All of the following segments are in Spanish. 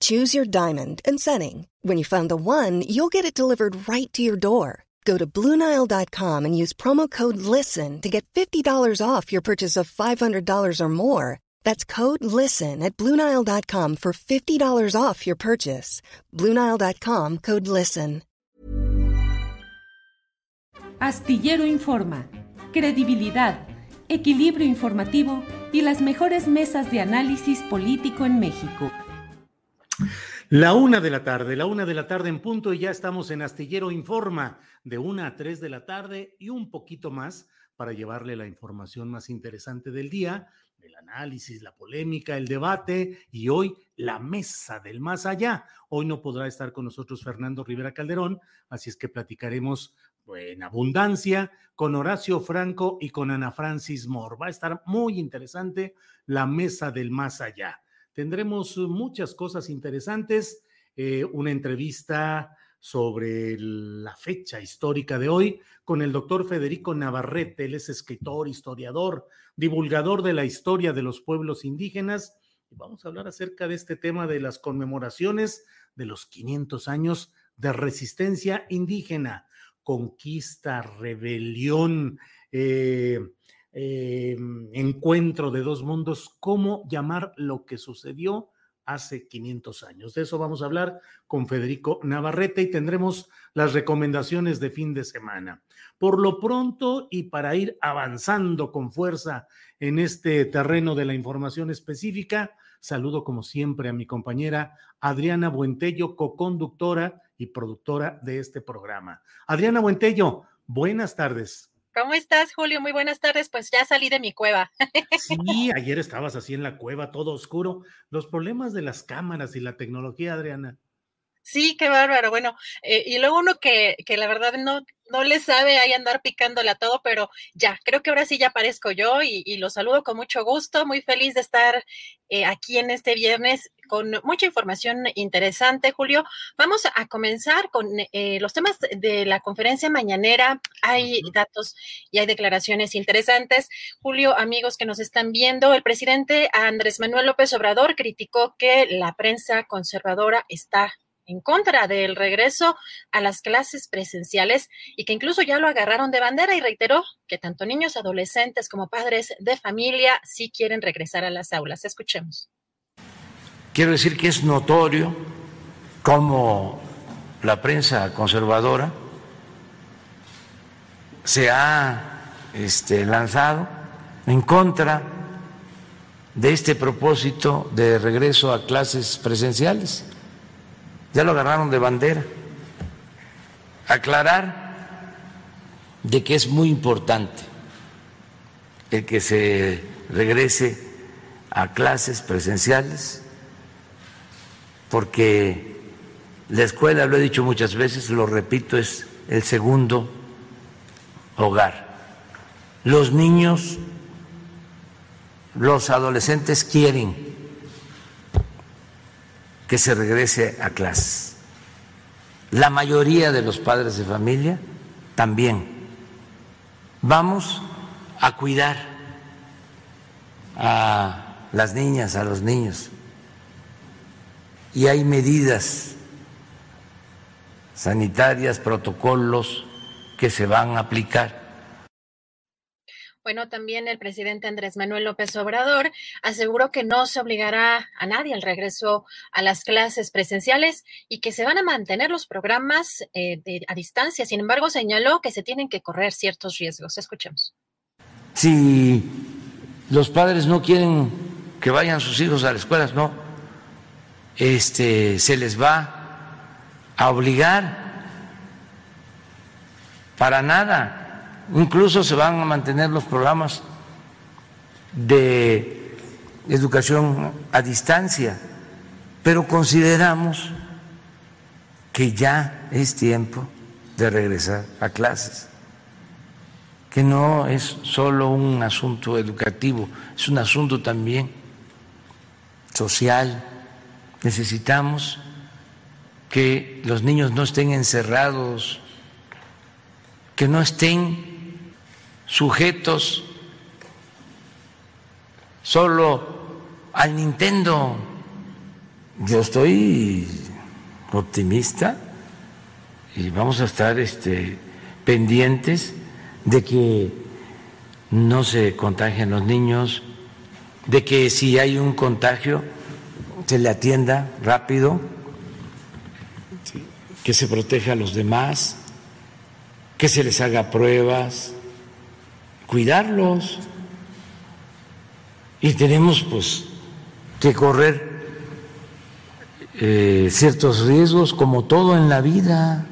Choose your diamond and setting. When you find the one, you'll get it delivered right to your door. Go to Bluenile.com and use promo code LISTEN to get $50 off your purchase of $500 or more. That's code LISTEN at Bluenile.com for $50 off your purchase. Bluenile.com code LISTEN. Astillero Informa, credibilidad, equilibrio informativo y las mejores mesas de análisis político en México. La una de la tarde, la una de la tarde en punto y ya estamos en Astillero Informa de una a tres de la tarde y un poquito más para llevarle la información más interesante del día, el análisis, la polémica, el debate y hoy la mesa del más allá. Hoy no podrá estar con nosotros Fernando Rivera Calderón, así es que platicaremos en abundancia con Horacio Franco y con Ana Francis Moore. Va a estar muy interesante la mesa del más allá. Tendremos muchas cosas interesantes, eh, una entrevista sobre la fecha histórica de hoy con el doctor Federico Navarrete. Él es escritor, historiador, divulgador de la historia de los pueblos indígenas. Y vamos a hablar acerca de este tema de las conmemoraciones de los 500 años de resistencia indígena, conquista, rebelión, eh, eh, encuentro de dos mundos, cómo llamar lo que sucedió hace 500 años. De eso vamos a hablar con Federico Navarrete y tendremos las recomendaciones de fin de semana. Por lo pronto y para ir avanzando con fuerza en este terreno de la información específica, saludo como siempre a mi compañera Adriana Buentello, coconductora y productora de este programa. Adriana Buentello, buenas tardes. ¿Cómo estás, Julio? Muy buenas tardes. Pues ya salí de mi cueva. Sí, ayer estabas así en la cueva, todo oscuro. Los problemas de las cámaras y la tecnología, Adriana. Sí, qué bárbaro. Bueno, eh, y luego uno que, que la verdad no, no le sabe ahí andar picándole a todo, pero ya, creo que ahora sí ya aparezco yo y, y los saludo con mucho gusto, muy feliz de estar eh, aquí en este viernes con mucha información interesante, Julio. Vamos a comenzar con eh, los temas de la conferencia mañanera. Hay datos y hay declaraciones interesantes. Julio, amigos que nos están viendo, el presidente Andrés Manuel López Obrador criticó que la prensa conservadora está en contra del regreso a las clases presenciales y que incluso ya lo agarraron de bandera y reiteró que tanto niños, adolescentes como padres de familia sí quieren regresar a las aulas. Escuchemos. Quiero decir que es notorio cómo la prensa conservadora se ha este, lanzado en contra de este propósito de regreso a clases presenciales ya lo agarraron de bandera. Aclarar de que es muy importante el que se regrese a clases presenciales, porque la escuela, lo he dicho muchas veces, lo repito, es el segundo hogar. Los niños, los adolescentes quieren que se regrese a clases. La mayoría de los padres de familia también. Vamos a cuidar a las niñas, a los niños. Y hay medidas sanitarias, protocolos que se van a aplicar Bueno, también el presidente Andrés Manuel López Obrador aseguró que no se obligará a nadie al regreso a las clases presenciales y que se van a mantener los programas eh, a distancia. Sin embargo, señaló que se tienen que correr ciertos riesgos. Escuchemos. Si los padres no quieren que vayan sus hijos a las escuelas, no, este, se les va a obligar para nada Incluso se van a mantener los programas de educación a distancia, pero consideramos que ya es tiempo de regresar a clases, que no es solo un asunto educativo, es un asunto también social. Necesitamos que los niños no estén encerrados, que no estén sujetos solo al Nintendo. Yo estoy optimista y vamos a estar este, pendientes de que no se contagien los niños, de que si hay un contagio se le atienda rápido, que se proteja a los demás, que se les haga pruebas cuidarlos. Y tenemos pues que correr eh, ciertos riesgos como todo en la vida.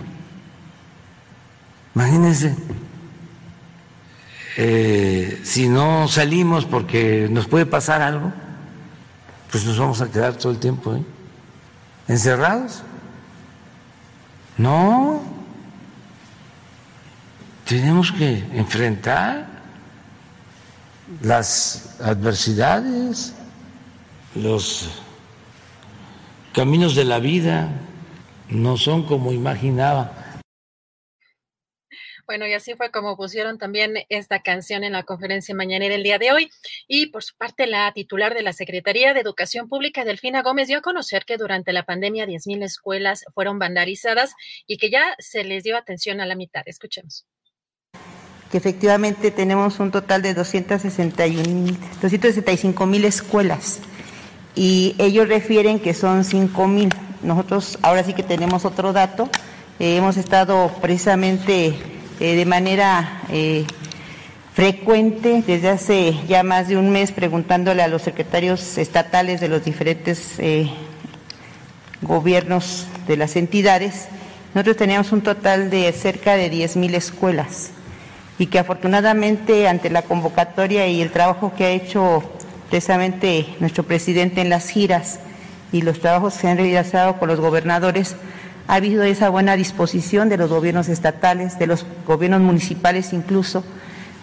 Imagínense, eh, si no salimos porque nos puede pasar algo, pues nos vamos a quedar todo el tiempo ¿eh? encerrados. No, tenemos que enfrentar las adversidades, los caminos de la vida no son como imaginaba. Bueno, y así fue como pusieron también esta canción en la conferencia mañanera el día de hoy. Y por su parte, la titular de la Secretaría de Educación Pública, Delfina Gómez, dio a conocer que durante la pandemia 10.000 escuelas fueron vandalizadas y que ya se les dio atención a la mitad. Escuchemos que efectivamente tenemos un total de 265 mil escuelas y ellos refieren que son 5 mil. Nosotros ahora sí que tenemos otro dato. Eh, hemos estado precisamente eh, de manera eh, frecuente desde hace ya más de un mes preguntándole a los secretarios estatales de los diferentes gobiernos de las entidades. Nosotros teníamos un total de cerca de 10 mil escuelas y que afortunadamente ante la convocatoria y el trabajo que ha hecho precisamente nuestro presidente en las giras y los trabajos que se han realizado con los gobernadores, ha habido esa buena disposición de los gobiernos estatales, de los gobiernos municipales incluso,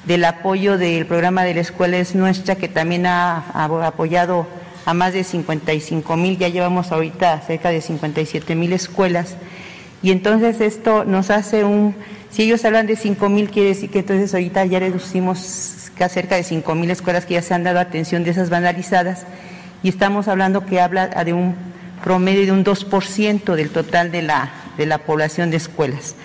del apoyo del programa de la escuela es nuestra, que también ha, apoyado a más de 55 mil, ya llevamos ahorita cerca de 57 mil escuelas, y entonces esto nos hace un si ellos hablan de 5 mil, quiere decir que entonces ahorita ya reducimos cerca de 5 mil escuelas que ya se han dado atención de esas vandalizadas y estamos hablando que habla de un promedio de un 2% del total de la, de la población de escuelas.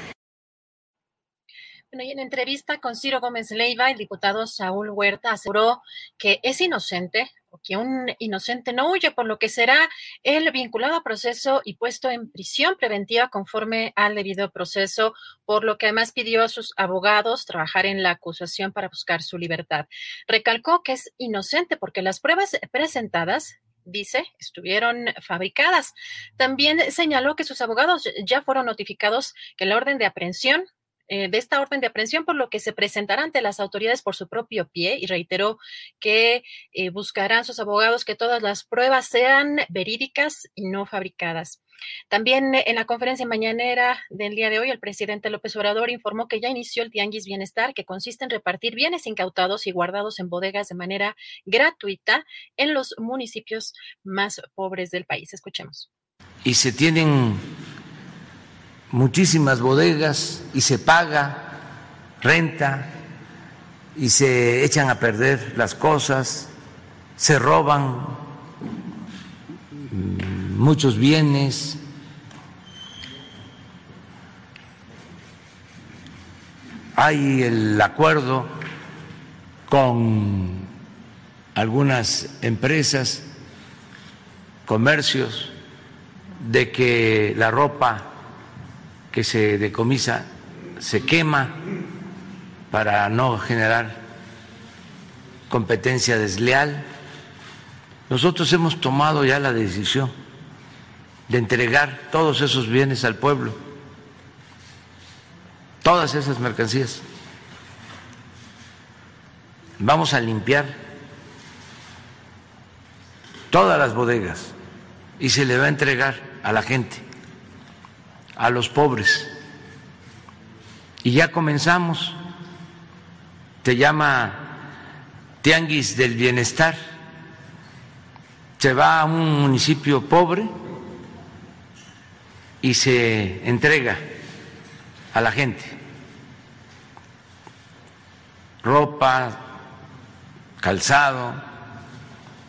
Bueno, y en entrevista con Ciro Gómez Leiva, el diputado Saúl Huerta aseguró que es inocente que un inocente no huye, por lo que será el vinculado a proceso y puesto en prisión preventiva conforme al debido proceso, por lo que además pidió a sus abogados trabajar en la acusación para buscar su libertad. Recalcó que es inocente porque las pruebas presentadas dice, estuvieron fabricadas. También señaló que sus abogados ya fueron notificados que la orden de aprehensión eh, de esta orden de aprehensión, por lo que se presentará ante las autoridades por su propio pie y reiteró que eh, buscarán sus abogados que todas las pruebas sean verídicas y no fabricadas. También en la conferencia mañanera del día de hoy, el presidente López Obrador informó que ya inició el Tianguis Bienestar, que consiste en repartir bienes incautados y guardados en bodegas de manera gratuita en los municipios más pobres del país. Escuchemos. Y se tienen muchísimas bodegas y se paga renta y se echan a perder las cosas, se roban muchos bienes. Hay el acuerdo con algunas empresas, comercios, de que la ropa que se decomisa se quema para no generar competencia desleal. Nosotros hemos tomado ya la decisión de entregar todos esos bienes al pueblo, todas esas mercancías. Vamos a limpiar todas las bodegas y se le va a entregar a la gente, a los pobres. Y ya comenzamos, se llama Tianguis del Bienestar, se va a un municipio pobre y se entrega a la gente. Ropa, calzado,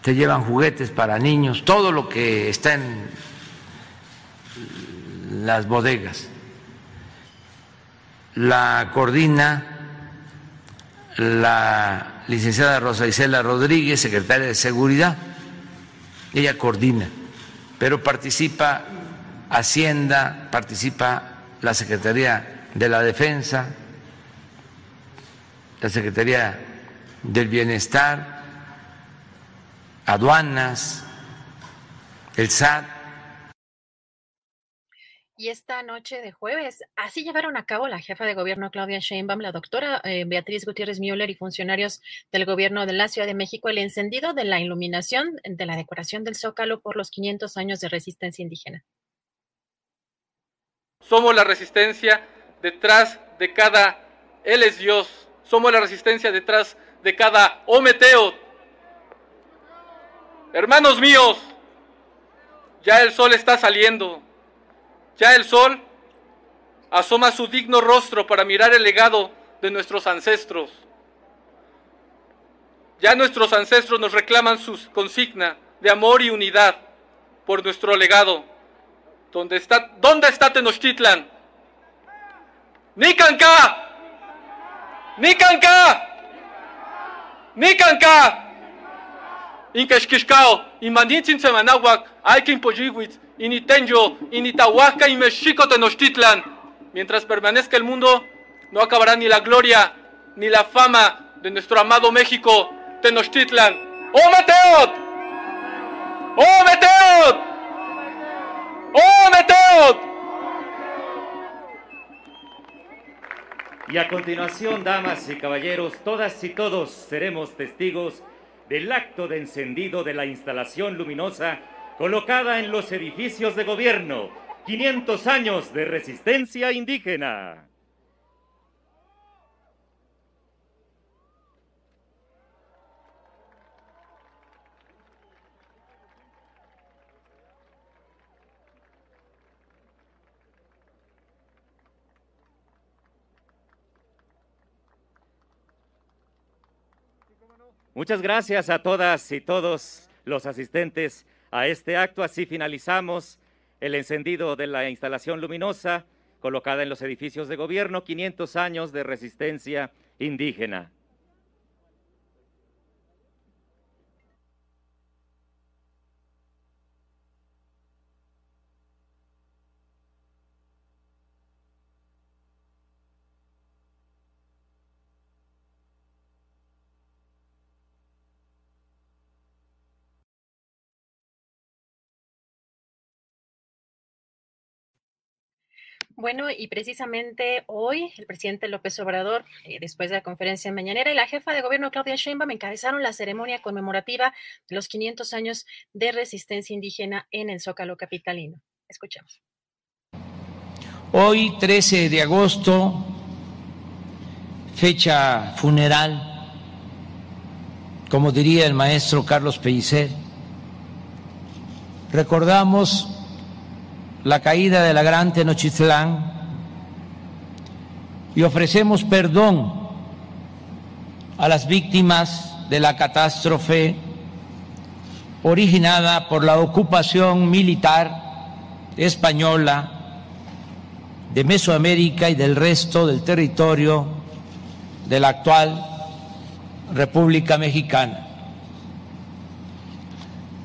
te llevan juguetes para niños, todo lo que está en las bodegas. La coordina la licenciada Rosa Isela Rodríguez, secretaria de Seguridad. Ella coordina, pero participa Hacienda, participa la Secretaría de la Defensa, la Secretaría del Bienestar, aduanas, el SAT. Y esta noche de jueves, así llevaron a cabo la jefa de gobierno Claudia Sheinbaum, la doctora eh, Beatriz Gutiérrez Müller y funcionarios del gobierno de la Ciudad de México el encendido de la iluminación de la decoración del Zócalo por los 500 años de resistencia indígena. Somos la resistencia detrás de cada Él es Dios. Somos la resistencia detrás de cada Ometeo. Hermanos míos, ya el sol está saliendo. Ya el sol asoma su digno rostro para mirar el legado de nuestros ancestros. Ya nuestros ancestros nos reclaman su consigna de amor y unidad por nuestro legado. ¿Dónde está, dónde está Tenochtitlan? ¡Nicanca! ¡Nicanca! ¡Nicanca! Incaxquixcao, Imanitzin Semanahuac, Aikin Pojiwitz, Initenyo, Initahuaca y Mexico Tenochtitlan. Mientras permanezca el mundo, no acabará ni la gloria ni la fama de nuestro amado México, Tenochtitlan. ¡Oh Meteot! ¡Oh Meteot! ¡Oh Meteot! Y a continuación, damas y caballeros, todas y todos seremos testigos del acto de encendido de la instalación luminosa colocada en los edificios de gobierno. 500 años de resistencia indígena. Muchas gracias a todas y todos los asistentes a este acto. Así finalizamos el encendido de la instalación luminosa colocada en los edificios de gobierno, 500 años de resistencia indígena. Bueno, y precisamente hoy el presidente López Obrador, eh, después de la conferencia mañanera, y la jefa de gobierno Claudia Sheinbaum encabezaron la ceremonia conmemorativa de los 500 años de resistencia indígena en el Zócalo capitalino. Escuchemos. Hoy, 13 de agosto, fecha funeral, como diría el maestro Carlos Pellicer, recordamos la caída de la gran Tenochtitlán y ofrecemos perdón a las víctimas de la catástrofe originada por la ocupación militar española de Mesoamérica y del resto del territorio de la actual República Mexicana.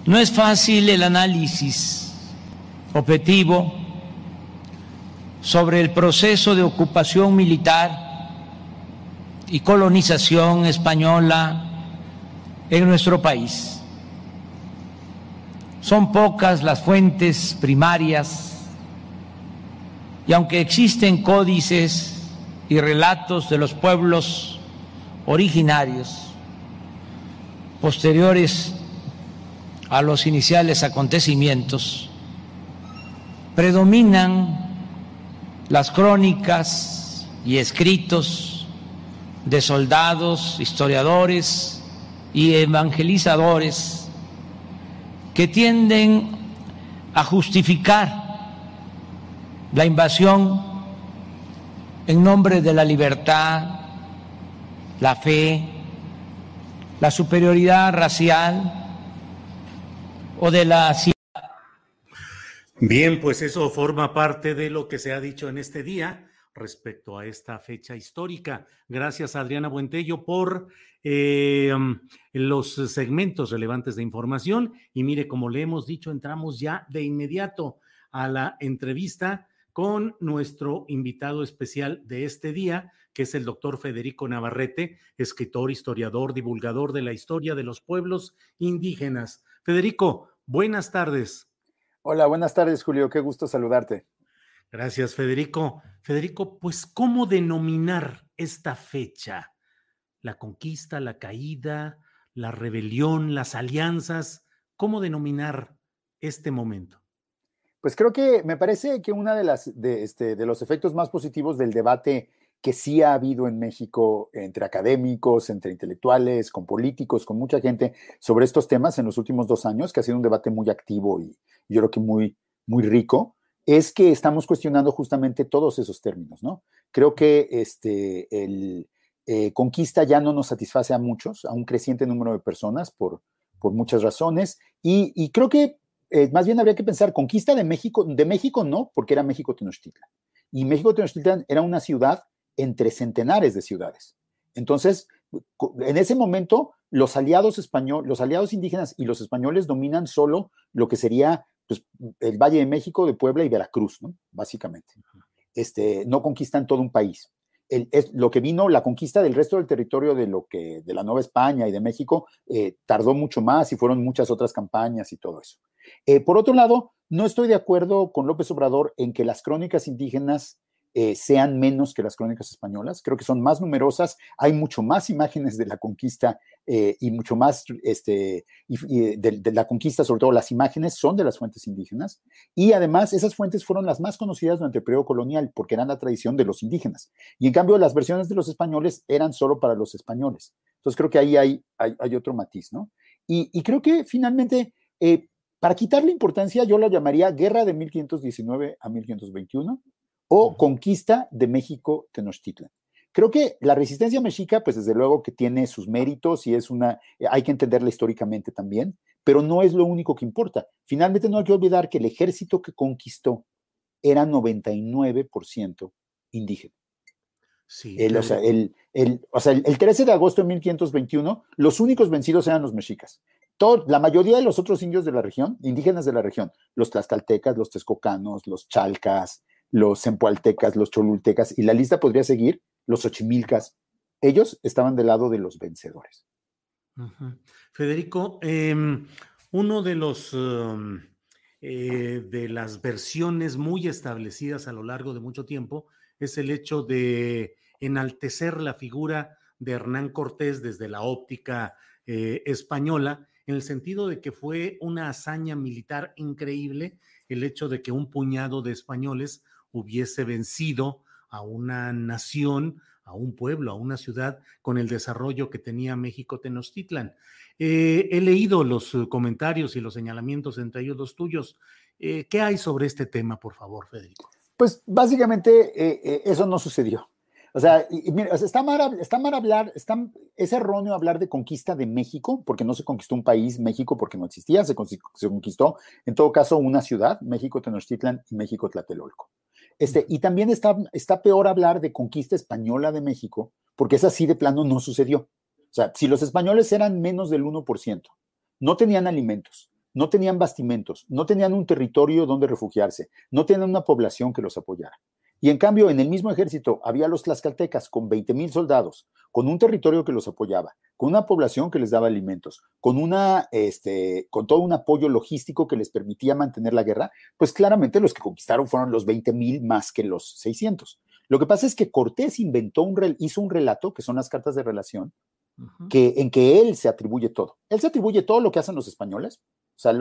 No es fácil el análisis objetivo sobre el proceso de ocupación militar y colonización española en nuestro país. Son pocas las fuentes primarias y aunque existen códices y relatos de los pueblos originarios posteriores a los iniciales acontecimientos, predominan las crónicas y escritos de soldados, historiadores y evangelizadores que tienden a justificar la invasión en nombre de la libertad, la fe, la superioridad racial o de la Bien, pues eso forma parte de lo que se ha dicho en este día respecto a esta fecha histórica. Gracias, Adriana Buentello, por eh, los segmentos relevantes de información. Y mire, como le hemos dicho, entramos ya de inmediato a la entrevista con nuestro invitado especial de este día, que es el doctor Federico Navarrete, escritor, historiador, divulgador de la historia de los pueblos indígenas. Federico, buenas tardes. Hola, buenas tardes, Julio. Qué gusto saludarte. Gracias, Federico. Federico, pues, ¿cómo denominar esta fecha? La conquista, la caída, la rebelión, las alianzas. ¿Cómo denominar este momento? Pues creo que me parece que uno de, las, de, este, de los efectos más positivos del debate que sí ha habido en México entre académicos, entre intelectuales, con políticos, con mucha gente sobre estos temas en los últimos dos años, que ha sido un debate muy activo y yo creo que muy, muy rico, es que estamos cuestionando justamente todos esos términos, ¿no? Creo que este, el eh, conquista ya no nos satisface a muchos, a un creciente número de personas por, por muchas razones, y, creo que eh, más bien habría que pensar, conquista de México, de México no, porque era México Tenochtitlan. Y México Tenochtitlan era una ciudad entre centenares de ciudades. Entonces, en ese momento, los aliados españoles, los aliados indígenas y los españoles dominan solo lo que sería pues, el Valle de México, de Puebla y Veracruz, ¿no? Básicamente. Este, no conquistan todo un país. es, lo que vino, la conquista del resto del territorio de lo que, de la Nueva España y de México, eh, tardó mucho más y fueron muchas otras campañas y todo eso. Eh, por otro lado, no estoy de acuerdo con López Obrador en que las crónicas indígenas eh, sean menos que las crónicas españolas. Creo que son más numerosas, hay mucho más imágenes de la conquista eh, y mucho más este, de, la conquista, sobre todo las imágenes son de las fuentes indígenas. Y además esas fuentes fueron las más conocidas durante el periodo colonial porque eran la tradición de los indígenas. Y en cambio las versiones de los españoles eran solo para los españoles. Entonces creo que ahí hay, hay, otro matiz, ¿no? Y, creo que finalmente... Eh, para quitarle importancia, yo lo llamaría guerra de 1519 a 1521, o conquista de México Tenochtitlan. Creo que la resistencia mexica, pues desde luego que tiene sus méritos y es una, eh, hay que entenderla históricamente también, pero no es lo único que importa. Finalmente no hay que olvidar que el ejército que conquistó era 99% indígena. Sí, el, o, sea, el, o, sea, el, 13 de agosto de 1521, los únicos vencidos eran los mexicas. Todo, la mayoría de los otros indios de la región, indígenas de la región, los tlaxcaltecas, los texcocanos, los chalcas, los zempoaltecas, los cholultecas, y la lista podría seguir, los ochimilcas. Ellos estaban del lado de los vencedores. Federico, em, uno de los em, eh, de las versiones muy establecidas a lo largo de mucho tiempo es el hecho de enaltecer la figura de Hernán Cortés desde la óptica eh, española, en el sentido de que fue una hazaña militar increíble el hecho de que un puñado de españoles hubiese vencido a una nación, a un pueblo, a una ciudad con el desarrollo que tenía México Tenochtitlan. Eh, he leído los eh, comentarios y los señalamientos, entre ellos los tuyos. Eh, ¿Qué hay sobre este tema, por favor, Federico? Pues básicamente eso no sucedió. O sea, está, mal, está mal hablar, es erróneo hablar de conquista de México, porque no se conquistó un país, México, porque no existía, se, se conquistó, en todo caso, una ciudad, México Tenochtitlan y México Tlatelolco. Este, y también está, está peor hablar de conquista española de México, porque es así de plano no sucedió. O sea, si los españoles eran menos del 1%, no tenían alimentos, no tenían bastimentos, no tenían un territorio donde refugiarse, no tenían una población que los apoyara. Y en cambio, en el mismo ejército había los tlaxcaltecas con 20 mil soldados, con un territorio que los apoyaba, con una población que les daba alimentos, con, una, este, con todo un apoyo logístico que les permitía mantener la guerra, pues claramente los que conquistaron fueron los 20 mil más que los 600. Lo que pasa es que Cortés inventó un, hizo un relato, que son las cartas de relación, que, en que él se atribuye todo. Él se atribuye todo lo que hacen los españoles, o sea,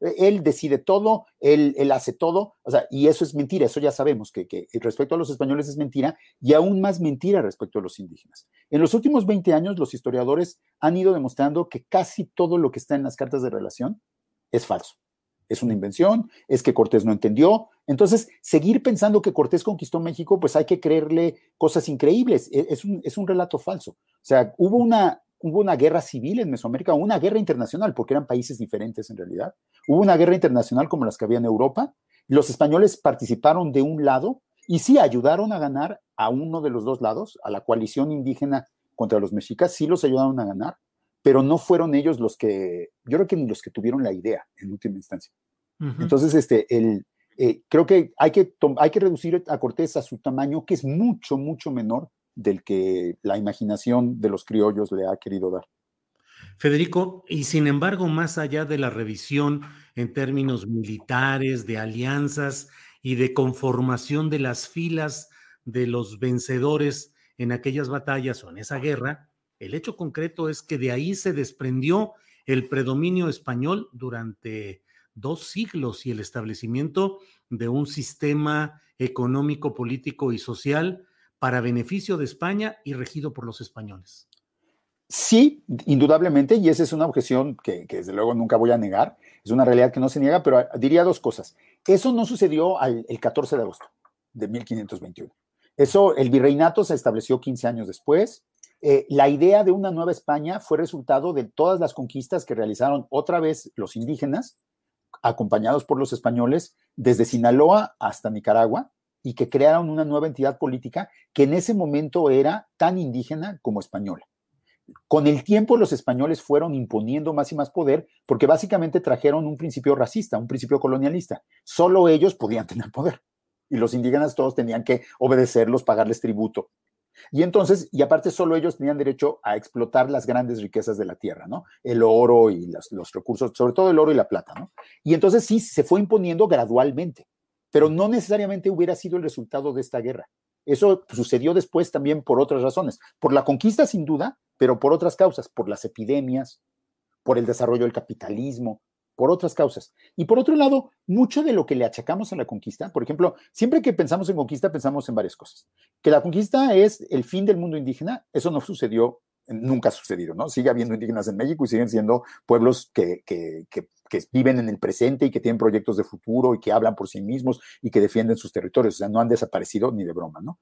él decide todo, él, él, hace todo, o sea, y eso es mentira, eso ya sabemos que, que, respecto a los españoles es mentira y aún más mentira respecto a los indígenas. En los últimos 20 años, los historiadores han ido demostrando que casi todo lo que está en las cartas de relación es falso. Es una invención, es que Cortés no entendió. Entonces, seguir pensando que Cortés conquistó México, pues hay que creerle cosas increíbles. E, es un, es un relato falso. O sea, hubo una, hubo una guerra civil en Mesoamérica, una guerra internacional, porque eran países diferentes en realidad. Hubo una guerra internacional como las que había en Europa. Los españoles participaron de un lado y sí ayudaron a ganar a uno de los dos lados, a la coalición indígena contra los mexicas, sí los ayudaron a ganar, pero no fueron ellos los que, yo creo que ni los que tuvieron la idea en última instancia. Entonces, este, el, eh, creo que hay, que hay que reducir a Cortés a su tamaño, que es mucho, mucho menor del que la imaginación de los criollos le ha querido dar. Federico, y sin embargo, más allá de la revisión en términos militares, de alianzas y de conformación de las filas de los vencedores en aquellas batallas o en esa guerra, el hecho concreto es que de ahí se desprendió el predominio español durante dos siglos y el establecimiento de un sistema económico, político y social para beneficio de España y regido por los españoles. Sí, indudablemente, y esa es una objeción que, desde luego nunca voy a negar, es una realidad que no se niega, pero diría dos cosas. Eso no sucedió el 14 de agosto de 1521. Eso, el virreinato se estableció 15 años después. Eh, la idea de una nueva España fue resultado de todas las conquistas que realizaron otra vez los indígenas, acompañados por los españoles, desde Sinaloa hasta Nicaragua, y que crearon una nueva entidad política que en ese momento era tan indígena como española. Con el tiempo los españoles fueron imponiendo más y más poder porque básicamente trajeron un principio racista, un principio colonialista. Solo ellos podían tener poder y los indígenas todos tenían que obedecerlos, pagarles tributo. Y entonces, y aparte solo ellos tenían derecho a explotar las grandes riquezas de la tierra, ¿no? El oro y los, recursos, sobre todo el oro y la plata, ¿no? Y entonces sí, se fue imponiendo gradualmente pero no necesariamente hubiera sido el resultado de esta guerra. Eso sucedió después también por otras razones, por la conquista sin duda, pero por otras causas, por las epidemias, por el desarrollo del capitalismo, por otras causas. Y por otro lado, mucho de lo que le achacamos a la conquista, por ejemplo, siempre que pensamos en conquista pensamos en varias cosas. Que la conquista es el fin del mundo indígena, eso no sucedió, nunca ha sucedido, ¿no? Sigue habiendo indígenas en México y siguen siendo pueblos que, que, que que viven en el presente y que tienen proyectos de futuro y que hablan por sí mismos y que defienden sus territorios, o sea, no han desaparecido ni de broma, ¿no?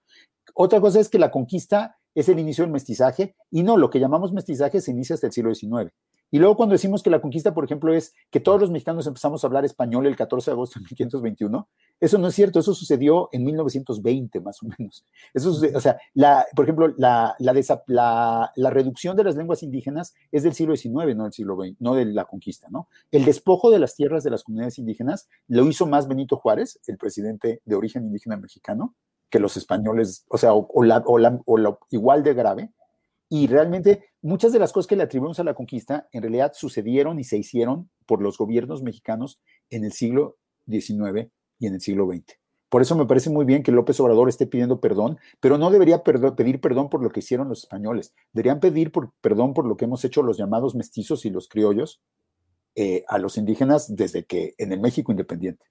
Otra cosa es que la conquista es el inicio del mestizaje y no, lo que llamamos mestizaje se inicia hasta el siglo XIX. Y luego cuando decimos que la conquista, por ejemplo, es que todos los mexicanos empezamos a hablar español el 14 de agosto de 1521, eso no es cierto, eso sucedió en 1920 más o menos. Eso o sea, la, por ejemplo, la, la, la, reducción de las lenguas indígenas es del siglo XIX, no del siglo XX, no de la conquista, ¿no? El despojo de las tierras de las comunidades indígenas lo hizo más Benito Juárez, el presidente de origen indígena mexicano, que los españoles, o sea, o, o igual de grave, y realmente muchas de las cosas que le atribuimos a la conquista en realidad sucedieron y se hicieron por los gobiernos mexicanos en el siglo XIX y en el siglo XX. Por eso me parece muy bien que López Obrador esté pidiendo perdón, pero no debería pedir perdón por lo que hicieron los españoles. Deberían pedir perdón por lo que hemos hecho los llamados mestizos y los criollos eh, a los indígenas desde que en el México independiente.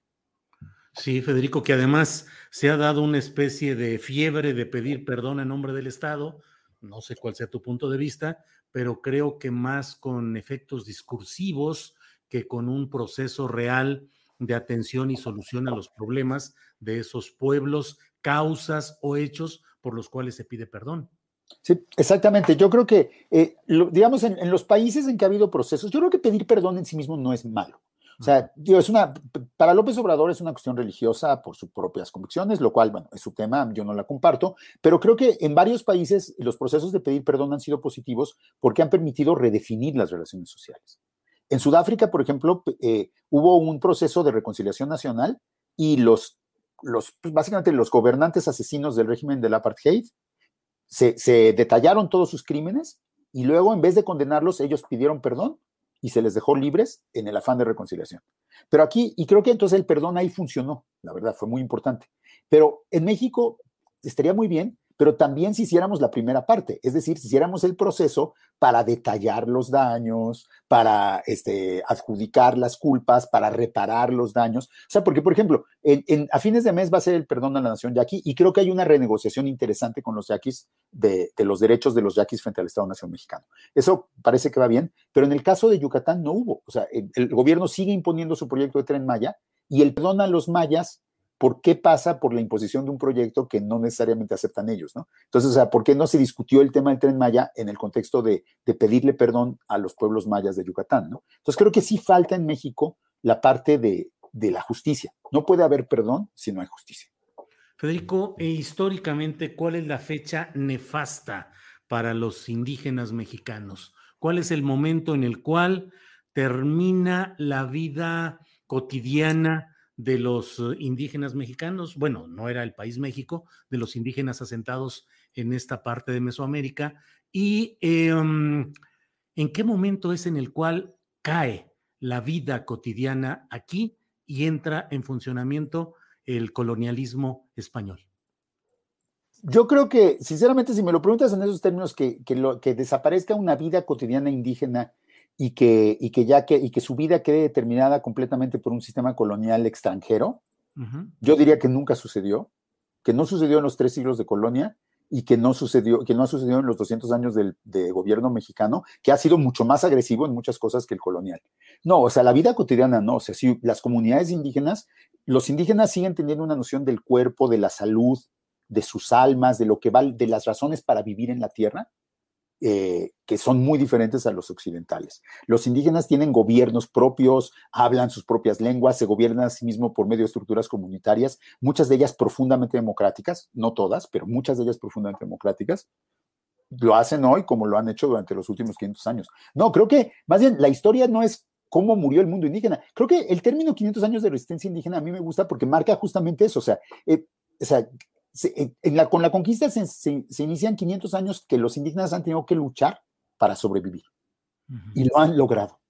Sí, Federico, que además se ha dado una especie de fiebre de pedir perdón en nombre del Estado, no sé cuál sea tu punto de vista, pero creo que más con efectos discursivos que con un proceso real de atención y solución a los problemas de esos pueblos, causas o hechos por los cuales se pide perdón. Sí, exactamente. Yo creo que, eh, digamos, en, los países en que ha habido procesos, yo creo que pedir perdón en sí mismo no es malo. O sea, digo, es una, para López Obrador es una cuestión religiosa por sus propias convicciones, lo cual, bueno, es su tema, yo no la comparto, pero creo que en varios países los procesos de pedir perdón han sido positivos porque han permitido redefinir las relaciones sociales. En Sudáfrica, por ejemplo, eh, hubo un proceso de reconciliación nacional y los, los, pues, básicamente los gobernantes asesinos del régimen del apartheid se, detallaron todos sus crímenes y luego, en vez de condenarlos, ellos pidieron perdón y se les dejó libres en el afán de reconciliación. Pero aquí, y creo que entonces el perdón ahí funcionó, la verdad, fue muy importante. Pero en México estaría muy bien pero también si hiciéramos la primera parte, es decir, si hiciéramos el proceso para detallar los daños, para este, adjudicar las culpas, para reparar los daños. O sea, porque, por ejemplo, a fines de mes va a ser el perdón a la nación yaqui y creo que hay una renegociación interesante con los yaquis de, los derechos de los yaquis frente al Estado-Nación mexicano. Eso parece que va bien, pero en el caso de Yucatán no hubo. O sea, el, el gobierno sigue imponiendo su proyecto de tren Maya y el perdón a los mayas ¿por qué pasa por la imposición de un proyecto que no necesariamente aceptan ellos? ¿no? Entonces, o sea, ¿por qué no se discutió el tema del tren Maya en el contexto de, pedirle perdón a los pueblos mayas de Yucatán? ¿no? Entonces, creo que sí falta en México la parte de, la justicia. No puede haber perdón si no hay justicia. Federico, e históricamente, ¿cuál es la fecha nefasta para los indígenas mexicanos? ¿Cuál es el momento en el cual termina la vida cotidiana de los eh, indígenas mexicanos, bueno, no era el país México, de los indígenas asentados en esta parte de Mesoamérica, y em, en qué momento es en el cual cae la vida cotidiana aquí y entra en funcionamiento el colonialismo español. Yo creo que, sinceramente, si me lo preguntas en esos términos, que, lo, que desaparezca una vida cotidiana indígena y que, y que ya que, y que su vida quede determinada completamente por un sistema colonial extranjero, yo diría que nunca sucedió, que no sucedió en los tres siglos de colonia y que no sucedió, que no ha sucedido en los 200 años del, de gobierno mexicano, que ha sido mucho más agresivo en muchas cosas que el colonial. No, o sea, la vida cotidiana no, o sea, si las comunidades indígenas, los indígenas siguen teniendo una noción del cuerpo, de la salud, de sus almas, de lo que va, de las razones para vivir en la tierra, eh, que son muy diferentes a los occidentales. Los indígenas tienen gobiernos propios, hablan sus propias lenguas, se gobiernan a sí mismos por medio de estructuras comunitarias, muchas de ellas profundamente democráticas, no todas, pero muchas de ellas profundamente democráticas. Lo hacen hoy como lo han hecho durante los últimos 500 años. No, creo que más bien la historia no es cómo murió el mundo indígena. Creo que el término 500 años de resistencia indígena a mí me gusta porque marca justamente eso. O sea, eh, o sea con la conquista se, inician 500 años que los indígenas han tenido que luchar para sobrevivir y lo han logrado.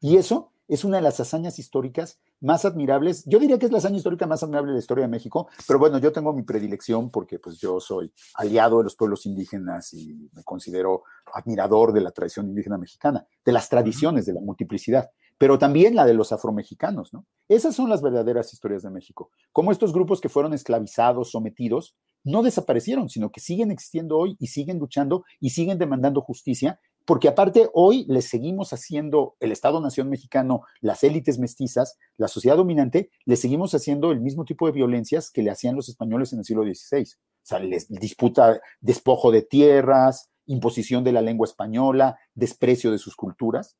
Y eso es una de las hazañas históricas más admirables. Yo diría que es la hazaña histórica más admirable de la historia de México, pero bueno, yo tengo mi predilección porque pues yo soy aliado de los pueblos indígenas y me considero admirador de la tradición indígena mexicana, de las tradiciones, de la multiplicidad pero también la de los afromexicanos, ¿no? Esas son las verdaderas historias de México. Cómo estos grupos que fueron esclavizados, sometidos, no desaparecieron, sino que siguen existiendo hoy y siguen luchando y siguen demandando justicia, porque aparte hoy les seguimos haciendo el Estado-Nación mexicano, las élites mestizas, la sociedad dominante, les seguimos haciendo el mismo tipo de violencias que le hacían los españoles en el siglo XVI. O sea, les disputa despojo de tierras, imposición de la lengua española, desprecio de sus culturas.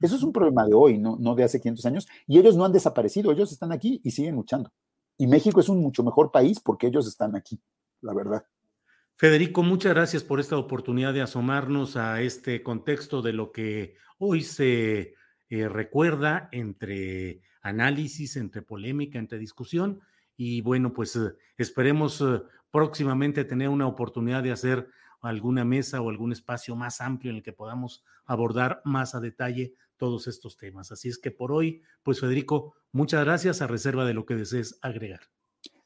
Eso es un problema de hoy, no, no de hace 500 años. Y ellos no han desaparecido, ellos están aquí y siguen luchando. Y México es un mucho mejor país porque ellos están aquí, la verdad. Federico, muchas gracias por esta oportunidad de asomarnos a este contexto de lo que hoy se eh, recuerda entre análisis, entre polémica, entre discusión. Y bueno, pues eh, esperemos eh, próximamente tener una oportunidad de hacer alguna mesa o algún espacio más amplio en el que podamos abordar más a detalle todos estos temas. Así es que por hoy, pues Federico, muchas gracias a reserva de lo que desees agregar.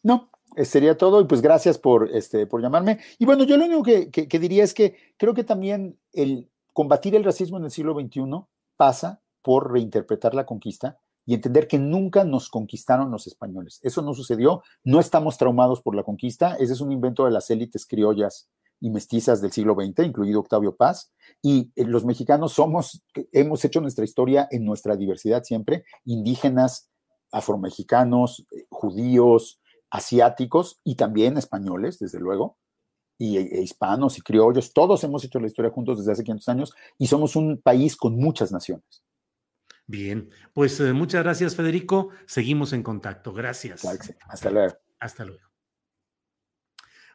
No, eh, sería todo y pues gracias por, este, por llamarme. Y bueno, yo lo único que, que, diría es que creo que también el combatir el racismo en el siglo XXI pasa por reinterpretar la conquista y entender que nunca nos conquistaron los españoles. Eso no sucedió, no estamos traumados por la conquista, ese es un invento de las élites criollas y mestizas del siglo XX, incluido Octavio Paz, y eh, los mexicanos somos, hemos hecho nuestra historia en nuestra diversidad siempre, indígenas, afromexicanos, eh, judíos, asiáticos y también españoles, desde luego, y e, hispanos y criollos, todos hemos hecho la historia juntos desde hace 500 años y somos un país con muchas naciones. Bien, pues eh, muchas gracias Federico, seguimos en contacto, gracias. Hasta luego. Hasta luego.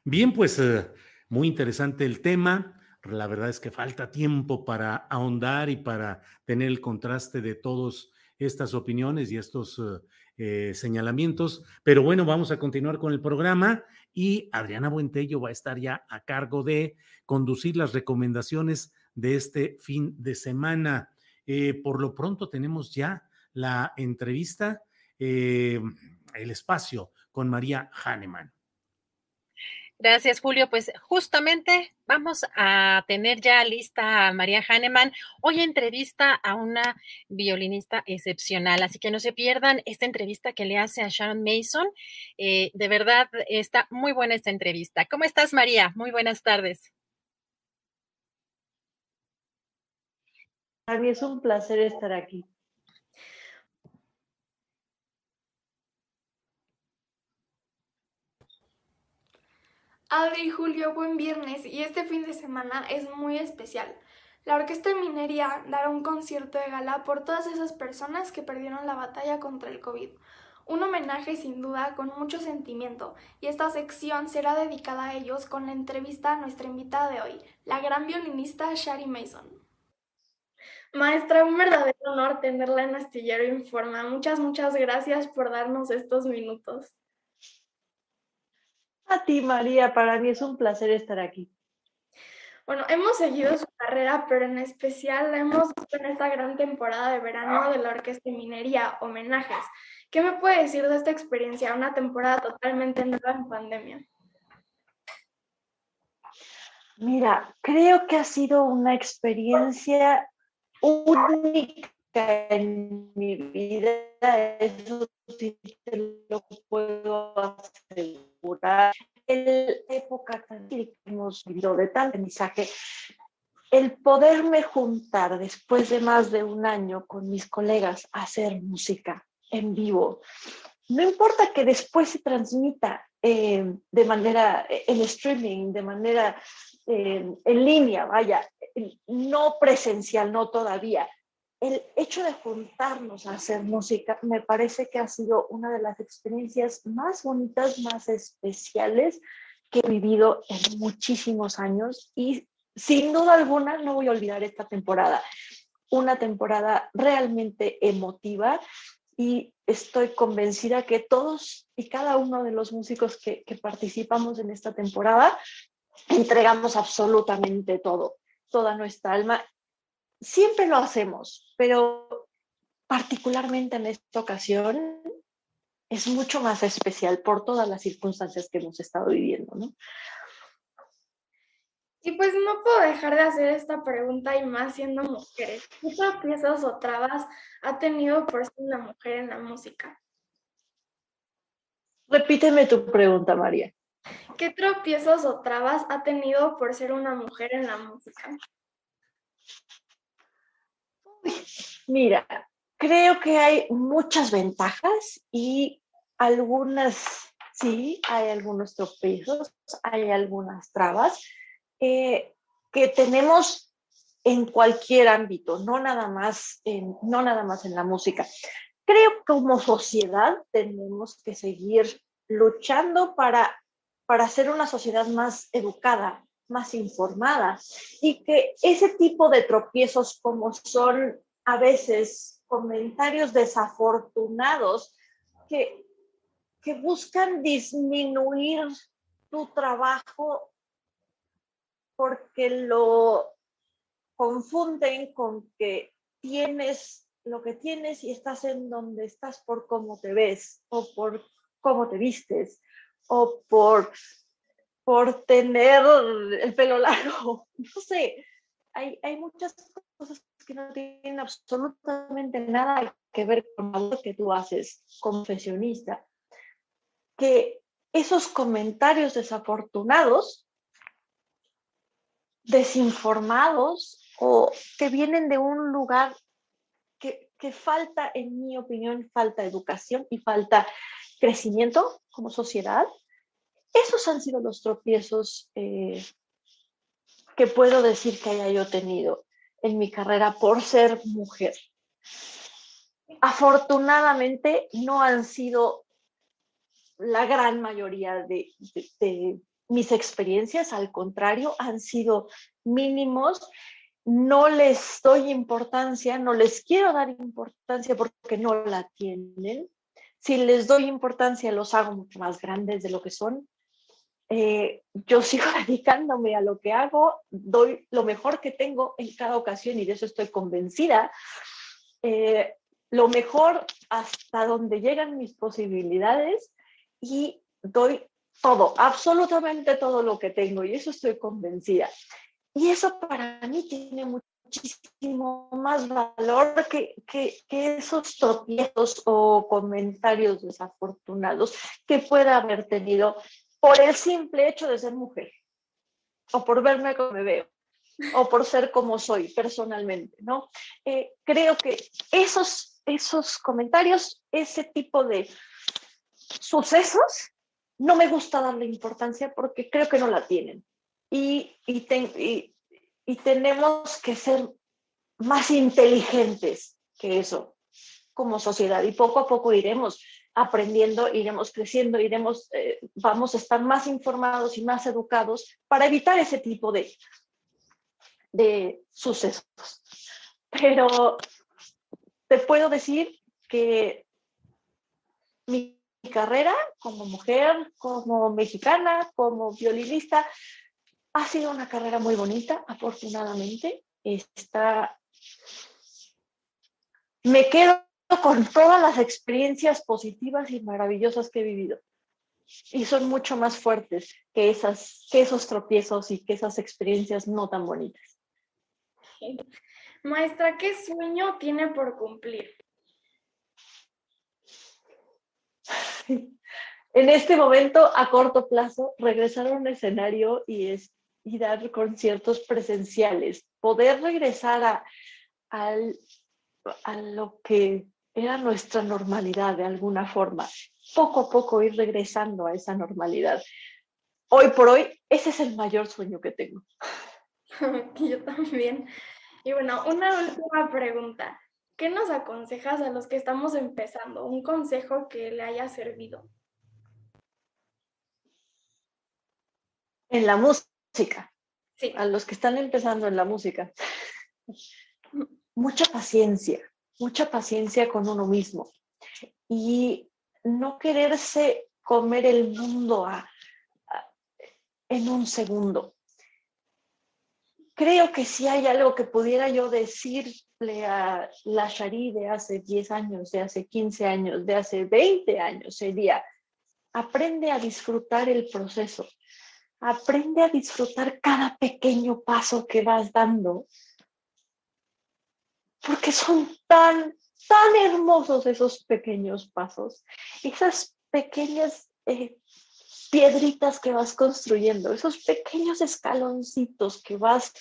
Bien, pues eh, muy interesante el tema. La verdad es que falta tiempo para ahondar y para tener el contraste de todas estas opiniones y estos eh, señalamientos. Pero bueno, vamos a continuar con el programa y Adriana Buentello va a estar ya a cargo de conducir las recomendaciones de este fin de semana. Eh, por lo pronto tenemos ya la entrevista, eh, el espacio con María Hahnemann. Gracias, Julio. Pues justamente vamos a tener ya lista a María Hahnemann. Hoy entrevista a una violinista excepcional, así que no se pierdan esta entrevista que le hace a Sharon Mason. Eh, de verdad, está muy buena esta entrevista. ¿Cómo estás, María? Muy buenas tardes. Para mí es un placer estar aquí. Adri y Julio, buen viernes y este fin de semana es muy especial. La Orquesta Minería dará un concierto de gala por todas esas personas que perdieron la batalla contra el COVID. Un homenaje sin duda con mucho sentimiento y esta sección será dedicada a ellos con la entrevista a nuestra invitada de hoy, la gran violinista Shari Mason. Maestra, un verdadero honor tenerla en Astillero Informa. Muchas, muchas gracias por darnos estos minutos. A ti, María, para mí es un placer estar aquí. Bueno, hemos seguido su carrera, pero en especial la hemos visto en esta gran temporada de verano de la Orquesta Minería, Homenajes. ¿Qué me puede decir de esta experiencia, una temporada totalmente nueva en pandemia? Mira, creo que ha sido una experiencia única en mi vida, eso sí te lo puedo asegurar. En la época que hemos vivido de tal aprendizaje, el poderme juntar después de más de un año con mis colegas a hacer música en vivo, no importa que después se transmita eh, de manera eh, en streaming, de manera eh, en línea, vaya, no presencial, no todavía, el hecho de juntarnos a hacer música me parece que ha sido una de las experiencias más bonitas, más especiales que he vivido en muchísimos años y sin duda alguna no voy a olvidar esta temporada. Una temporada realmente emotiva y estoy convencida que todos y cada uno de los músicos que, que participamos en esta temporada entregamos absolutamente todo, toda nuestra alma siempre lo hacemos, pero particularmente en esta ocasión es mucho más especial por todas las circunstancias que hemos estado viviendo, ¿no? Y pues no puedo dejar de hacer esta pregunta y más siendo mujeres. ¿Qué tropiezos o trabas ha tenido por ser una mujer en la música? Repíteme tu pregunta, María. ¿Qué tropiezos o trabas ha tenido por ser una mujer en la música? Mira, creo que hay muchas ventajas y algunas, sí, hay algunos tropiezos, hay algunas trabas eh, que tenemos en cualquier ámbito, no nada más en, no nada más en la música. Creo que como sociedad tenemos que seguir luchando para, para ser una sociedad más educada, más informada. Y que ese tipo de tropiezos como son a veces comentarios desafortunados que, que buscan disminuir tu trabajo porque lo confunden con que tienes lo que tienes y estás en donde estás por cómo te ves o por cómo te vistes o por por tener el pelo largo, no sé, hay, hay muchas cosas que no tienen absolutamente nada que ver con lo que tú haces como profesionista, que esos comentarios desafortunados, desinformados o que vienen de un lugar que, que falta, en mi opinión, falta educación y falta crecimiento como sociedad, esos han sido los tropiezos eh, que puedo decir que haya yo tenido en mi carrera por ser mujer. afortunadamente no han sido la gran mayoría de, mis experiencias, al contrario, han sido mínimos. No les doy importancia, no les quiero dar importancia porque no la tienen. Si les doy importancia, los hago mucho más grandes de lo que son. Eh, yo sigo dedicándome a lo que hago, doy lo mejor que tengo en cada ocasión y de eso estoy convencida. Eh, lo mejor hasta donde llegan mis posibilidades y doy todo, absolutamente todo lo que tengo y eso estoy convencida. Y eso para mí tiene muchísimo más valor que, que, que esos tropiezos o comentarios desafortunados que pueda haber tenido por el simple hecho de ser mujer o por verme como me veo o por ser como soy personalmente, ¿no? Eh, creo que esos, esos comentarios, ese tipo de sucesos, no me gusta darle importancia porque creo que no la tienen. Y, y, y tenemos que ser más inteligentes que eso como sociedad y poco a poco iremos aprendiendo, iremos creciendo, iremos, eh, vamos a estar más informados y más educados para evitar ese tipo de, de sucesos. Pero te puedo decir que mi carrera como mujer, como mexicana, como violinista, ha sido una carrera muy bonita, afortunadamente. Está... Me quedo con todas las experiencias positivas y maravillosas que he vivido. Y son mucho más fuertes que, esas, que esos tropiezos y que esas experiencias no tan bonitas. Maestra, ¿qué sueño tiene por cumplir? En este momento, a corto plazo, regresar a un escenario y, es, y dar conciertos presenciales, poder regresar a, al, a lo que era nuestra normalidad de alguna forma. Poco a poco ir regresando a esa normalidad. Hoy por hoy, ese es el mayor sueño que tengo. Yo también. Y bueno, una última pregunta. ¿Qué nos aconsejas a los que estamos empezando? Un consejo que le haya servido. En la música. Sí. A los que están empezando en la música. Mucha paciencia mucha paciencia con uno mismo y no quererse comer el mundo en un segundo. Creo que si hay algo que pudiera yo decirle a la Shari de hace 10 años, de hace 15 años, de hace 20 años, sería, aprende a disfrutar el proceso, aprende a disfrutar cada pequeño paso que vas dando porque son tan, tan hermosos esos pequeños pasos, esas pequeñas eh, piedritas que vas construyendo, esos pequeños escaloncitos que vas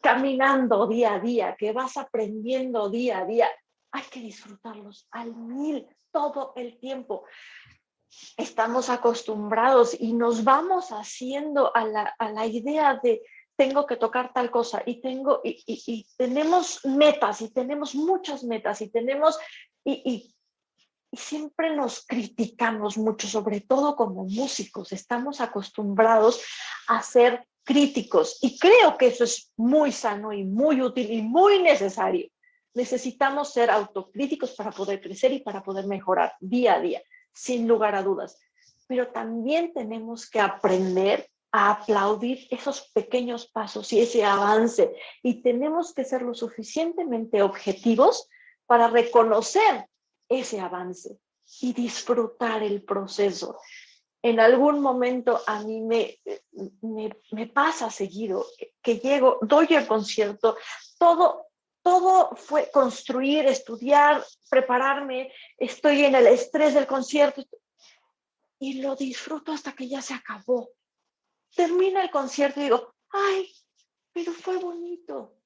caminando día a día, que vas aprendiendo día a día. Hay que disfrutarlos al mil todo el tiempo. Estamos acostumbrados y nos vamos haciendo a la, a la idea de tengo que tocar tal cosa y tengo y, tenemos metas y tenemos muchas metas y tenemos y, siempre nos criticamos mucho, sobre todo como músicos, estamos acostumbrados a ser críticos y creo que eso es muy sano y muy útil y muy necesario. Necesitamos ser autocríticos para poder crecer y para poder mejorar día a día, sin lugar a dudas. Pero también tenemos que aprender a aplaudir esos pequeños pasos y ese avance. Y tenemos que ser lo suficientemente objetivos para reconocer ese avance y disfrutar el proceso. En algún momento a mí me, me, pasa seguido que llego, doy el concierto, todo, todo fue construir, estudiar, prepararme, estoy en el estrés del concierto y lo disfruto hasta que ya se acabó termina el concierto y digo, ay, pero fue bonito,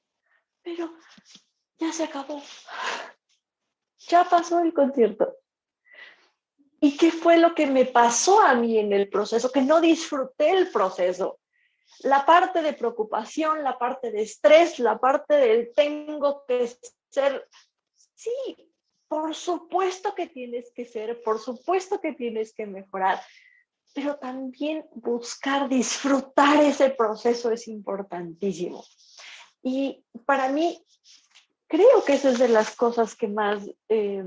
pero ya se acabó, ya pasó el concierto. ¿Y qué fue lo que me pasó a mí en el proceso? Que no disfruté el proceso. La parte de preocupación, la parte de estrés, la parte del tengo que ser Sí, por supuesto que tienes que ser, por supuesto que tienes que mejorar, pero también buscar disfrutar ese proceso es importantísimo. Y para mí, creo que esa es de las cosas que más eh,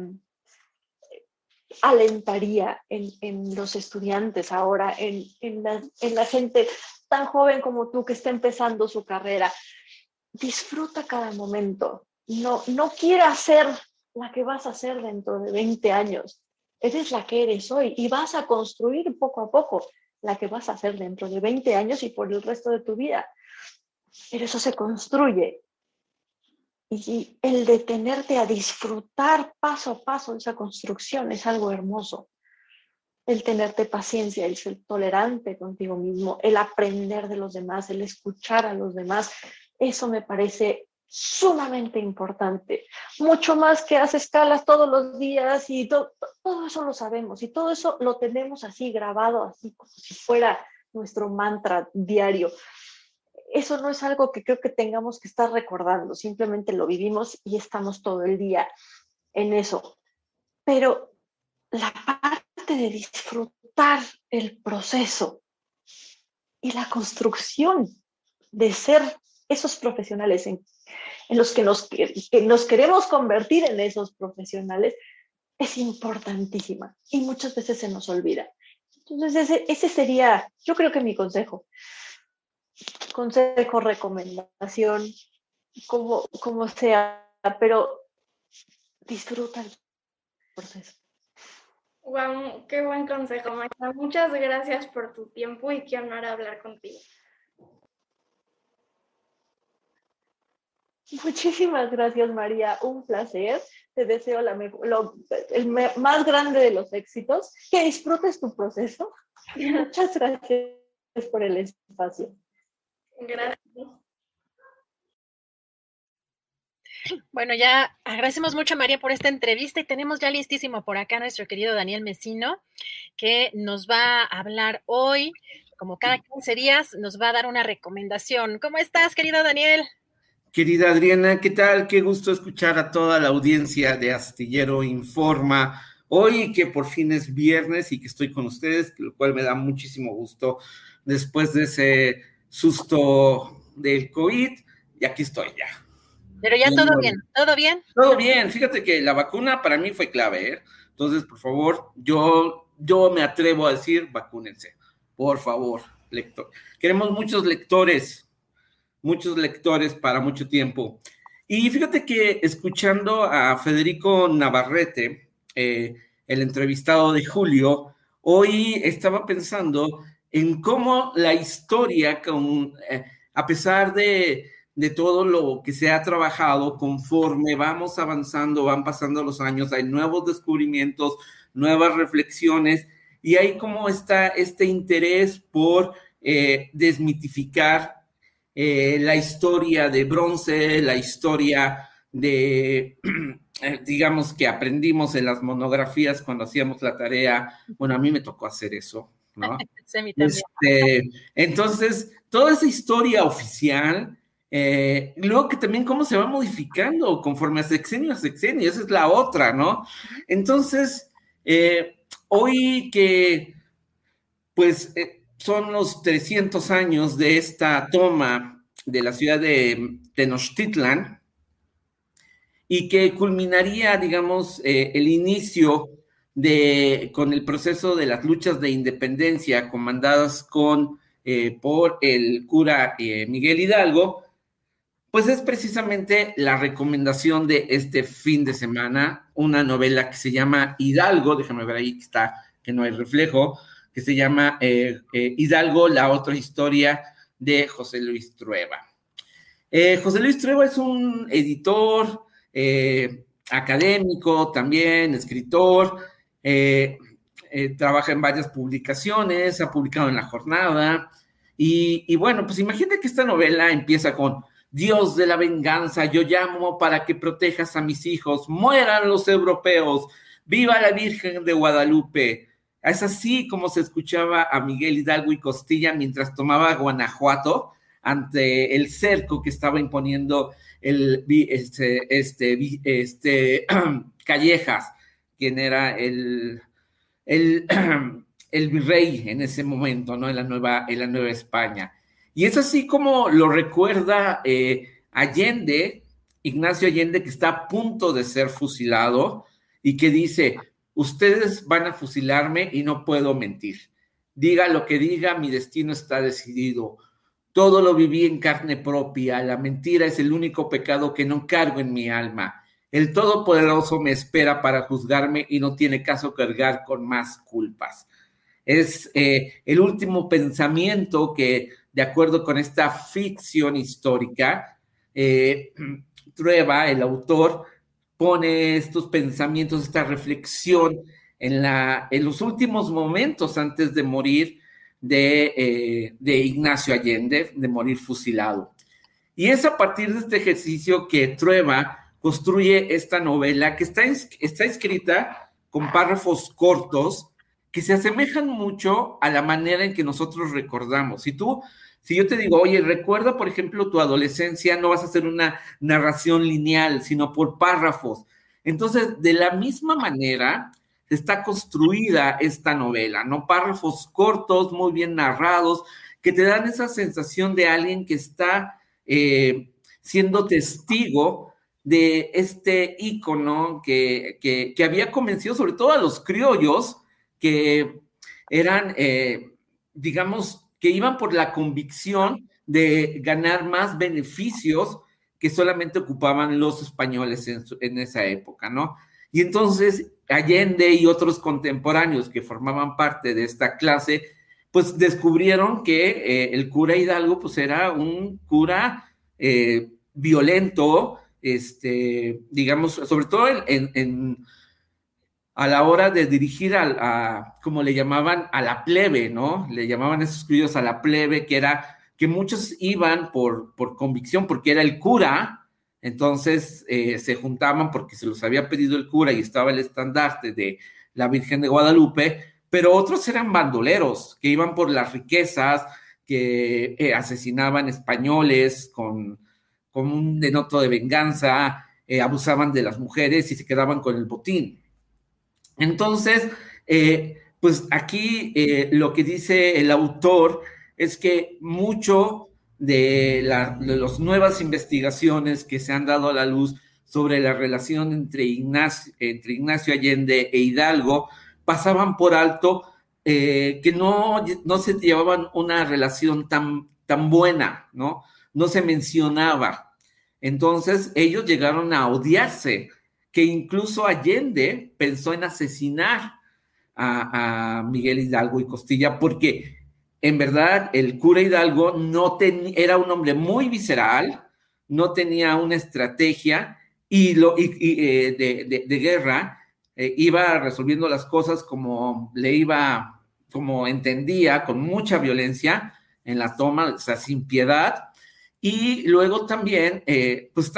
alentaría en, los estudiantes ahora, en, la, en la gente tan joven como tú que está empezando su carrera. Disfruta cada momento. No, no quiera ser la que vas a ser dentro de 20 años. Eres la que eres hoy y vas a construir poco a poco la que vas a ser dentro de 20 años y por el resto de tu vida. Pero eso se construye. Y el detenerte a disfrutar paso a paso esa construcción es algo hermoso. El tenerte paciencia, el ser tolerante contigo mismo, el aprender de los demás, el escuchar a los demás, eso me parece sumamente importante, mucho más que hacer escalas todos los días y todo eso lo sabemos y todo eso lo tenemos así grabado, así como si fuera nuestro mantra diario. Eso no es algo que creo que tengamos que estar recordando, simplemente lo vivimos y estamos todo el día en eso. Pero la parte de disfrutar el proceso y la construcción de ser esos profesionales en en los que nos, nos queremos convertir en esos profesionales es importantísima y muchas veces se nos olvida. Entonces, ese, ese sería, yo creo que mi consejo. Consejo, recomendación, como, como sea, pero disfruta el proceso. Wow, qué buen consejo, Maestra. Muchas gracias por tu tiempo y qué honor hablar contigo. Muchísimas gracias, María. Un placer. Te deseo la el más grande de los éxitos. Que disfrutes tu proceso. Muchas gracias por el espacio. Gracias. Bueno, ya agradecemos mucho a María por esta entrevista y tenemos ya listísimo por acá nuestro querido Daniel Mesino, que nos va a hablar hoy, como cada 15 días, nos va a dar una recomendación. ¿Cómo estás, querido Daniel? Querida Adriana, ¿qué tal? Qué gusto escuchar a toda la audiencia de Astillero Informa. Hoy que por fin es viernes y que estoy con ustedes, lo cual me da muchísimo gusto después de ese susto del COVID. Y aquí estoy ya. Pero ya todo bien, ¿todo bien? Todo bien. Fíjate que la vacuna para mí fue clave, ¿eh? Entonces, por favor, yo, yo me atrevo a decir, vacúnense. Por favor, lector. Queremos muchos lectores muchos lectores para mucho tiempo. Y fíjate que escuchando a Federico Navarrete, eh, el entrevistado de Julio, hoy estaba pensando en cómo la historia, con, eh, a pesar de, de, todo lo que se ha trabajado, conforme vamos avanzando, van pasando los años, hay nuevos descubrimientos, nuevas reflexiones, y hay como está este interés por eh, desmitificar eh, la historia de bronce, la historia de, eh, digamos, que aprendimos en las monografías cuando hacíamos la tarea. Bueno, a mí me tocó hacer eso, ¿no? Este, entonces, toda esa historia oficial, eh, luego que también cómo se va modificando conforme a sexenio a sexenio, esa es la otra, ¿no? Entonces, hoy que, pues, son los 300 años de esta toma de la ciudad de Tenochtitlan y que culminaría, digamos, eh, el inicio de, con el proceso de las luchas de independencia comandadas con, eh, por el cura eh, Miguel Hidalgo, pues es precisamente la recomendación de este fin de semana, una novela que se llama Hidalgo, déjame ver ahí que está, que no hay reflejo, que se llama eh, eh, Hidalgo, la otra historia de José Luis Trueba. Eh, José Luis Trueba es un editor académico también, escritor, trabaja en varias publicaciones, ha publicado en La Jornada, y, y bueno, pues imagínate que esta novela empieza con Dios de la venganza, yo llamo para que protejas a mis hijos, mueran los europeos, viva la Virgen de Guadalupe, es así como se escuchaba a Miguel Hidalgo y Costilla mientras tomaba Guanajuato ante el cerco que estaba imponiendo el, este, este, este Callejas, quien era el, el, el, virrey en ese momento, ¿no? En la Nueva, en la Nueva España. Y es así como lo recuerda eh, Allende, Ignacio Allende, que está a punto de ser fusilado y que dice, ustedes van a fusilarme y no puedo mentir. Diga lo que diga, mi destino está decidido. Todo lo viví en carne propia. La mentira es el único pecado que no cargo en mi alma. El Todopoderoso me espera para juzgarme y no tiene caso cargar con más culpas. Es eh, el último pensamiento que, de acuerdo con esta ficción histórica, eh, Trueba, el autor, pone estos pensamientos, esta reflexión en, la, en los últimos momentos antes de morir de, eh, de Ignacio Allende, de morir fusilado. Y es a partir de este ejercicio que Trueba construye esta novela que está, está escrita con párrafos cortos que se asemejan mucho a la manera en que nosotros recordamos. Si tú, si yo te digo, oye, recuerda, por ejemplo, tu adolescencia, no vas a hacer una narración lineal, sino por párrafos. Entonces, de la misma manera, está construida esta novela, ¿no? Párrafos cortos, muy bien narrados, que te dan esa sensación de alguien que está eh, siendo testigo de este ícono que, que, había convencido sobre todo a los criollos que eran, eh, digamos, que iban por la convicción de ganar más beneficios que solamente ocupaban los españoles en, esa época, ¿no? Y entonces Allende y otros contemporáneos que formaban parte de esta clase, pues descubrieron que eh, el cura Hidalgo pues era un cura eh, violento, este, digamos, sobre todo en, a la hora de dirigir a, como le llamaban, a la plebe, ¿no? Le llamaban esos críos a la plebe, que era que muchos iban por, por convicción, porque era el cura, entonces eh, se juntaban porque se los había pedido el cura y estaba el estandarte de la Virgen de Guadalupe, pero otros eran bandoleros que iban por las riquezas, que eh, asesinaban españoles con, con, un denoto de venganza, eh, abusaban de las mujeres y se quedaban con el botín. Entonces, pues aquí lo que dice el autor es que mucho de, las nuevas investigaciones que se han dado a la luz sobre la relación entre Ignacio, entre Ignacio Allende e Hidalgo, pasaban por alto eh, que no, no se llevaban una relación tan, tan buena, ¿no? No se mencionaba. Entonces ellos llegaron a odiarse, que incluso Allende pensó en asesinar a, Miguel Hidalgo y Costilla porque en verdad el cura Hidalgo no era un hombre muy visceral, no tenía una estrategia y, lo, eh, de, guerra, eh, iba resolviendo las cosas como le iba, como entendía, con mucha violencia en la toma, o sea, sin piedad. Y luego también, eh, pues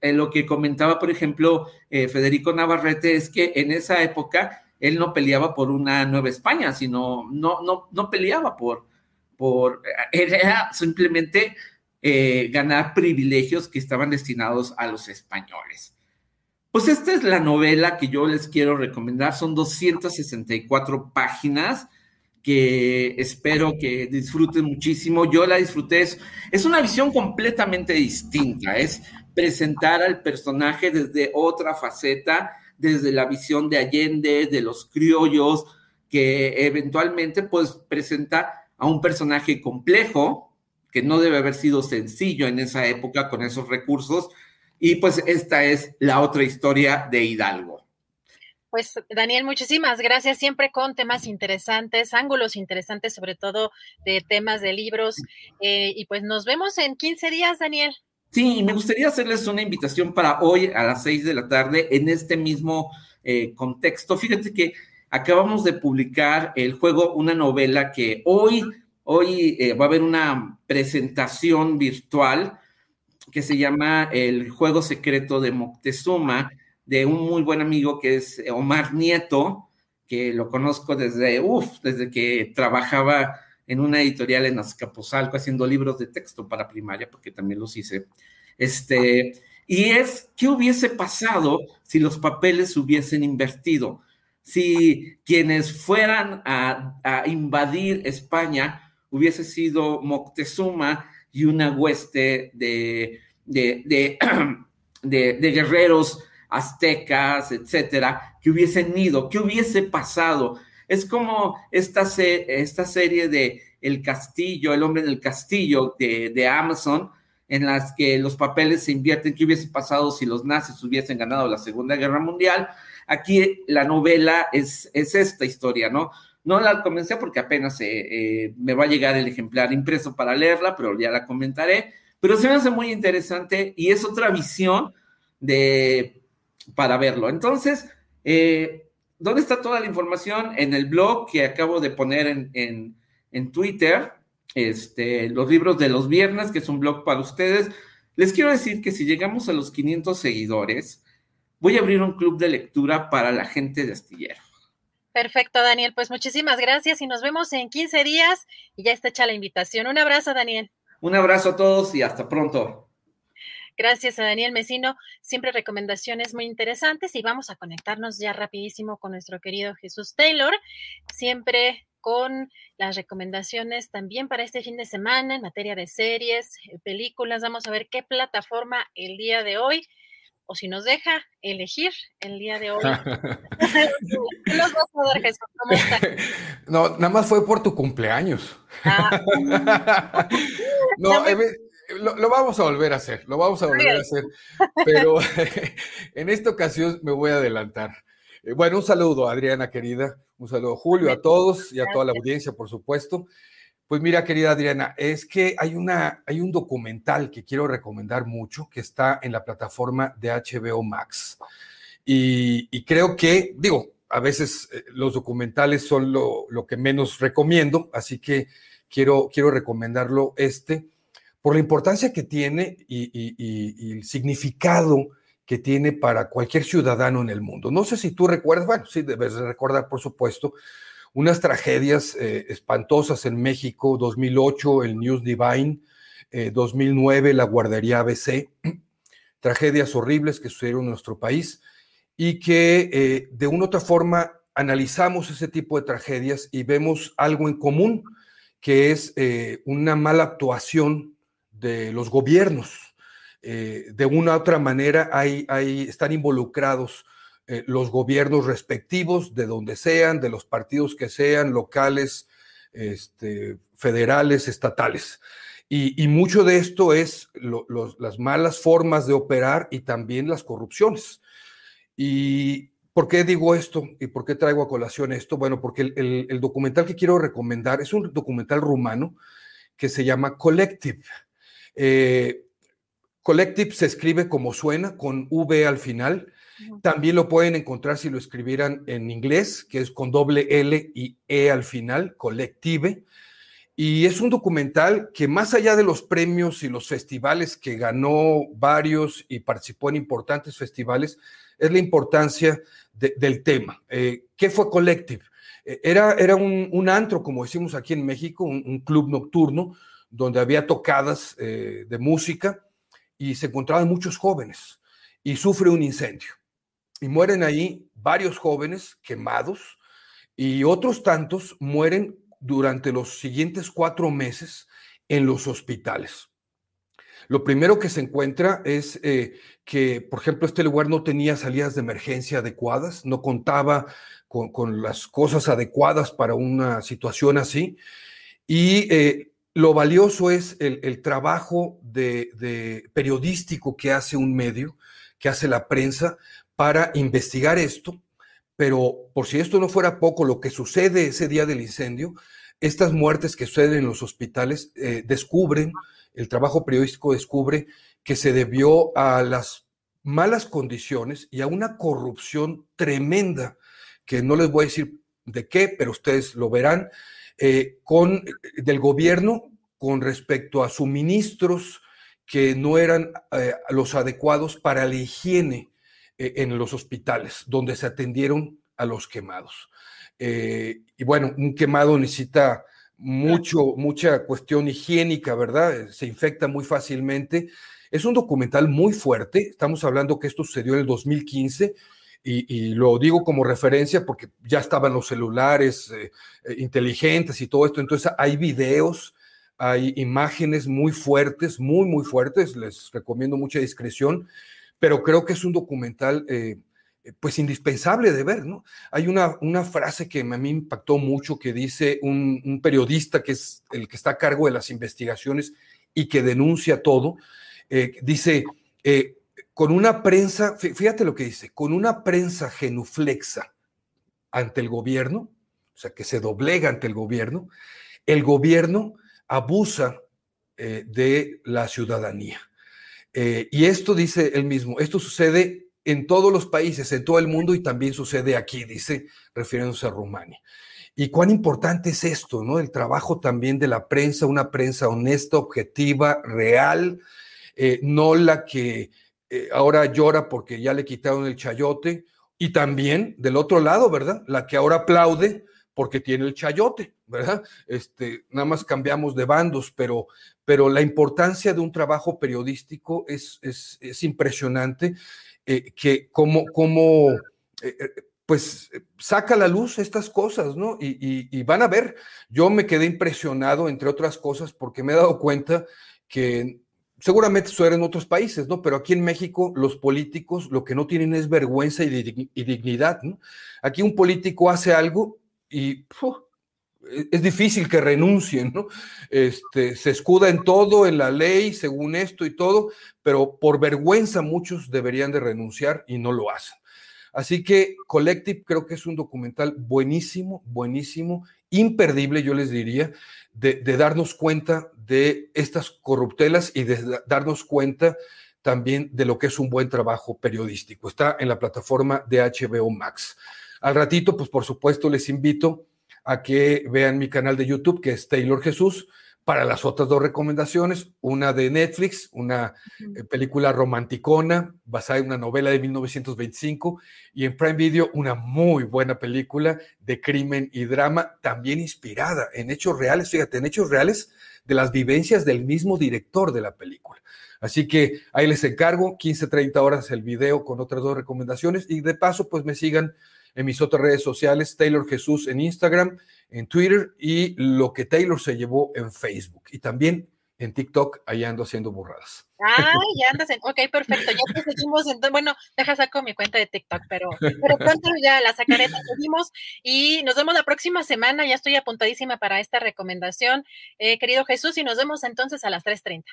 lo que comentaba, por ejemplo, Federico Navarrete, es que en esa época él no peleaba por una Nueva España, sino no, no, no peleaba por, por, era simplemente eh, ganar privilegios que estaban destinados a los españoles. Pues esta es la novela que yo les quiero recomendar, son 264 páginas que espero que disfruten muchísimo. Yo la disfruté, es, una visión completamente distinta, es presentar al personaje desde otra faceta, desde la visión de Allende, de los criollos, que eventualmente pues presenta a un personaje complejo, que no debe haber sido sencillo en esa época con esos recursos, y pues esta es la otra historia de Hidalgo. Pues Daniel, muchísimas gracias, siempre con temas interesantes, ángulos interesantes, sobre todo de temas de libros, eh, y pues nos vemos en 15 días, Daniel. Sí, me gustaría hacerles una invitación para hoy a las seis de la tarde en este mismo eh, contexto. Fíjate que acabamos de publicar el juego, una novela que hoy, hoy eh, va a haber una presentación virtual que se llama El Juego Secreto de Moctezuma, de un muy buen amigo que es Omar Nieto, que lo conozco desde, uff, desde que trabajaba en una editorial en Azcapotzalco haciendo libros de texto para primaria, porque también los hice. Este, y es, ¿qué hubiese pasado si los papeles hubiesen invertido? Si quienes fueran a, invadir España hubiese sido Moctezuma y una hueste de, de, de, guerreros aztecas, etcétera, que hubiesen ido, ¿qué hubiese pasado? Es como esta, esta serie de El Castillo, El Hombre en el Castillo de, de Amazon, en las que los papeles se invierten, qué hubiese pasado si los nazis hubiesen ganado la Segunda Guerra Mundial. Aquí la novela es, es esta historia, ¿no? No la comencé porque apenas eh, eh, me va a llegar el ejemplar impreso para leerla, pero ya la comentaré. Pero se me hace muy interesante y es otra visión de, para verlo. Entonces, eh, ¿dónde está toda la información? En el blog que acabo de poner en, en, Twitter, este, los libros de los viernes, que es un blog para ustedes. Les quiero decir que si llegamos a los 500 seguidores, voy a abrir un club de lectura para la gente de Astillero. Perfecto, Daniel. Pues muchísimas gracias y nos vemos en 15 días y ya está hecha la invitación. Un abrazo, Daniel. Un abrazo a todos y hasta pronto. Gracias a Daniel Mesino. Siempre recomendaciones muy interesantes y vamos a conectarnos ya rapidísimo con nuestro querido Jesús Taylor. Siempre con las recomendaciones también para este fin de semana en materia de series, películas. Vamos a ver qué plataforma el día de hoy o si nos deja elegir el día de hoy. ¿Qué nos vas a dar, Jesús? ¿Cómo No, nada más fue por tu cumpleaños. Ah. no, lo, vamos a volver a hacer, lo vamos a volver a hacer, pero en esta ocasión me voy a adelantar. Eh, bueno, un saludo, Adriana querida, un saludo, Julio, a todos y a toda la audiencia, por supuesto. Pues mira, querida Adriana, es que hay, una, hay un documental que quiero recomendar mucho que está en la plataforma de HBO Max. Y, creo que, digo, a veces eh, los documentales son lo, que menos recomiendo, así que quiero, quiero recomendarlo este por la importancia que tiene y, el significado que tiene para cualquier ciudadano en el mundo. No sé si tú recuerdas, bueno, sí debes recordar, por supuesto, unas tragedias eh, espantosas en México, 2008 el News Divine, 2009 eh, la guardería ABC, tragedias horribles que sucedieron en nuestro país y que eh, de una u otra forma analizamos ese tipo de tragedias y vemos algo en común, que es una mala actuación de los gobiernos. de una u otra manera hay, están involucrados eh, los gobiernos respectivos, de donde sean, de los partidos que sean, locales, este, federales, estatales. Y, mucho de esto es las malas formas de operar y también las corrupciones. ¿Y por qué digo esto y por qué traigo a colación esto? Bueno, porque el, documental que quiero recomendar es un documental rumano que se llama Collective. Eh, Collective se escribe como suena, con V al final, también lo pueden encontrar si lo escribieran en inglés, que es con doble L y E al final, Collective. Y es un documental que más allá de los premios y los festivales que ganó varios y participó en importantes festivales, es la importancia del tema. Eh, ¿Qué fue Collective? Eh, era, era un, antro, como decimos aquí en México, un, club nocturno donde había tocadas eh, de música y se encontraban muchos jóvenes y sufre un incendio y mueren ahí varios jóvenes quemados y otros tantos mueren durante los siguientes cuatro meses en los hospitales. Lo primero que se encuentra es eh, que, por ejemplo, este lugar no tenía salidas de emergencia adecuadas, no contaba con, las cosas adecuadas para una situación así. Y eh, lo valioso es el, trabajo de, periodístico que hace un medio, que hace la prensa, para investigar esto, pero por si esto no fuera poco, lo que sucede ese día del incendio, estas muertes que suceden en los hospitales eh, descubren, el trabajo periodístico descubre que se debió a las malas condiciones y a una corrupción tremenda, que no les voy a decir de qué, pero ustedes lo verán, eh, con, del gobierno con respecto a suministros que no eran eh, los adecuados para la higiene eh, en los hospitales donde se atendieron a los quemados. Y bueno, un quemado necesita mucho, mucha cuestión higiénica, ¿verdad? Se infecta muy fácilmente. Es un documental muy fuerte. Estamos hablando que esto sucedió en el 2015 y, lo digo como referencia porque ya estaban los celulares eh, eh, inteligentes y todo esto. Entonces hay videos, hay imágenes muy fuertes, muy, muy fuertes. Les recomiendo mucha discreción, pero creo que es un documental eh, pues indispensable de ver, ¿no? Hay una, una frase que a mí impactó mucho que dice un, periodista que es el que está a cargo de las investigaciones y que denuncia todo, dice, con una prensa, fíjate lo que dice, con una prensa genuflexa ante el gobierno, o sea, que se doblega ante el gobierno, el gobierno abusa eh, de la ciudadanía. Eh, y esto dice él mismo, esto sucede en todos los países, en todo el mundo y también sucede aquí, dice, refiriéndose a Rumania. Y cuán importante es esto, ¿no? El trabajo también de la prensa, una prensa honesta, objetiva, real, eh, no la que eh, ahora llora porque ya le quitaron el chayote, y también del otro lado, ¿verdad? La que ahora aplaude porque tiene el chayote, ¿verdad? Este, nada más cambiamos de bandos, pero, pero la importancia de un trabajo periodístico es, es, impresionante, eh, que como, como eh, pues saca a la luz estas cosas, ¿no? Y, van a ver, yo me quedé impresionado, entre otras cosas, porque me he dado cuenta que seguramente sucede en otros países, ¿no? Pero aquí en México los políticos lo que no tienen es vergüenza y, dignidad, ¿no? Aquí un político hace algo y e-, es difícil que renuncien, ¿no? Este, se escuda en todo, en la ley, según esto y todo, pero por vergüenza muchos deberían de renunciar y no lo hacen. Así que Collective creo que es un documental buenísimo, buenísimo, imperdible, yo les diría, de, darnos cuenta de estas corruptelas y de darnos cuenta también de lo que es un buen trabajo periodístico. Está en la plataforma de HBO Max. Al ratito, pues por supuesto, les invito a que vean mi canal de YouTube, que es Taylor Jesús, para las otras dos recomendaciones, una de Netflix, una eh, película romanticona basada en una novela de 1925, y en Prime Video una muy buena película de crimen y drama, también inspirada en hechos reales, fíjate, en hechos reales de las vivencias del mismo director de la película. Así que ahí les encargo, 15, 30 horas el video con otras dos recomendaciones y de paso pues me sigan en mis otras redes sociales, Taylor Jesús en Instagram, en Twitter y lo que Taylor se llevó en Facebook. Y también en TikTok, ahí ando haciendo burradas. Ah, ya andas en, ok, perfecto, ya te seguimos, bueno, deja saco mi cuenta de TikTok, pero, pero pronto ya la sacaré, te seguimos y nos vemos la próxima semana, ya estoy apuntadísima para esta recomendación, eh, querido Jesús, y nos vemos entonces a las 3.30.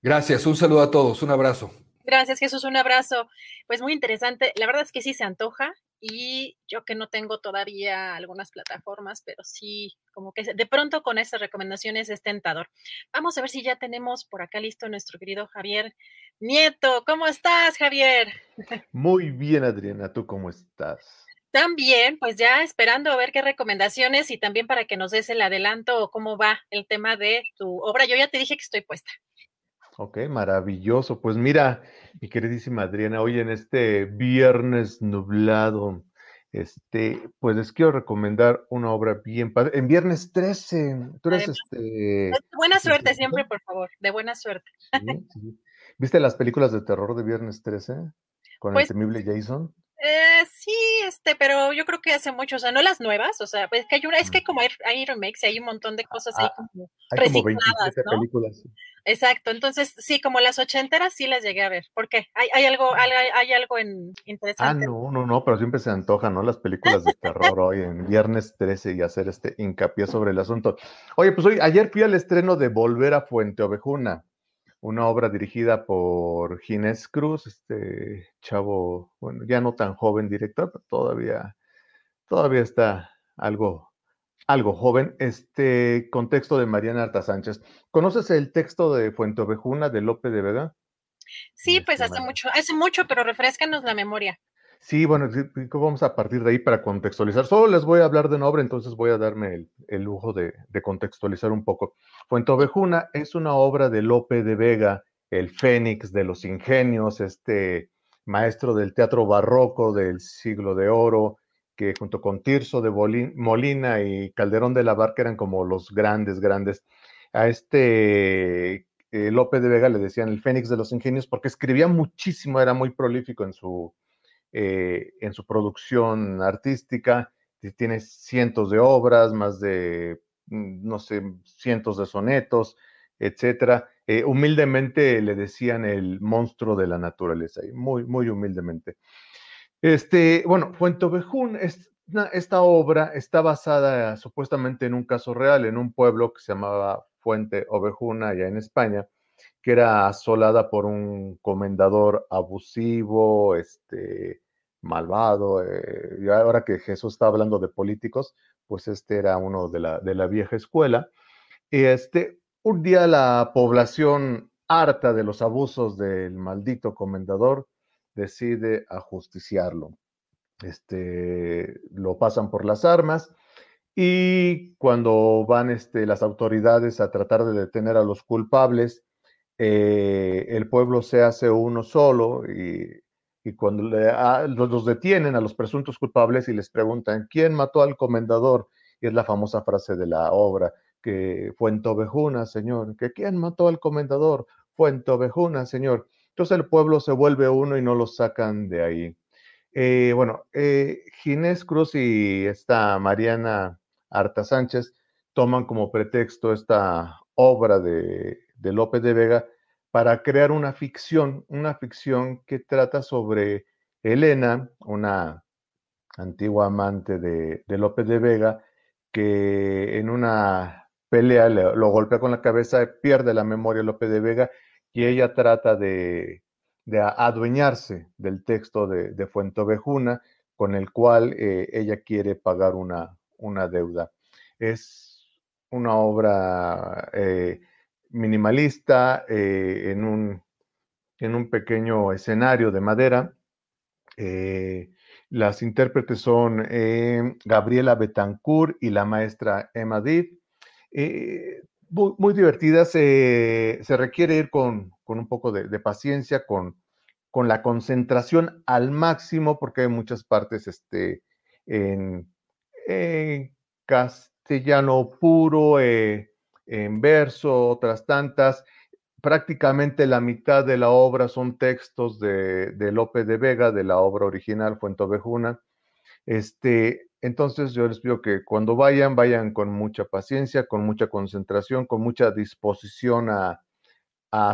Gracias, un saludo a todos, un abrazo. Gracias, Jesús, un abrazo. Pues muy interesante, la verdad es que sí se antoja, y yo que no tengo todavía algunas plataformas, pero sí, como que de pronto con esas recomendaciones es tentador. Vamos a ver si ya tenemos por acá listo nuestro querido Javier Nieto. ¿Cómo estás, Javier? Muy bien, Adriana, ¿tú cómo estás? También, pues ya esperando a ver qué recomendaciones y también para que nos des el adelanto o cómo va el tema de tu obra. Yo ya te dije que estoy puesta. Ok, maravilloso. Pues mira, mi queridísima Adriana, hoy en este viernes nublado, este, pues les quiero recomendar una obra bien padre. En viernes 13, tú eres este. Buena suerte siempre, por favor, de buena suerte. ¿Viste las películas de terror de viernes 13? Con el pues temible Jason. Eh, este, pero yo creo que hace mucho, o sea, no las nuevas, o sea, pues que hay una, es que como hay, hay remakes y hay un montón de cosas ahí ah, como hay como 27 películas. Exacto, entonces sí, como las ochenteras sí las llegué a ver. ¿Por qué? ¿Hay, hay algo, hay, hay, algo en Ah, interesante? no, no, no, pero siempre se antojan, ¿no? Las películas de terror hoy en viernes 13 y hacer este hincapié sobre el asunto. Oye, pues hoy, ayer fui al estreno de Volver a Fuente Ovejuna una obra dirigida por Ginés Cruz, este chavo, bueno, ya no tan joven director, pero todavía, todavía está algo, algo joven. Este contexto de Mariana Arta Sánchez. ¿Conoces el texto de Fuente Ovejuna de Lope de Vega? Sí, pues hace mucho, hace mucho, pero refrescanos la memoria. Sí, bueno, vamos a partir de ahí para contextualizar. Solo les voy a hablar de una obra, entonces voy a darme el, lujo de, contextualizar un poco. Fuentovejuna es una obra de Lope de Vega, el Fénix de los Ingenios, este maestro del teatro barroco del siglo de oro, que junto con Tirso de Molina y Calderón de la Barca eran como los grandes, grandes. A este eh, López de Vega le decían el Fénix de los Ingenios porque escribía muchísimo, era muy prolífico en su, eh, en su producción artística, tiene cientos de obras, más de, mm, no sé, cientos de sonetos, etcétera. Eh, humildemente le decían el monstruo de la naturaleza, muy, muy humildemente. Este, bueno, Fuente es, esta obra está basada supuestamente en un caso real, en un pueblo que se llamaba Fuente Ovejuna, allá en España, que era asolada por un comendador abusivo, este, malvado. Eh, y ahora que Jesús está hablando de políticos, pues este era uno de la, de la vieja escuela. Y este, un día la población harta de los abusos del maldito comendador, decide ajusticiarlo. Este, lo pasan por las armas y cuando van este, las autoridades a tratar de detener a los culpables, eh, el pueblo se hace uno solo y, cuando los, detienen a los presuntos culpables y les preguntan, ¿quién mató al comendador? Y es la famosa frase de la obra, que fue en señor, que ¿quién mató al comendador? Fue en señor. Entonces el pueblo se vuelve uno y no lo sacan de ahí. Eh, bueno, eh, Ginés Cruz y esta Mariana Arta Sánchez toman como pretexto esta obra de, de López de Vega para crear una ficción, una ficción que trata sobre Elena, una antigua amante de, de López de Vega, que en una pelea lo golpea con la cabeza, pierde la memoria López de Vega y ella trata de, adueñarse del texto de, de Fuentovejuna, con el cual eh, ella quiere pagar una, una, deuda. Es una obra eh, minimalista eh, en, un, en, un, pequeño escenario de madera. las intérpretes son Gabriela Betancourt y la maestra Emma Ditt muy, divertidas. se requiere ir con, un poco de, paciencia, con, con, la concentración al máximo, porque hay muchas partes este, en, castellano puro, eh, en verso, otras tantas. Prácticamente la mitad de la obra son textos de, de Lope de Vega, de la obra original Fuentovejuna. Este, entonces yo les pido que cuando vayan, vayan con mucha paciencia, con mucha concentración, con mucha disposición a,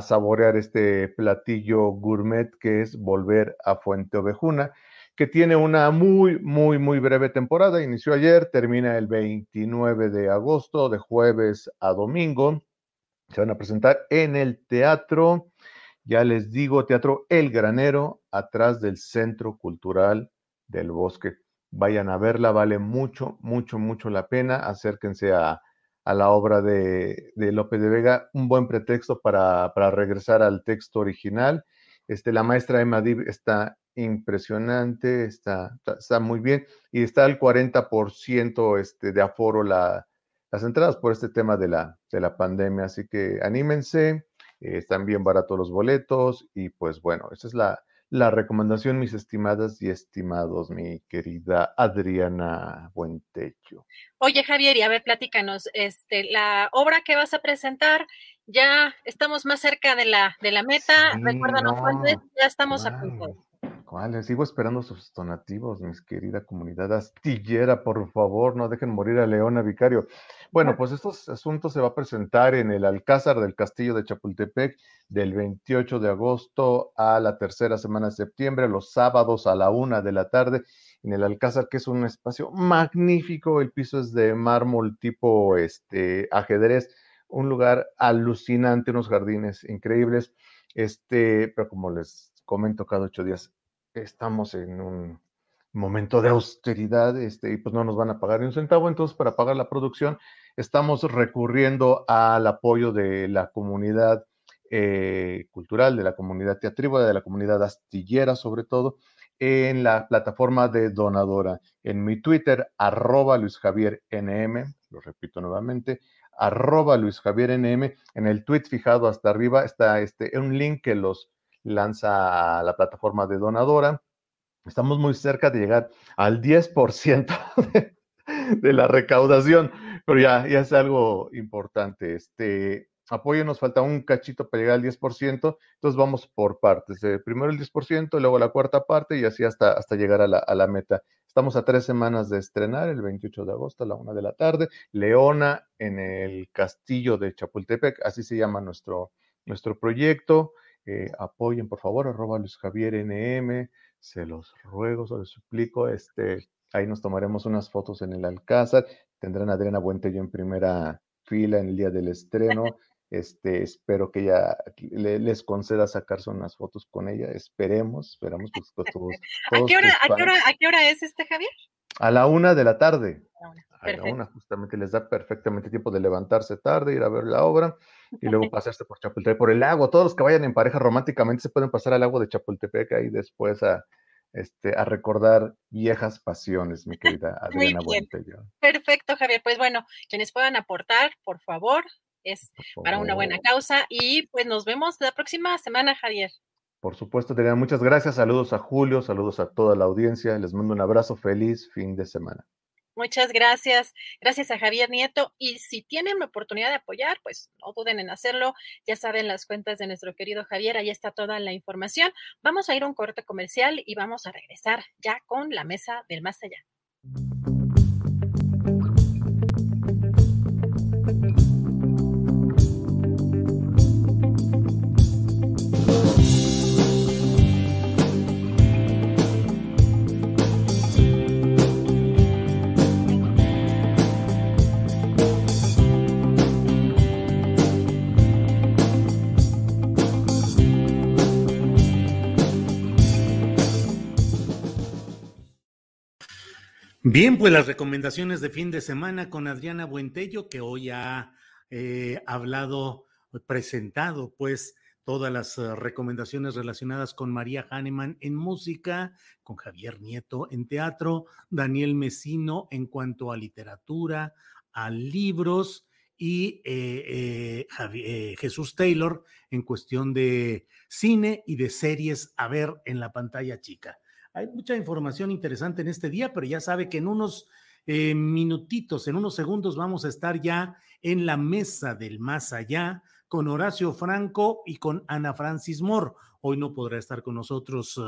saborear este platillo gourmet que es volver a Fuente Ovejuna, que tiene una muy, muy, muy breve temporada. Inició ayer, termina el 29 de agosto, de jueves a domingo. Se van a presentar en el teatro, ya les digo, Teatro El Granero, atrás del Centro Cultural del Bosque vayan a verla, vale mucho, mucho, mucho la pena. Acérquense a, la obra de, de, López de Vega, un buen pretexto para, regresar al texto original. Este, la maestra Emma Dib está impresionante, está, está, muy bien y está al 40% este, de aforo la, las entradas por este tema de la, de la pandemia. Así que anímense, eh, están bien baratos los boletos y pues bueno, esa es la, la recomendación, mis estimadas y estimados, mi querida Adriana Buentecho. Oye, Javier, y a ver, platícanos, este, la obra que vas a presentar, ya estamos más cerca de la, de la meta, recuérdanos cuándo es, ya estamos a punto. ¿Cuál? Sigo esperando sus donativos, mis querida comunidad astillera, por favor, no dejen morir a Leona Vicario. Bueno, pues estos asuntos se va a presentar en el Alcázar del Castillo de Chapultepec del 28 de agosto a la tercera semana de septiembre, los sábados a la una de la tarde, en el Alcázar, que es un espacio magnífico, el piso es de mármol tipo este, ajedrez, un lugar alucinante, unos jardines increíbles, este, pero como les comento cada ocho días, estamos en un momento de austeridad este, y pues no nos van a pagar ni un centavo, entonces para pagar la producción estamos recurriendo al apoyo de la comunidad eh, cultural, de la comunidad teatrívola, de la comunidad astillera sobre todo, en la plataforma de Donadora. En mi Twitter, arroba Luis Javier NM, lo repito nuevamente, arroba Luis Javier NM, en el tweet fijado hasta arriba está este, un link que los lanza la plataforma de Donadora. Estamos muy cerca de llegar al 10% de, de la recaudación, pero ya, ya es algo importante. Este, apoyo nos falta un cachito para llegar al 10%, entonces vamos por partes. Primero el 10%, luego la cuarta parte y así hasta, hasta llegar a la, a la meta. Estamos a tres semanas de estrenar, el 28 de agosto a la una de la tarde, Leona en el castillo de Chapultepec, así se llama nuestro, nuestro proyecto. Eh, apoyen, por favor, arroba Luis Javier NM, se los ruego, se los suplico, este, ahí nos tomaremos unas fotos en el Alcázar, tendrán a Adriana Buentello en primera fila en el día del estreno, este, espero que ella les conceda sacarse unas fotos con ella, esperemos, esperamos que todos, ¿A, qué hora, ¿a, qué hora, ¿A qué hora es este, Javier? A la una de la tarde. A la una, justamente les da perfectamente tiempo de levantarse tarde, ir a ver la obra y luego pasarse por Chapultepec, por el lago. Todos los que vayan en pareja románticamente se pueden pasar al lago de Chapultepec y después a, este, a recordar viejas pasiones, mi querida Adriana Buentello. Perfecto, Javier. Pues bueno, quienes puedan aportar, por favor, es para una buena causa. Y pues nos vemos la próxima semana, Javier. Por supuesto, Adriana, muchas gracias. Saludos a Julio, saludos a toda la audiencia. Les mando un abrazo. Feliz fin de semana. Muchas gracias. Gracias a Javier Nieto. Y si tienen la oportunidad de apoyar, pues no duden en hacerlo. Ya saben las cuentas de nuestro querido Javier, ahí está toda la información. Vamos a ir a un corte comercial y vamos a regresar ya con la mesa del más allá. Bien, pues las recomendaciones de fin de semana con Adriana Buentello, que hoy ha eh, hablado, presentado pues todas las uh, recomendaciones relacionadas con María Hahnemann en música, con Javier Nieto en teatro, Daniel Mesino en cuanto a literatura, a libros y eh, eh, Jesús Taylor en cuestión de cine y de series a ver en la pantalla chica. Hay mucha información interesante en este día, pero ya sabe que en unos eh, minutitos, en unos segundos vamos a estar ya en la mesa del más allá con Horacio Franco y con Ana Francis Moore. Hoy no podrá estar con nosotros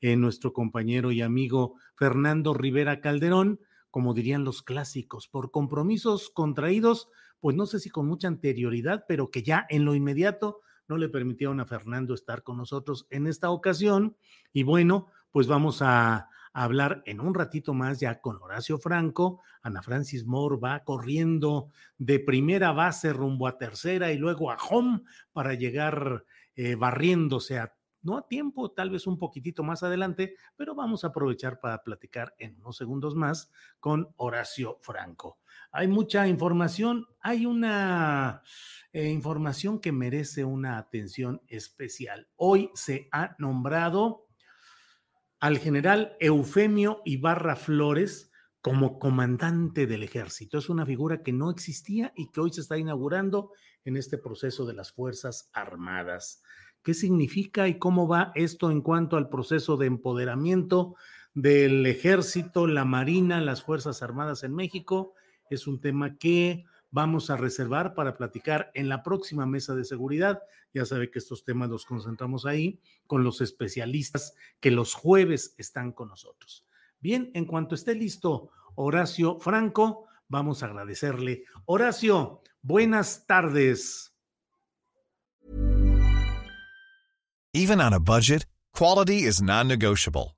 eh, nuestro compañero y amigo Fernando Rivera Calderón, como dirían los clásicos, por compromisos contraídos, pues no sé si con mucha anterioridad, pero que ya en lo inmediato no le permitieron a Fernando estar con nosotros en esta ocasión. Y bueno, pues vamos a, hablar en un ratito más ya con Horacio Franco. Ana Francis Moore va corriendo de primera base rumbo a tercera y luego a home para llegar eh, barriéndose a no a tiempo, tal vez un poquitito más adelante, pero vamos a aprovechar para platicar en unos segundos más con Horacio Franco. Hay mucha información, hay una eh, información que merece una atención especial. Hoy se ha nombrado al general Eufemio Ibarra Flores como comandante del ejército. Es una figura que no existía y que hoy se está inaugurando en este proceso de las Fuerzas Armadas. ¿Qué significa y cómo va esto en cuanto al proceso de empoderamiento del ejército, la Marina, las Fuerzas Armadas en México? Es un tema que vamos a reservar para platicar en la próxima mesa de seguridad. Ya sabe que estos temas los concentramos ahí con los especialistas que los jueves están con nosotros. Bien, en cuanto esté listo Horacio Franco, vamos a agradecerle. Horacio, buenas tardes. Even on a budget, quality is non-negotiable.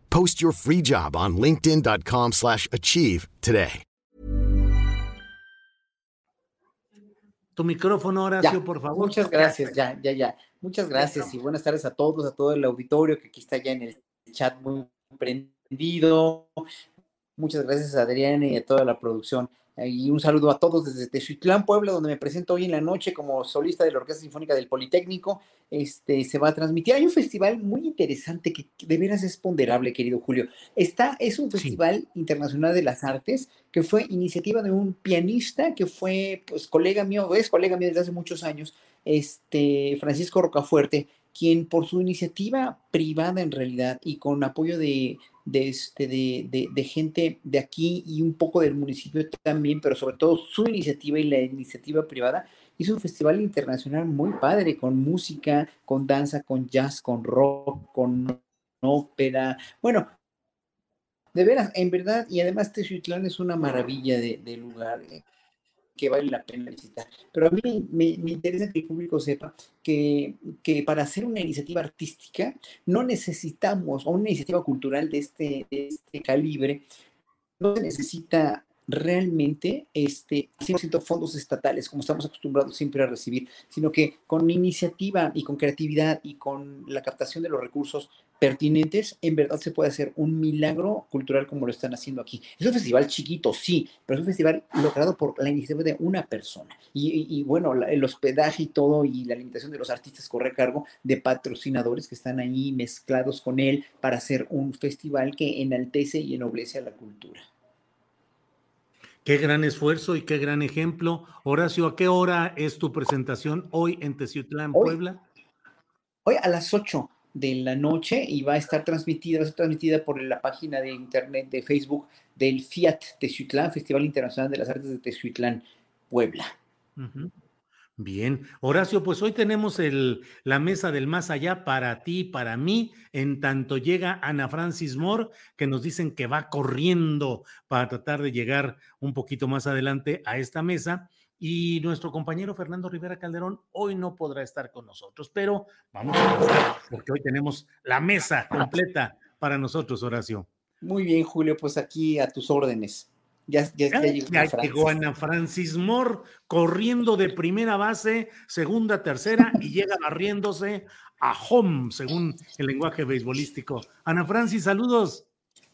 Post your free job on linkedin.com slash achieve today. Tu micrófono, Horacio, Ya, por favor. Muchas gracias, ya, ya, ya. Muchas gracias y buenas tardes a todos, a todo el auditorio que aquí está ya en el chat muy prendido. Muchas gracias a Adriana y a toda la producción. Y un saludo a todos desde Tezuitlán, Puebla, donde me presento hoy en la noche como solista de la Orquesta Sinfónica del Politécnico. Este, se va a transmitir. Hay un festival muy interesante que de veras es ponderable, querido Julio. Está, es un festival internacional de las artes que fue iniciativa de un pianista que fue pues, colega mío, es colega mío desde hace muchos años, este, Francisco Rocafuerte, quien por su iniciativa privada en realidad y con apoyo de, de, este, de, de- gente de aquí y un poco del municipio también, pero sobre todo su iniciativa y la iniciativa privada, hizo un festival internacional muy padre, con música, con danza, con jazz, con rock, con ópera. Bueno, de veras, en verdad, y además Tezuitlán es una maravilla de, de lugar. Que vale la pena visitar. Pero a mí me, me interesa que el público sepa que, que para hacer una iniciativa artística no necesitamos, o una iniciativa cultural de este, de este calibre, no se necesita realmente este 100% fondos estatales, como estamos acostumbrados siempre a recibir, sino que con iniciativa y con creatividad y con la captación de los recursos pertinentes, en verdad se puede hacer un milagro cultural como lo están haciendo aquí. Es un festival chiquito, sí, pero es un festival logrado por la iniciativa de una persona. Y, bueno, el hospedaje y todo y la limitación de los artistas corre a cargo de patrocinadores que están ahí mezclados con él para hacer un festival que enaltece y ennoblece a la cultura. Qué gran esfuerzo y qué gran ejemplo. Horacio, ¿a qué hora es tu presentación hoy en Teciutlán, Hoy. Puebla? Hoy a las 8 de la noche y va a estar transmitida, va a ser transmitida por la página de internet de Facebook del Fiat Tezuitlán, Festival Internacional de las Artes de Tezuitlán, Puebla. Bien, Horacio, pues hoy tenemos la mesa del más allá para ti, para mí, en tanto llega Ana Francis Moore, que nos dicen que va corriendo para tratar de llegar un poquito más adelante a esta mesa. Y nuestro compañero Fernando Rivera Calderón hoy no podrá estar con nosotros, pero vamos a empezar porque hoy tenemos la mesa completa para nosotros, Horacio. Muy bien, Julio, pues aquí a tus órdenes. Ya, ya, ya llegó Ya llegó Ana Francis Moore corriendo de primera base, segunda, tercera y llega barriéndose a home, según el lenguaje beisbolístico. Ana Francis, saludos.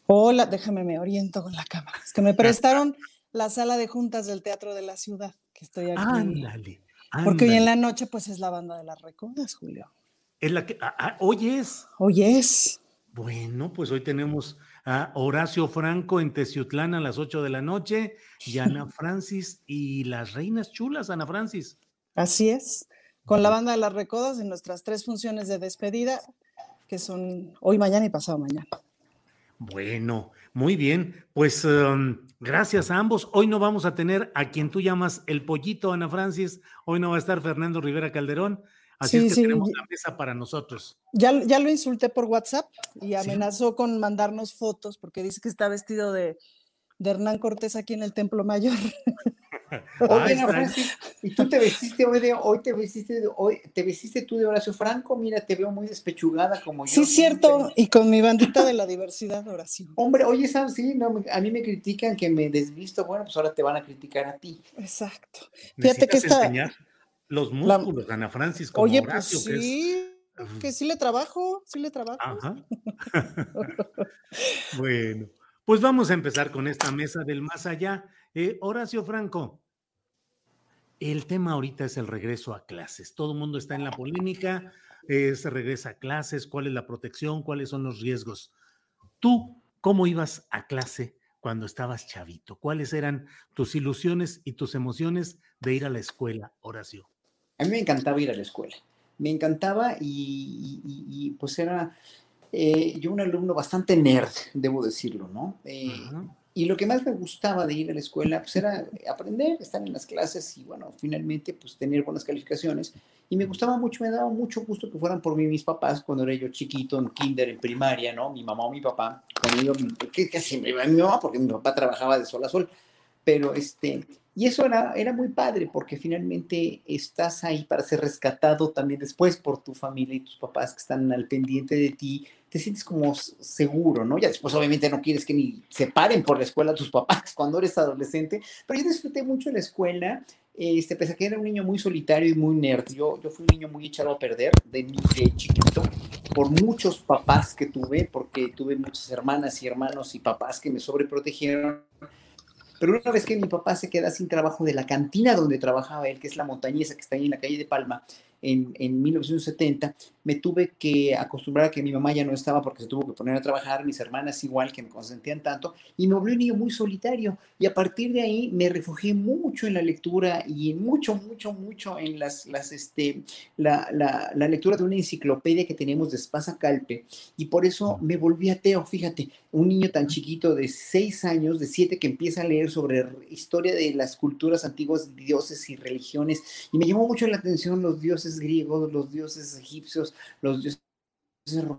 Hola, déjame me oriento con la cámara. Es que me prestaron la sala de juntas del Teatro de la Ciudad, que estoy aquí. Ándale. Porque hoy en la noche pues es la banda de las recodas, Julio. Es la que, ah, ah, hoy es. Hoy es. Bueno, pues hoy tenemos a Horacio Franco en Teciutlán a las 8 de la noche y Ana Francis y las reinas chulas, Ana Francis. Así es. Con la banda de las recodas en nuestras tres funciones de despedida, que son hoy, mañana y pasado mañana. Bueno, muy bien. Pues um, gracias a ambos. Hoy no vamos a tener a quien tú llamas el pollito, Ana Francis. Hoy no va a estar Fernando Rivera Calderón. Así Sí, es que sí, tenemos la mesa para nosotros. Ya, ya lo insulté por WhatsApp y amenazó con mandarnos fotos porque dice que está vestido de, de Hernán Cortés aquí en el Templo Mayor. Oye, Ana está. Francis, ¿y tú te vestiste hoy de, hoy te vestiste de, hoy, te vestiste tú de Horacio Franco? Mira, te veo muy despechugada como yo. Sí, cierto, y con mi bandita de la diversidad, oración. Hombre, oye, ¿sabes? Sí, no, a mí me critican que me desvisto, bueno, pues ahora te van a criticar a ti. Exacto. Fíjate que esta, enseñar los la- músculos, Ana Francis, como oye, Horacio, pues que es- sí, que sí le trabajo, sí le trabajo. Ajá. bueno, pues vamos a empezar con esta mesa del más allá. Eh, Horacio Franco, el tema ahorita es el regreso a clases. Todo el mundo está en la polémica, eh, se regresa a clases, cuál es la protección, cuáles son los riesgos. Tú, ¿cómo ibas a clase cuando estabas chavito? ¿Cuáles eran tus ilusiones y tus emociones de ir a la escuela, Horacio? A mí me encantaba ir a la escuela. Me encantaba y, y- y- pues era eh, yo un alumno bastante nerd, debo decirlo, ¿no? Eh, y lo que más me gustaba de ir a la escuela pues era aprender, estar en las clases y bueno, finalmente pues tener buenas calificaciones. Y me gustaba mucho, me daba mucho gusto que fueran por mí mis papás cuando era yo chiquito, en kinder, en primaria, ¿no? Mi mamá o mi papá, yo, que, que siempre iba mi mamá porque mi papá trabajaba de sol a sol, pero este, Y eso era, era muy padre porque finalmente estás ahí para ser rescatado también después por tu familia y tus papás que están al pendiente de ti. Te sientes como seguro, ¿no? Ya después obviamente no quieres que ni se paren por la escuela tus papás cuando eres adolescente, pero yo disfruté mucho la escuela, este, pese a que era un niño muy solitario y muy nerd. Yo, yo fui un niño muy echado a perder de, de chiquito por muchos papás que tuve, porque tuve muchas hermanas y hermanos y papás que me sobreprotegieron pero una vez que mi papá se queda sin trabajo de la cantina donde trabajaba él, que es la montañesa que está ahí en la calle de Palma, en, en 1970, me tuve que acostumbrar a que mi mamá ya no estaba porque se tuvo que poner a trabajar, mis hermanas igual, que me consentían tanto, y me volvió un niño muy solitario. Y a partir de ahí me refugié mucho en la lectura y mucho, mucho, mucho en las, las, este, la, la, la lectura de una enciclopedia que teníamos de Spasa Calpe. Y por eso me volví ateo, fíjate, un niño tan chiquito de seis años, de siete, que empieza a leer sobre historia de las culturas antiguas, dioses y religiones. Y me llamó mucho la atención los dioses griegos, los dioses egipcios, los dioses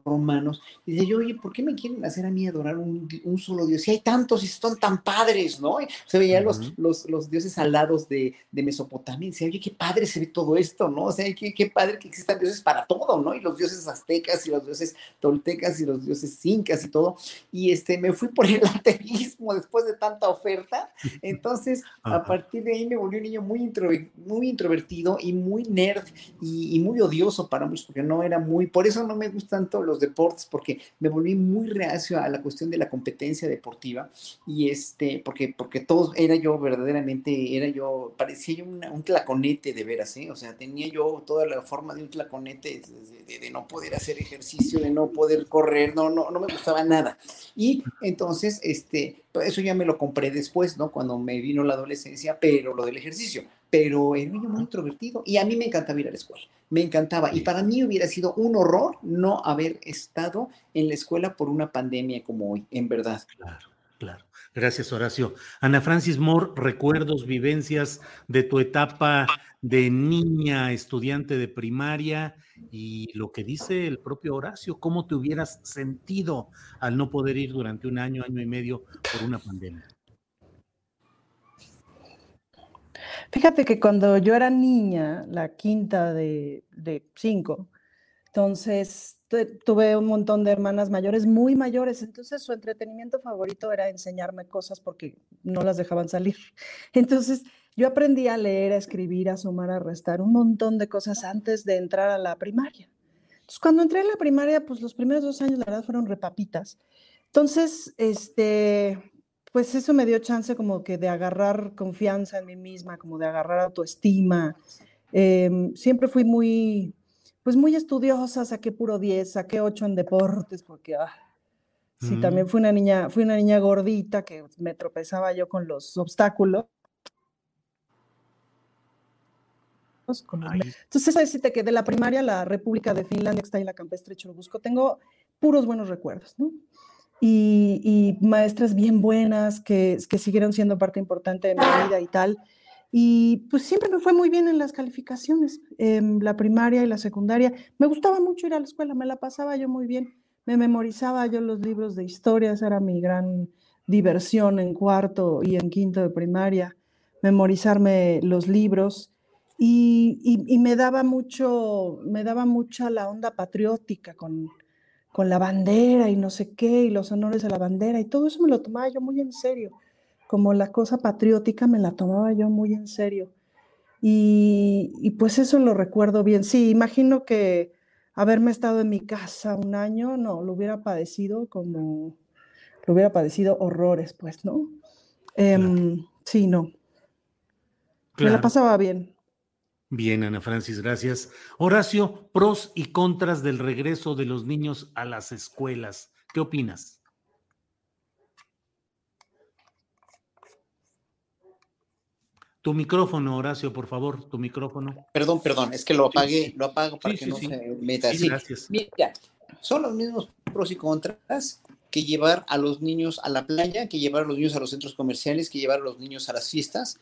romanos, y dice yo, oye, ¿por qué me quieren hacer a mí adorar un, un solo Dios? Si hay tantos y son tan padres, ¿no? Se veían los, los, los, dioses alados de, de Mesopotamia, y decía, oye, qué padre se ve todo esto, ¿no? O sea, qué, qué padre que existan dioses para todo, ¿no? Y los dioses aztecas, y los dioses toltecas, y los dioses incas, y todo. Y este, me fui por el ateísmo después de tanta oferta. Entonces, a partir de ahí me volví un niño muy, muy introvertido y muy nerd y, y muy odioso para muchos, porque no era muy, por eso no me gusta tanto los deportes porque me volví muy reacio a la cuestión de la competencia deportiva y este, porque, porque todos, era yo verdaderamente, era yo, parecía yo un tlaconete de veras, ¿eh? O sea, tenía yo toda la forma de un tlaconete, de, de, no poder hacer ejercicio, de no poder correr, no, no, no me gustaba nada. Y entonces, este, eso ya me lo compré después, ¿no? Cuando me vino la adolescencia, pero lo del ejercicio pero era un niño muy introvertido y a mí me encantaba ir a la escuela, me encantaba. Y para mí hubiera sido un horror no haber estado en la escuela por una pandemia como hoy, en verdad. Claro, claro. Gracias, Horacio. Ana Francis Moore, recuerdos, vivencias de tu etapa de niña, estudiante de primaria y lo que dice el propio Horacio, cómo te hubieras sentido al no poder ir durante un año, año y medio por una pandemia. Fíjate que cuando yo era niña, la quinta de, cinco, entonces tuve un montón de hermanas mayores, muy mayores, entonces su entretenimiento favorito era enseñarme cosas porque no las dejaban salir. Entonces yo aprendí a leer, a escribir, a sumar, a restar, un montón de cosas antes de entrar a la primaria. Entonces cuando entré a la primaria, pues los primeros dos años la verdad fueron repapitas. Entonces, este, pues eso me dio chance como que de agarrar confianza en mí misma, como de agarrar autoestima. Em, siempre fui muy, pues muy estudiosa, saqué puro 10, saqué 8 en deportes, porque ah, sí, también mm. fui una niña, fui una niña gordita que me tropezaba yo con los obstáculos. Entonces, decirte que de la primaria, la República de Finlandia, que está en la campestre Churubusco, tengo puros buenos recuerdos, ¿no? Y, maestras bien buenas que, que siguieron siendo parte importante de mi vida y tal. Y pues siempre me fue muy bien en las calificaciones, en la primaria y la secundaria. Me gustaba mucho ir a la escuela, me la pasaba yo muy bien. Me memorizaba yo los libros de historias, era mi gran diversión en cuarto y en quinto de primaria, memorizarme los libros. Y, y, y me daba mucho, me daba mucha la onda patriótica con, con la bandera y no sé qué, y los honores a la bandera, y todo eso me lo tomaba yo muy en serio. Como la cosa patriótica me la tomaba yo muy en serio. Y, y pues eso lo recuerdo bien. Sí, imagino que haberme estado en mi casa un año, no, lo hubiera padecido como, lo hubiera padecido horrores, pues, ¿no? Em, sí, no. Me la pasaba bien. Bien, Ana Francis, gracias. Horacio, pros y contras del regreso de los niños a las escuelas. ¿Qué opinas? Tu micrófono, Horacio, por favor, tu micrófono. Perdón, perdón, es que lo apagué, lo apago para que no se meta. Sí, gracias. Mira, son los mismos pros y contras que llevar a los niños a la playa, que llevar a los niños a los centros comerciales, que llevar a los niños a las fiestas,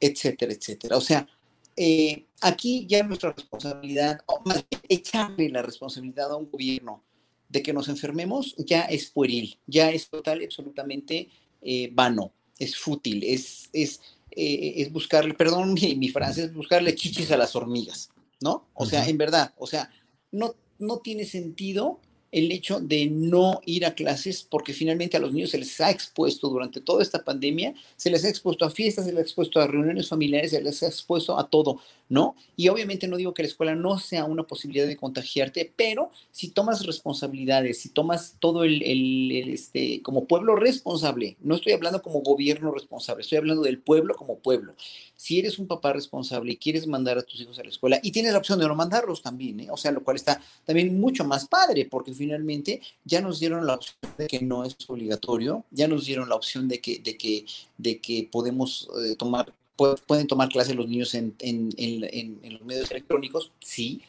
etcétera, etcétera. O sea, eh, aquí ya nuestra responsabilidad, o más bien echarle la responsabilidad a un gobierno de que nos enfermemos, ya es pueril, ya es total y absolutamente eh, vano, es fútil, es, es, eh, es buscarle, perdón mi, mi francés, es buscarle chichis a las hormigas, ¿no? O sea, en verdad, o sea, no, no tiene sentido el hecho de no ir a clases porque finalmente a los niños se les ha expuesto durante toda esta pandemia, se les ha expuesto a fiestas, se les ha expuesto a reuniones familiares, se les ha expuesto a todo, ¿no? Y obviamente no digo que la escuela no sea una posibilidad de contagiarte, pero si tomas responsabilidades, si tomas todo el, el, este, como pueblo responsable, no estoy hablando como gobierno responsable, estoy hablando del pueblo como pueblo. Si eres un papá responsable y quieres mandar a tus hijos a la escuela y tienes la opción de no mandarlos también, ¿eh? o sea, lo cual está también mucho más padre, porque finalmente ya nos dieron la opción de que no es obligatorio, ya nos dieron la opción de que, de que, de que podemos eh, tomar pueden tomar clases los niños en, en, en, en, los medios electrónicos, sí.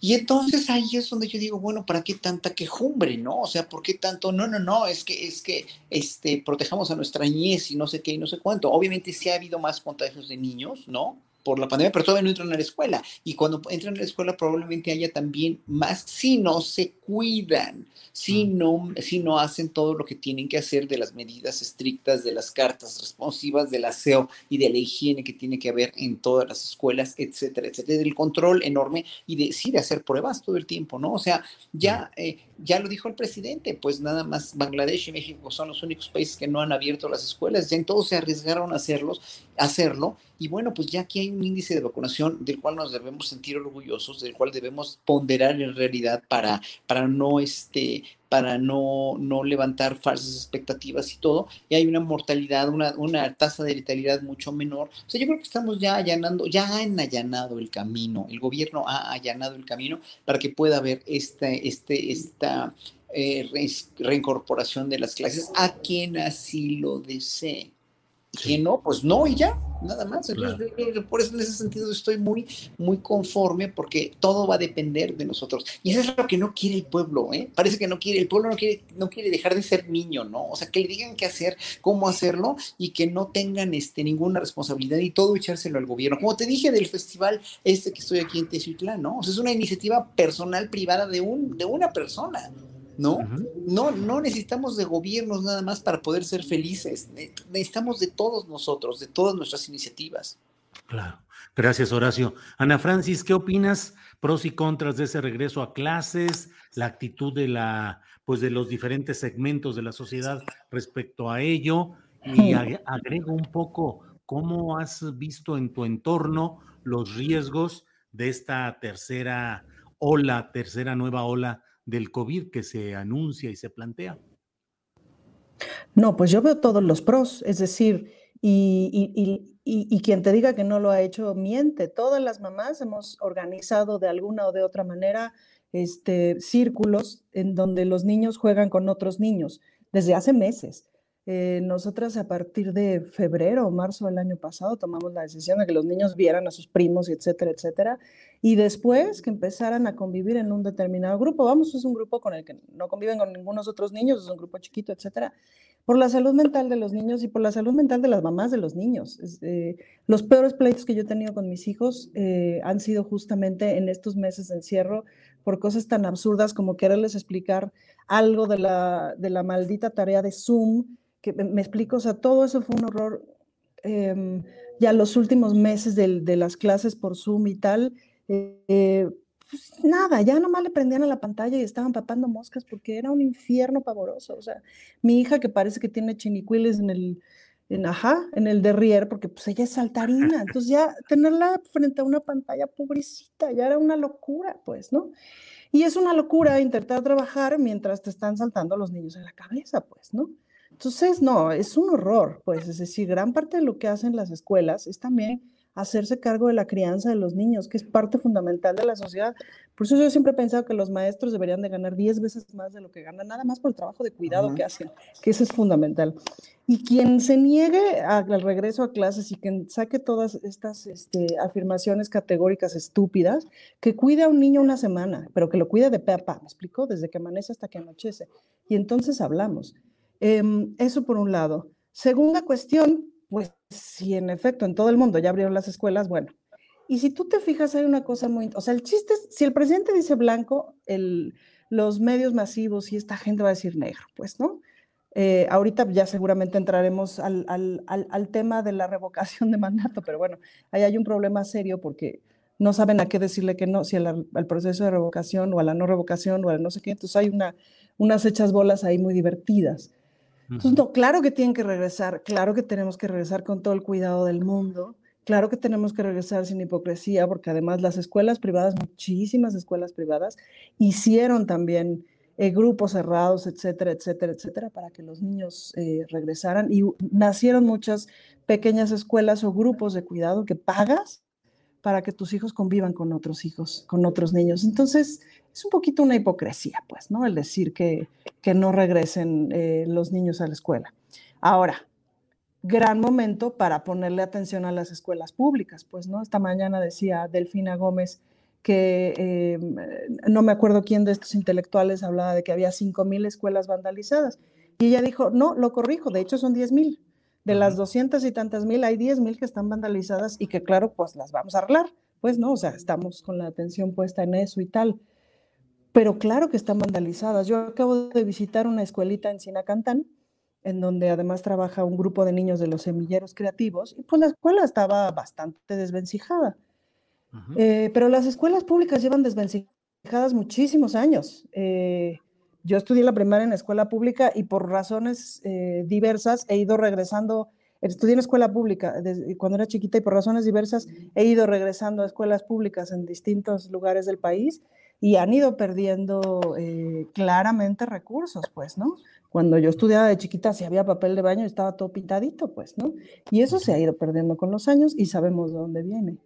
Y entonces ahí es donde yo digo, bueno, ¿para qué tanta quejumbre, no? O sea, ¿por qué tanto? No, no, no, es que, es que, este, protejamos a nuestra niñez y no sé qué y no sé cuánto. Obviamente sí ha habido más contagios de niños, ¿no? Por la pandemia, pero todavía no entran a la escuela. Y cuando entran a la escuela probablemente haya también más si no se cuidan, si mm. no, si no hacen todo lo que tienen que hacer de las medidas estrictas, de las cartas responsivas, del aseo y de la higiene que tiene que haber en todas las escuelas, etcétera, etcétera, del control enorme y de, sí, de hacer pruebas todo el tiempo, ¿no? O sea, ya, mm. eh, ya lo dijo el presidente, pues nada más Bangladesh y México son los únicos países que no han abierto las escuelas, ya en todos se arriesgaron a hacerlos, a hacerlo, y bueno, pues ya aquí hay un índice de vacunación del cual nos debemos sentir orgullosos, del cual debemos ponderar en realidad para, para no este para no, no levantar falsas expectativas y todo, y hay una mortalidad, una, una tasa de letalidad mucho menor. O sea, yo creo que estamos ya allanando, ya han allanado el camino, el gobierno ha allanado el camino para que pueda haber este, este, esta eh, reincorporación de las clases a quien así lo desee. Que no, pues no, y ya, nada más. Entonces, por eso en ese sentido estoy muy, muy conforme porque todo va a depender de nosotros. Y eso es lo que no quiere el pueblo, ¿eh? Parece que no quiere, el pueblo no quiere, no quiere dejar de ser niño, ¿no? O sea, que le digan qué hacer, cómo hacerlo y que no tengan este, ninguna responsabilidad y todo echárselo al gobierno. Como te dije del festival este que estoy aquí en Teziutlán, ¿no? O sea, es una iniciativa personal privada de, un, de una persona. ¿No? No, no necesitamos de gobiernos nada más para poder ser felices. Necesitamos de todos nosotros, de todas nuestras iniciativas. Claro. Gracias, Horacio. Ana Francis, ¿qué opinas? Pros y contras de ese regreso a clases, la actitud de la, pues de los diferentes segmentos de la sociedad respecto a ello. Y agrego un poco, ¿cómo has visto en tu entorno los riesgos de esta tercera ola, tercera nueva ola del COVID que se anuncia y se plantea? No, pues yo veo todos los pros, es decir, y, quien te diga que no lo ha hecho miente. Todas las mamás hemos organizado de alguna o de otra manera este, círculos en donde los niños juegan con otros niños desde hace meses. Eh, nosotras a partir de febrero o marzo del año pasado tomamos la decisión de que los niños vieran a sus primos, etcétera, etcétera, y después que empezaran a convivir en un determinado grupo. Vamos, es un grupo con el que no conviven con ningunos otros niños, es un grupo chiquito, etcétera, por la salud mental de los niños y por la salud mental de las mamás de los niños. Eh, los peores pleitos que yo he tenido con mis hijos eh, han sido justamente en estos meses de encierro por cosas tan absurdas como quererles explicar algo de la, de la maldita tarea de Zoom me, explico, o sea, todo eso fue un horror. Em, ya los últimos meses de, las clases por Zoom y tal, eh, pues nada, ya nomás le prendían a la pantalla y estaban papando moscas porque era un infierno pavoroso. O sea, mi hija que parece que tiene chinicuiles en el, en, ajá, en el derrier, porque pues ella es saltarina, entonces ya tenerla frente a una pantalla pobrecita, ya era una locura, pues, ¿no? Y es una locura intentar trabajar mientras te están saltando los niños en la cabeza, pues, ¿no? Entonces, no, es un horror, pues, es decir, gran parte de lo que hacen las escuelas es también hacerse cargo de la crianza de los niños, que es parte fundamental de la sociedad. Por eso yo siempre he pensado que los maestros deberían de ganar 10 veces más de lo que ganan, nada más por el trabajo de cuidado que hacen, que eso es fundamental. Y quien se niegue al regreso a clases y quien saque todas estas este, afirmaciones categóricas estúpidas, que cuide a un niño una semana, pero que lo cuide de pe a pa, ¿me explico? Desde que amanece hasta que anochece. Y entonces hablamos. Em, eso por un lado. Segunda cuestión, pues si en efecto en todo el mundo ya abrieron las escuelas, bueno. Y si tú te fijas, hay una cosa muy... O sea, el chiste es, si el presidente dice blanco, los medios masivos y esta gente va a decir negro, pues, ¿no? Eh, ahorita ya seguramente entraremos al, tema de la revocación de mandato, pero bueno, ahí hay un problema serio porque no saben a qué decirle que no, si al, proceso de revocación o a la no revocación o a no sé qué, entonces hay una, unas hechas bolas ahí muy divertidas. Entonces, no, claro que tienen que regresar, claro que tenemos que regresar con todo el cuidado del mundo, claro que tenemos que regresar sin hipocresía, porque además las escuelas privadas, muchísimas escuelas privadas, hicieron también eh, grupos cerrados, etcétera, etcétera, etcétera, para que los niños eh, regresaran. Y nacieron muchas pequeñas escuelas o grupos de cuidado que pagas para que tus hijos convivan con otros hijos, con otros niños. Entonces, es un poquito una hipocresía, pues, ¿no? El decir que, que no regresen eh, los niños a la escuela. Ahora, gran momento para ponerle atención a las escuelas públicas, pues, ¿no? Esta mañana decía Delfina Gómez que eh, no me acuerdo quién de estos intelectuales hablaba de que había 5.000 escuelas vandalizadas. Y ella dijo, no, lo corrijo, de hecho son 10.000. De las 200 y tantas mil, hay 10.000 que están vandalizadas y que claro, pues las vamos a arreglar. Pues no, o sea, estamos con la atención puesta en eso y tal. Pero claro que están vandalizadas. Yo acabo de visitar una escuelita en Sinacantán, en donde además trabaja un grupo de niños de los semilleros creativos, y pues la escuela estaba bastante desvencijada. Eh, pero las escuelas públicas llevan desvencijadas muchísimos años. Eh, yo estudié la primaria en escuela pública y por razones eh, diversas he ido regresando, estudié en escuela pública desde, cuando era chiquita y por razones diversas he ido regresando a escuelas públicas en distintos lugares del país y han ido perdiendo claramente recursos, pues, ¿no? Cuando yo estudiaba de chiquita, si había papel de baño, estaba todo pintadito, pues, ¿no? Y eso se ha ido perdiendo con los años y sabemos de dónde viene.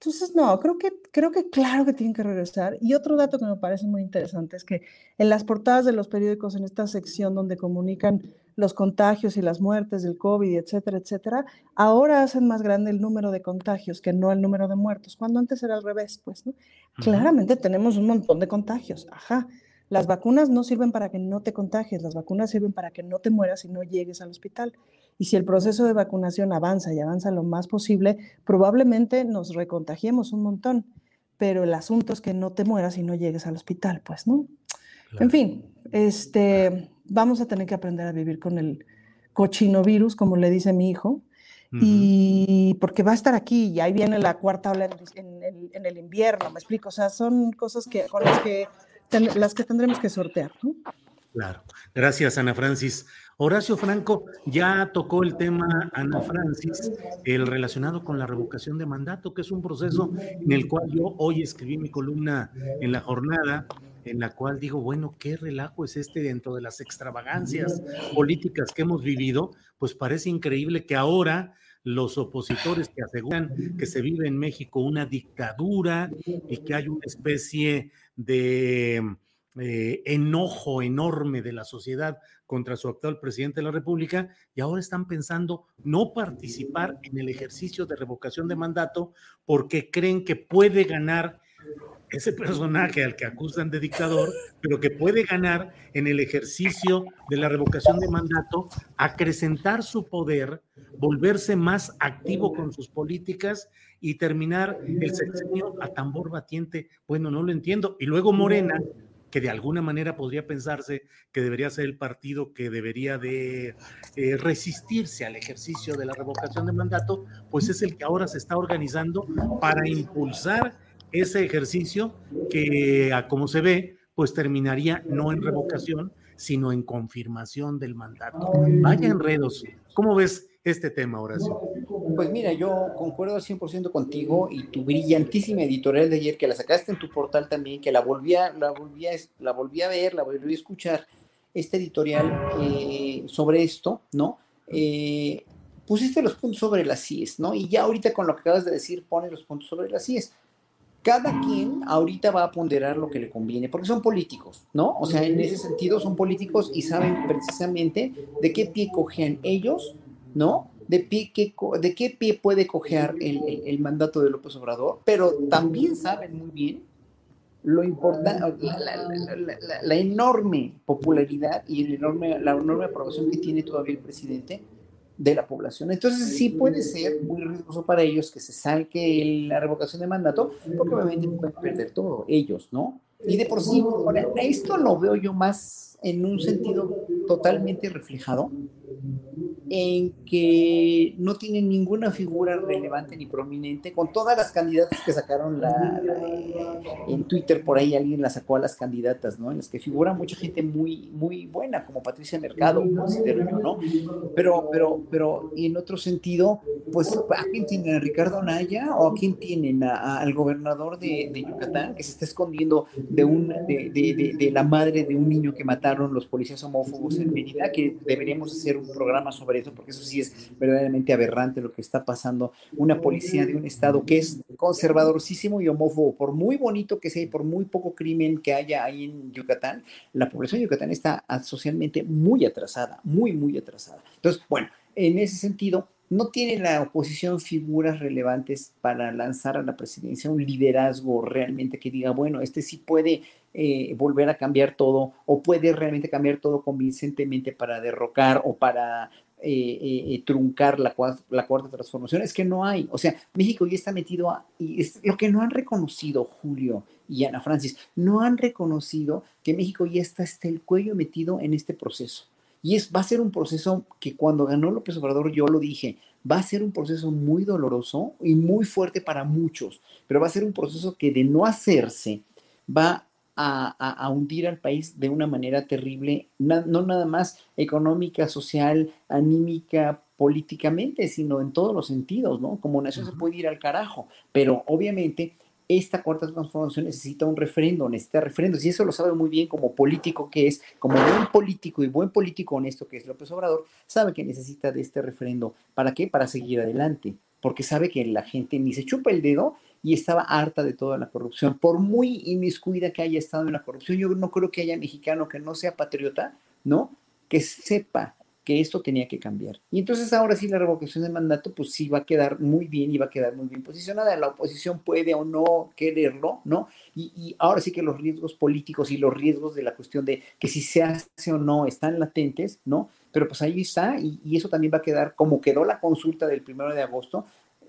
Entonces, no, creo que, creo que claro que tienen que regresar. Y otro dato que me parece muy interesante es que en las portadas de los periódicos, en esta sección donde comunican los contagios y las muertes del COVID, etcétera, etcétera, ahora hacen más grande el número de contagios que no el número de muertos, cuando antes era al revés, pues, ¿no? Claramente tenemos un montón de contagios, ajá. Las vacunas no sirven para que no te contagies, las vacunas sirven para que no te mueras y no llegues al hospital. Y si el proceso de vacunación avanza y avanza lo más posible, probablemente nos recontagiemos un montón. Pero el asunto es que no te mueras y no llegues al hospital, pues, ¿no? En fin, este, vamos a tener que aprender a vivir con el cochinovirus, como le dice mi hijo, y porque va a estar aquí y ahí viene la cuarta ola en, en, el invierno, me explico, o sea, son cosas que, con las que las que tendremos que sortear. ¿no? Claro. Gracias, Ana Francis. Horacio Franco, ya tocó el tema, Ana Francis, el relacionado con la revocación de mandato, que es un proceso en el cual yo hoy escribí mi columna en la jornada, en la cual digo, bueno, qué relajo es este dentro de las extravagancias políticas que hemos vivido, pues parece increíble que ahora los opositores que aseguran que se vive en México una dictadura y que hay una especie de eh, enojo enorme de la sociedad contra su actual presidente de la República y ahora están pensando no participar en el ejercicio de revocación de mandato porque creen que puede ganar ese personaje al que acusan de dictador, pero que puede ganar en el ejercicio de la revocación de mandato, acrecentar su poder, volverse más activo con sus políticas y terminar el sexenio a tambor batiente. Bueno, no lo entiendo. Y luego Morena, que de alguna manera podría pensarse que debería ser el partido que debería de eh, resistirse al ejercicio de la revocación de mandato, pues es el que ahora se está organizando para impulsar ese ejercicio que, como se ve, pues terminaría no en revocación, sino en confirmación del mandato. Vaya enredos. ¿Cómo ves este tema, Horacio? Pues mira, yo concuerdo al 100% contigo y tu brillantísima editorial de ayer, que la sacaste en tu portal también, que la volví a, la volví la volví a ver, la volví a escuchar, este editorial eh, sobre esto, ¿no? Eh, pusiste los puntos sobre las CIES, ¿no? Y ya ahorita con lo que acabas de decir, pones los puntos sobre las CIES cada quien ahorita va a ponderar lo que le conviene, porque son políticos, ¿no? O sea, en ese sentido son políticos y saben precisamente de qué pie cojean ellos, ¿no? De, pie, qué, de qué pie puede cojear el, mandato de López Obrador, pero también saben muy bien lo importante, la, enorme popularidad y el la enorme aprobación que tiene todavía el presidente de la población. Entonces sí puede ser muy riesgoso para ellos que se salque la revocación de mandato, porque obviamente pueden perder todo, ellos, ¿no? Y de por sí, esto lo veo yo más en un sentido totalmente reflejado en que no tienen ninguna figura relevante ni prominente, con todas las candidatas que sacaron la, en Twitter, por ahí alguien la sacó a las candidatas, ¿no? En las que figura mucha gente muy, muy buena, como Patricia Mercado, considero yo, ¿no? Pero, pero, pero, en otro sentido, pues, ¿a quién tienen? ¿A Ricardo Naya o a quién tienen? al gobernador de, Yucatán, que se está escondiendo de, un, de, de, de la madre de un niño que mataron los policías homófobos en Mérida, que deberíamos hacer un programa sobre eso, porque eso sí es verdaderamente aberrante lo que está pasando. Una policía de un estado que es conservadorísimo y homófobo, por muy bonito que sea y por muy poco crimen que haya ahí en Yucatán, la población de Yucatán está socialmente muy atrasada, muy, muy atrasada. Entonces, bueno, en ese sentido, no tiene la oposición figuras relevantes para lanzar a la presidencia un liderazgo realmente que diga, bueno, este sí puede eh, volver a cambiar todo o puede realmente cambiar todo convincentemente para derrocar o para truncar la, la, cuarta transformación, es que no hay. O sea, México ya está metido a, y es lo que no han reconocido Julio y Ana Francis, no han reconocido que México ya está el cuello metido en este proceso. Y es, va a ser un proceso que cuando ganó López Obrador, yo lo dije, va a ser un proceso muy doloroso y muy fuerte para muchos, pero va a ser un proceso que de no hacerse va a, hundir al país de una manera terrible, no, nada más económica, social, anímica, políticamente, sino en todos los sentidos, ¿no? Como nación se puede ir al carajo, pero obviamente esta cuarta transformación necesita un referendo, necesita referendos, y eso lo sabe muy bien como político que es, como buen político y buen político honesto que es López Obrador, sabe que necesita de este referendo. ¿Para qué? Para seguir adelante, porque sabe que la gente ni se chupa el dedo y estaba harta de toda la corrupción. Por muy inmiscuida que haya estado en la corrupción, yo no creo que haya mexicano que no sea patriota, ¿no? Que sepa que esto tenía que cambiar. Y entonces ahora sí la revocación de mandato, pues sí va a quedar muy bien y va a quedar muy bien posicionada. La oposición puede o no quererlo, ¿no? Y, ahora sí que los riesgos políticos y los riesgos de la cuestión de que si se hace o no están latentes, ¿no? Pero pues ahí está y, y eso también va a quedar como quedó la consulta del primero de agosto,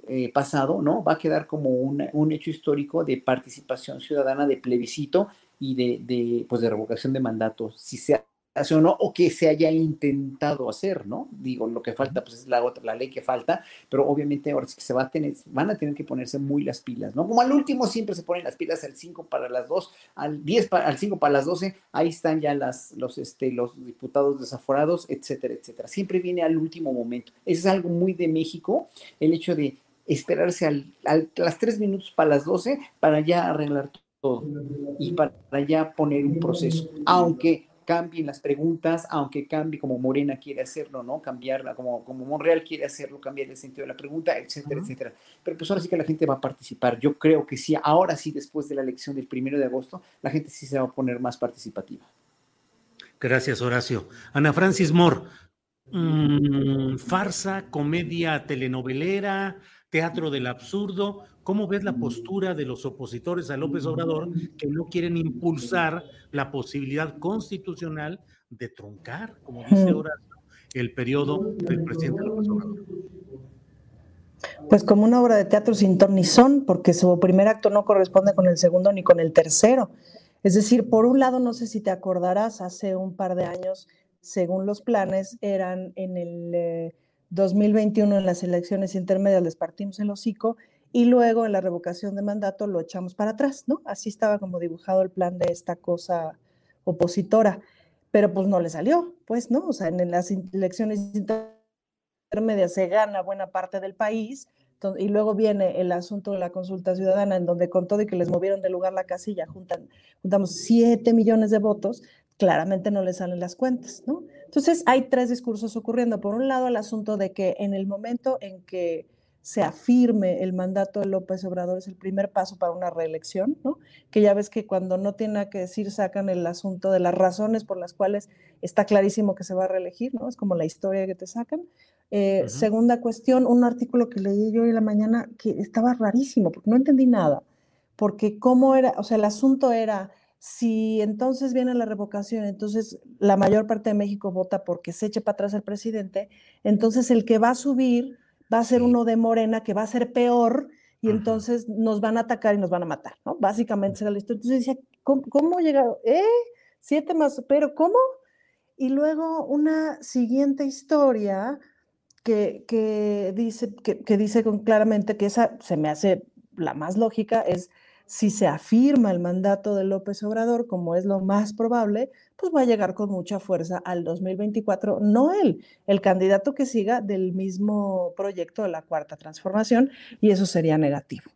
eh, pasado, ¿no? Va a quedar como un, hecho histórico de participación ciudadana, de plebiscito y de, de, pues de revocación de mandato, si se hace o no, o que se haya intentado hacer, ¿no? Digo, lo que falta, pues es la otra, la ley que falta, pero obviamente ahora sí que se va a tener, van a tener que ponerse muy las pilas, ¿no? Como al último siempre se ponen las pilas al 5 para las 2, al 10 al 5 para las 12, ahí están ya las, los, este, los diputados desaforados, etcétera, etcétera. Siempre viene al último momento. Eso es algo muy de México, el hecho de esperarse al, a las tres minutos para las 12 para ya arreglar todo y para ya poner un proceso, aunque cambien las preguntas, aunque cambie como Morena quiere hacerlo, ¿no? Cambiarla, como, como Monreal quiere hacerlo, cambiar el sentido de la pregunta, etcétera, etcétera. Pero pues ahora sí que la gente va a participar. Yo creo que sí, ahora sí, después de la elección del primero de agosto, la gente sí se va a poner más participativa. Gracias, Horacio. Ana Francis Moore, mm, farsa, comedia telenovelera, teatro del absurdo. ¿Cómo ves la postura de los opositores a López Obrador que no quieren impulsar la posibilidad constitucional de truncar, como dice ahora, el periodo del presidente López Obrador? Pues como una obra de teatro sin ton ni son, porque su primer acto no corresponde con el segundo ni con el tercero. Es decir, por un lado, no sé si te acordarás, hace un par de años, según los planes, eran en el... Eh, 2021 en las elecciones intermedias les partimos el hocico y luego en la revocación de mandato lo echamos para atrás, ¿no? Así estaba como dibujado el plan de esta cosa opositora, pero pues no le salió, pues, ¿no? O sea, en las elecciones intermedias se gana buena parte del país y luego viene el asunto de la consulta ciudadana en donde con todo y que les movieron de lugar la casilla, juntan, juntamos 7 millones de votos, claramente no le salen las cuentas, ¿no? Entonces, hay tres discursos ocurriendo. Por un lado, el asunto de que en el momento en que se afirme el mandato de López Obrador es el primer paso para una reelección, ¿no? Que ya ves que cuando no tiene nada que decir sacan el asunto de las razones por las cuales está clarísimo que se va a reelegir, ¿no? Es como la historia que te sacan. Eh, segunda cuestión, un artículo que leí yo hoy en la mañana que estaba rarísimo, porque no entendí nada, porque cómo era, o sea, el asunto era si entonces viene la revocación, entonces la mayor parte de México vota porque se eche para atrás el presidente, entonces el que va a subir va a ser uno de Morena que va a ser peor y entonces nos van a atacar y nos van a matar, ¿no? Básicamente era la historia. Entonces decía, ¿cómo, cómo llegaron? ¿Eh? Siete más, pero ¿cómo? Y luego una siguiente historia que, que dice, que, que dice con, claramente que esa se me hace la más lógica, es si se afirma el mandato de López Obrador, como es lo más probable, pues va a llegar con mucha fuerza al 2024, no él, el candidato que siga del mismo proyecto de la cuarta transformación, y eso sería negativo.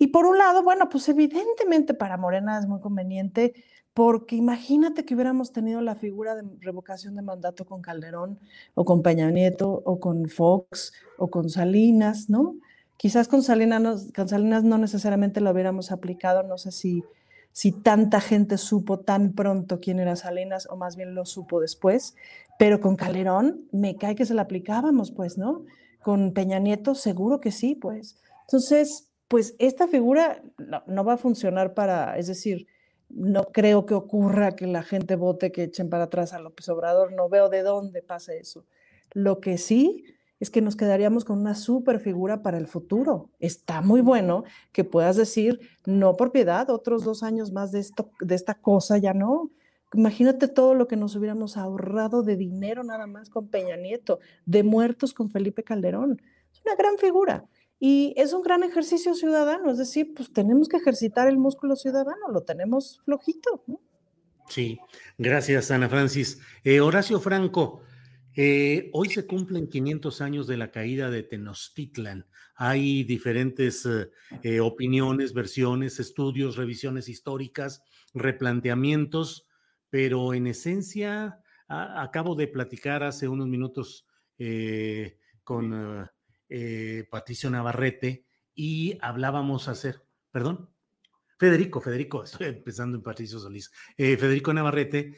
Y por un lado, bueno, pues evidentemente para Morena es muy conveniente, porque imagínate que hubiéramos tenido la figura de revocación de mandato con Calderón, o con Peña Nieto, o con Fox, o con Salinas, ¿no? Quizás con Salinas, no necesariamente lo hubiéramos aplicado, no sé si, si tanta gente supo tan pronto quién era Salinas o más bien lo supo después, pero con Calderón me cae que se lo aplicábamos, pues, ¿no? Con Peña Nieto seguro que sí, pues. Entonces, pues esta figura no, no va a funcionar para, es decir, no creo que ocurra que la gente vote que echen para atrás a López Obrador, no veo de dónde pase eso. Lo que sí es que nos quedaríamos con una super figura para el futuro. Está muy bueno que puedas decir, no por piedad, otros dos años más de, esto, de esta cosa, ya no. Imagínate todo lo que nos hubiéramos ahorrado de dinero nada más con Peña Nieto, de muertos con Felipe Calderón. Es una gran figura. Y es un gran ejercicio ciudadano, es decir, pues tenemos que ejercitar el músculo ciudadano, lo tenemos flojito. Sí, gracias Ana Francis. Eh, Horacio Franco, eh, hoy se cumplen 500 años de la caída de Tenochtitlan. Hay diferentes eh, eh, opiniones, versiones, estudios, revisiones históricas, replanteamientos, pero en esencia acabo de platicar hace unos minutos con Patricio Navarrete y hablábamos hacer, perdón. Federico, Federico, estoy empezando en Patricio Solís. Federico Navarrete,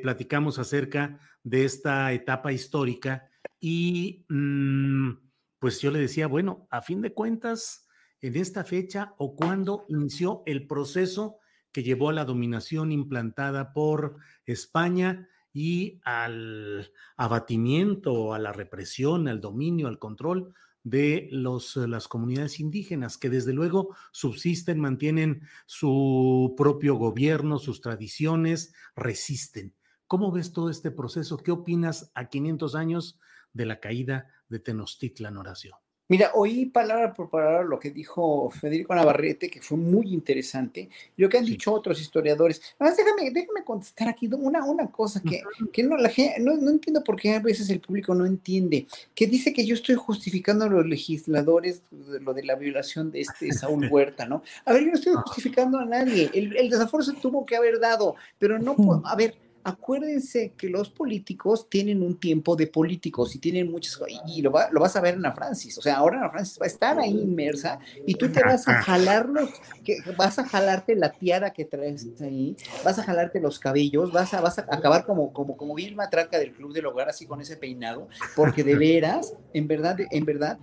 platicamos acerca de esta etapa histórica y mm, pues yo le decía, bueno, a fin de cuentas, en esta fecha o cuando inició el proceso que llevó a la dominación implantada por España y al abatimiento, a la represión, al dominio, al control de los, las comunidades indígenas, que desde luego subsisten, mantienen su propio gobierno, sus tradiciones, resisten. ¿Cómo ves todo este proceso? ¿Qué opinas a 500 años de la caída de Tenochtitlan, Horacio? Mira, oí palabra por palabra lo que dijo Federico Navarrete, que fue muy interesante, y lo que han dicho otros historiadores. Además, déjame, déjame contestar aquí una, una cosa que, que no, la gente, no, no, entiendo por qué a veces el público no entiende, que dice que yo estoy justificando a los legisladores lo de la violación de este Saúl Huerta, ¿no? A ver, yo no estoy justificando a nadie, el, el desaforo se tuvo que haber dado, pero no puedo, a ver, acuérdense que los políticos tienen un tiempo de políticos y tienen muchas y, lo, lo, vas a ver en la Francis, o sea, ahora Ana Francis va a estar ahí inmersa y tú te vas a jalar los, que, vas a jalarte la tiara que traes ahí, vas a jalarte los cabellos, vas a, vas a acabar como, como, como Vilma Traca del Club del Hogar, así con ese peinado, porque de veras, en verdad, en verdad,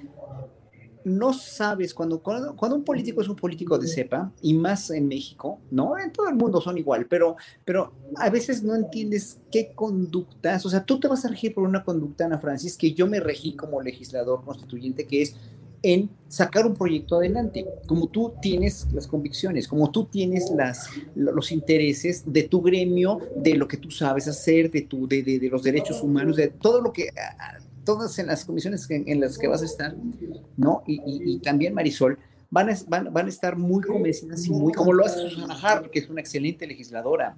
no sabes, cuando, cuando, cuando, un político es un político de cepa, y más en México, ¿no? En todo el mundo son igual, pero, pero a veces no entiendes qué conductas, o sea, tú te vas a regir por una conducta, Ana Francis, que yo me regí como legislador constituyente, que es en sacar un proyecto adelante, como tú tienes las convicciones, como tú tienes las, los intereses de tu gremio, de lo que tú sabes hacer, de, tu, de, de, de los derechos humanos, de todo lo que todas en las comisiones en, las que vas a estar, ¿no? Y, y, y también Marisol, van a, van, van a, estar muy convencidas y muy, como lo hace Susana Hart, que es una excelente legisladora,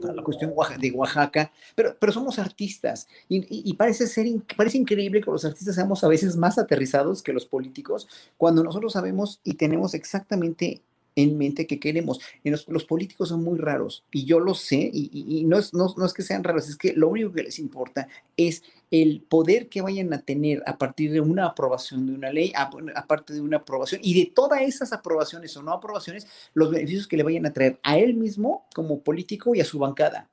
la cuestión de Oaxaca, pero, pero somos artistas y, y, parece, ser, parece increíble que los artistas seamos a veces más aterrizados que los políticos cuando nosotros sabemos y tenemos exactamente en mente que queremos. Los, los, políticos son muy raros y yo lo sé y, y, y no, es, no, no, es que sean raros, es que lo único que les importa es el poder que vayan a tener a partir de una aprobación de una ley, aparte de una aprobación y de todas esas aprobaciones o no aprobaciones, los beneficios que le vayan a traer a él mismo como político y a su bancada.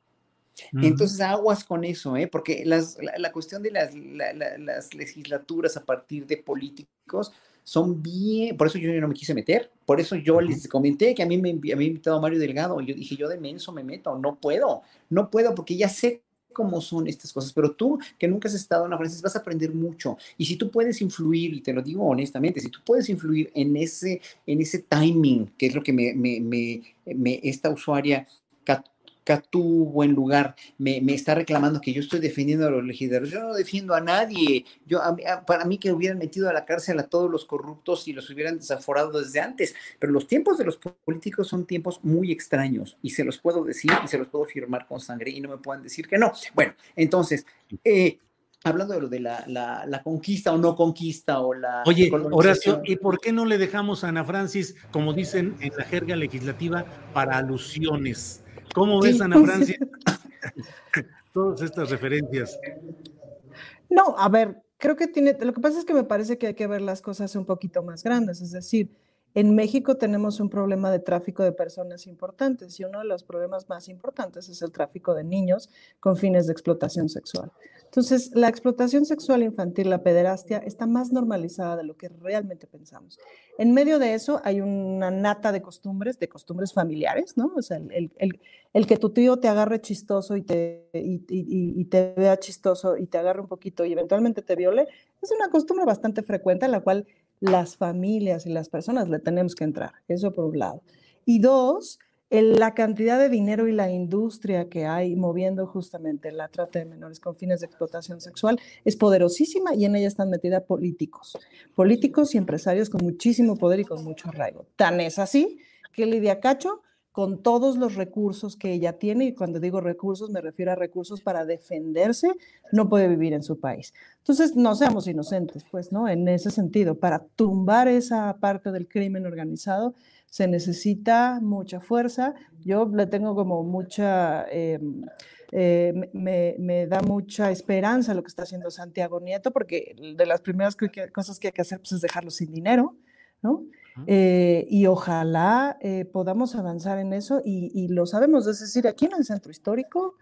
Entonces, aguas con eso, ¿eh? porque las, la, la, cuestión de las, la, las legislaturas a partir de políticos son bien, por eso yo no me quise meter, por eso yo les comenté que a mí me, me había invitado Mario Delgado, y yo dije, yo de menso me meto, no puedo, no puedo, porque ya sé cómo son estas cosas, pero tú que nunca has estado en la Francia vas a aprender mucho. Y si tú puedes influir, y te lo digo honestamente, si tú puedes influir en ese, en ese timing, que es lo que me, me, me, esta usuaria Catú, buen lugar, me, me, está reclamando que yo estoy defendiendo a los legisladores. Yo no defiendo a nadie. Yo, para mí que hubieran metido a la cárcel a todos los corruptos y los hubieran desaforado desde antes. Pero los tiempos de los políticos son tiempos muy extraños y se los puedo decir y se los puedo firmar con sangre y no me puedan decir que no. Bueno, entonces, eh, hablando de lo de la, la, conquista o no conquista o la... Oye, Horacio, ¿y por qué no le dejamos a Ana Francis, como dicen en la jerga legislativa, para alusiones? ¿Cómo ves, Ana Francia? Todas estas referencias. No, a ver, creo que tiene, lo que pasa es que me parece que hay que ver las cosas un poquito más grandes, es decir, en México tenemos un problema de tráfico de personas importantes y uno de los problemas más importantes es el tráfico de niños con fines de explotación sexual. Entonces, la explotación sexual infantil, la pederastia, está más normalizada de lo que realmente pensamos. En medio de eso hay una nata de costumbres, de costumbres familiares, ¿no? O sea, el, que tu tío te agarre chistoso y te, y, y te vea chistoso y te agarre un poquito y eventualmente te viole, es una costumbre bastante frecuente a la cual las familias y las personas le tenemos que entrar. Eso por un lado. Y dos, la cantidad de dinero y la industria que hay moviendo justamente la trata de menores con fines de explotación sexual es poderosísima y en ella están metidas políticos, políticos y empresarios con muchísimo poder y con mucho arraigo. Tan es así que Lidia Cacho con todos los recursos que ella tiene, y cuando digo recursos me refiero a recursos para defenderse, no puede vivir en su país. Entonces, no seamos inocentes, pues, ¿no? En ese sentido, para tumbar esa parte del crimen organizado se necesita mucha fuerza. Yo le tengo como mucha... Em, eh, me, da mucha esperanza lo que está haciendo Santiago Nieto, porque de las primeras cosas que hay que hacer pues, es dejarlo sin dinero, ¿no? Eh, y ojalá eh, podamos avanzar en eso y, lo sabemos, es decir, aquí en el centro histórico,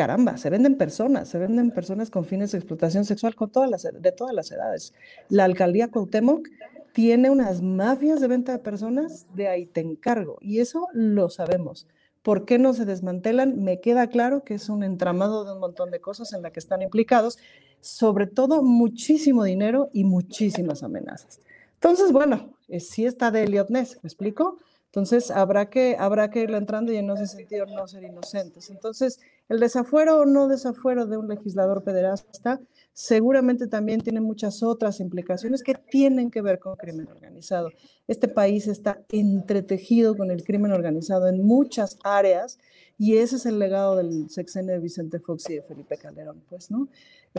caramba, se venden personas, se venden personas con fines de explotación sexual con todas las, de todas las edades. La alcaldía Cuauhtémoc tiene unas mafias de venta de personas, de ahí te encargo, y eso lo sabemos. ¿Por qué no se desmantelan? Me queda claro que es un entramado de un montón de cosas en la que están implicados, sobre todo muchísimo dinero y muchísimas amenazas. Entonces, bueno, sí está de Elliot Ness, ¿me explico? Entonces, habrá que, habrá que irle entrando y en ese sentido no ser inocentes. Entonces, el desafuero o no desafuero de un legislador pederasta seguramente también tiene muchas otras implicaciones que tienen que ver con crimen organizado. Este país está entretejido con el crimen organizado en muchas áreas y ese es el legado del sexenio de Vicente Fox y de Felipe Calderón, pues, ¿no?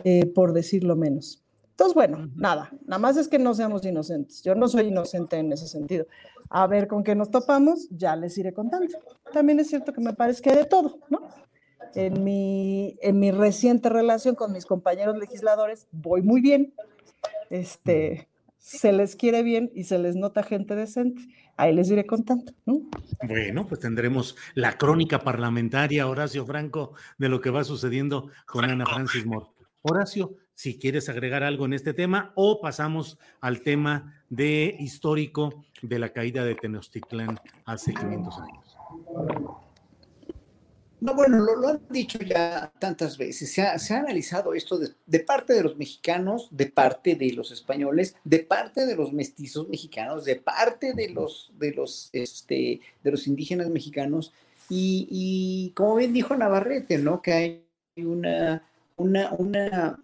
Eh, por decirlo menos. Entonces, bueno, nada, nada más es que no seamos inocentes. Yo no soy inocente en ese sentido. A ver con qué nos topamos, ya les iré contando. También es cierto que me parece que hay de todo, ¿no? En mi, en mi reciente relación con mis compañeros legisladores voy muy bien. Este, se les quiere bien y se les nota gente decente. Ahí les iré contando. ¿no? Bueno, pues tendremos la crónica parlamentaria, Horacio Franco, de lo que va sucediendo con Ana Francis Moore. Horacio, si quieres agregar algo en este tema o pasamos al tema de histórico de la caída de Tenochtitlán hace 500 años. No, bueno, lo, han dicho ya tantas veces. Se ha, analizado esto de, parte de los mexicanos, de parte de los españoles, de parte de los mestizos mexicanos, de parte de los, de los, este, de los indígenas mexicanos. Y, como bien dijo Navarrete, ¿no? Que hay una, una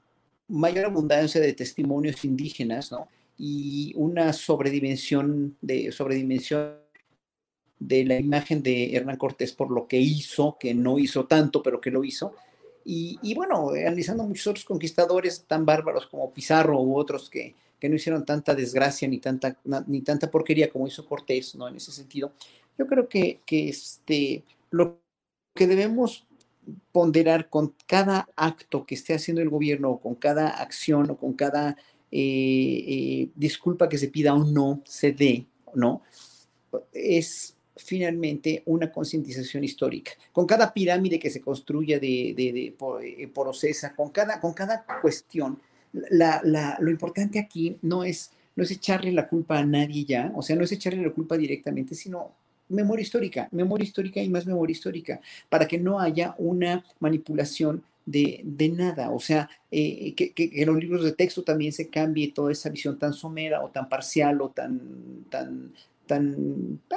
mayor abundancia de testimonios indígenas, ¿no? Y una sobredimensión de, sobredimensión de la imagen de Hernán Cortés por lo que hizo, que no hizo tanto, pero que lo hizo. Y, bueno, analizando muchos otros conquistadores tan bárbaros como Pizarro u otros que, que no hicieron tanta desgracia ni tanta, ni tanta porquería como hizo Cortés, ¿no? En ese sentido, yo creo que, que este, lo que debemos ponderar con cada acto que esté haciendo el gobierno, con cada acción, o con cada eh, eh, disculpa que se pida o no se dé, ¿no? Es finalmente una concientización histórica. Con cada pirámide que se construya de, por, eh, Ocesa, con cada, con cada cuestión, lo importante aquí no es, no es echarle la culpa a nadie ya, o sea, no es echarle la culpa directamente, sino memoria histórica, memoria histórica y más memoria histórica, para que no haya una manipulación de, de nada. O sea, eh, que, que, en los libros de texto también se cambie toda esa visión tan somera o tan parcial o tan, tan, tan,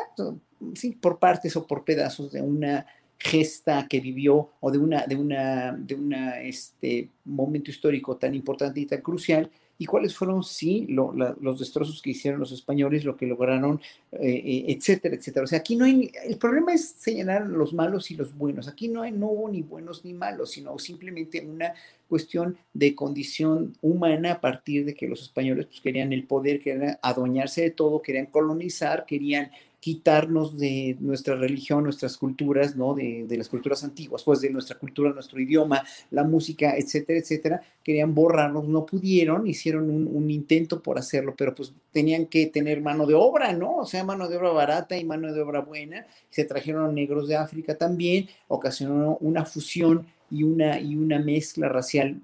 sí, por partes o por pedazos de una gesta que vivió o de una, de una, de una, este momento histórico tan importante y tan crucial y cuáles fueron, sí, los destrozos que hicieron los españoles, lo que lograron, eh, eh, etcétera, etcétera. O sea, aquí no hay, el problema es señalar los malos y los buenos. Aquí no, hay, no hubo ni buenos ni malos, sino simplemente una cuestión de condición humana a partir de que los españoles pues, querían el poder, querían adueñarse de todo, querían colonizar, querían quitarnos de nuestra religión, nuestras culturas, ¿no? De, las culturas antiguas, pues de nuestra cultura, nuestro idioma, la música, etcétera, etcétera. Querían borrarnos, no pudieron, hicieron un, intento por hacerlo, pero pues tenían que tener mano de obra, ¿no? O sea, mano de obra barata y mano de obra buena. Se trajeron negros de África también, ocasionó una fusión y una, y una mezcla racial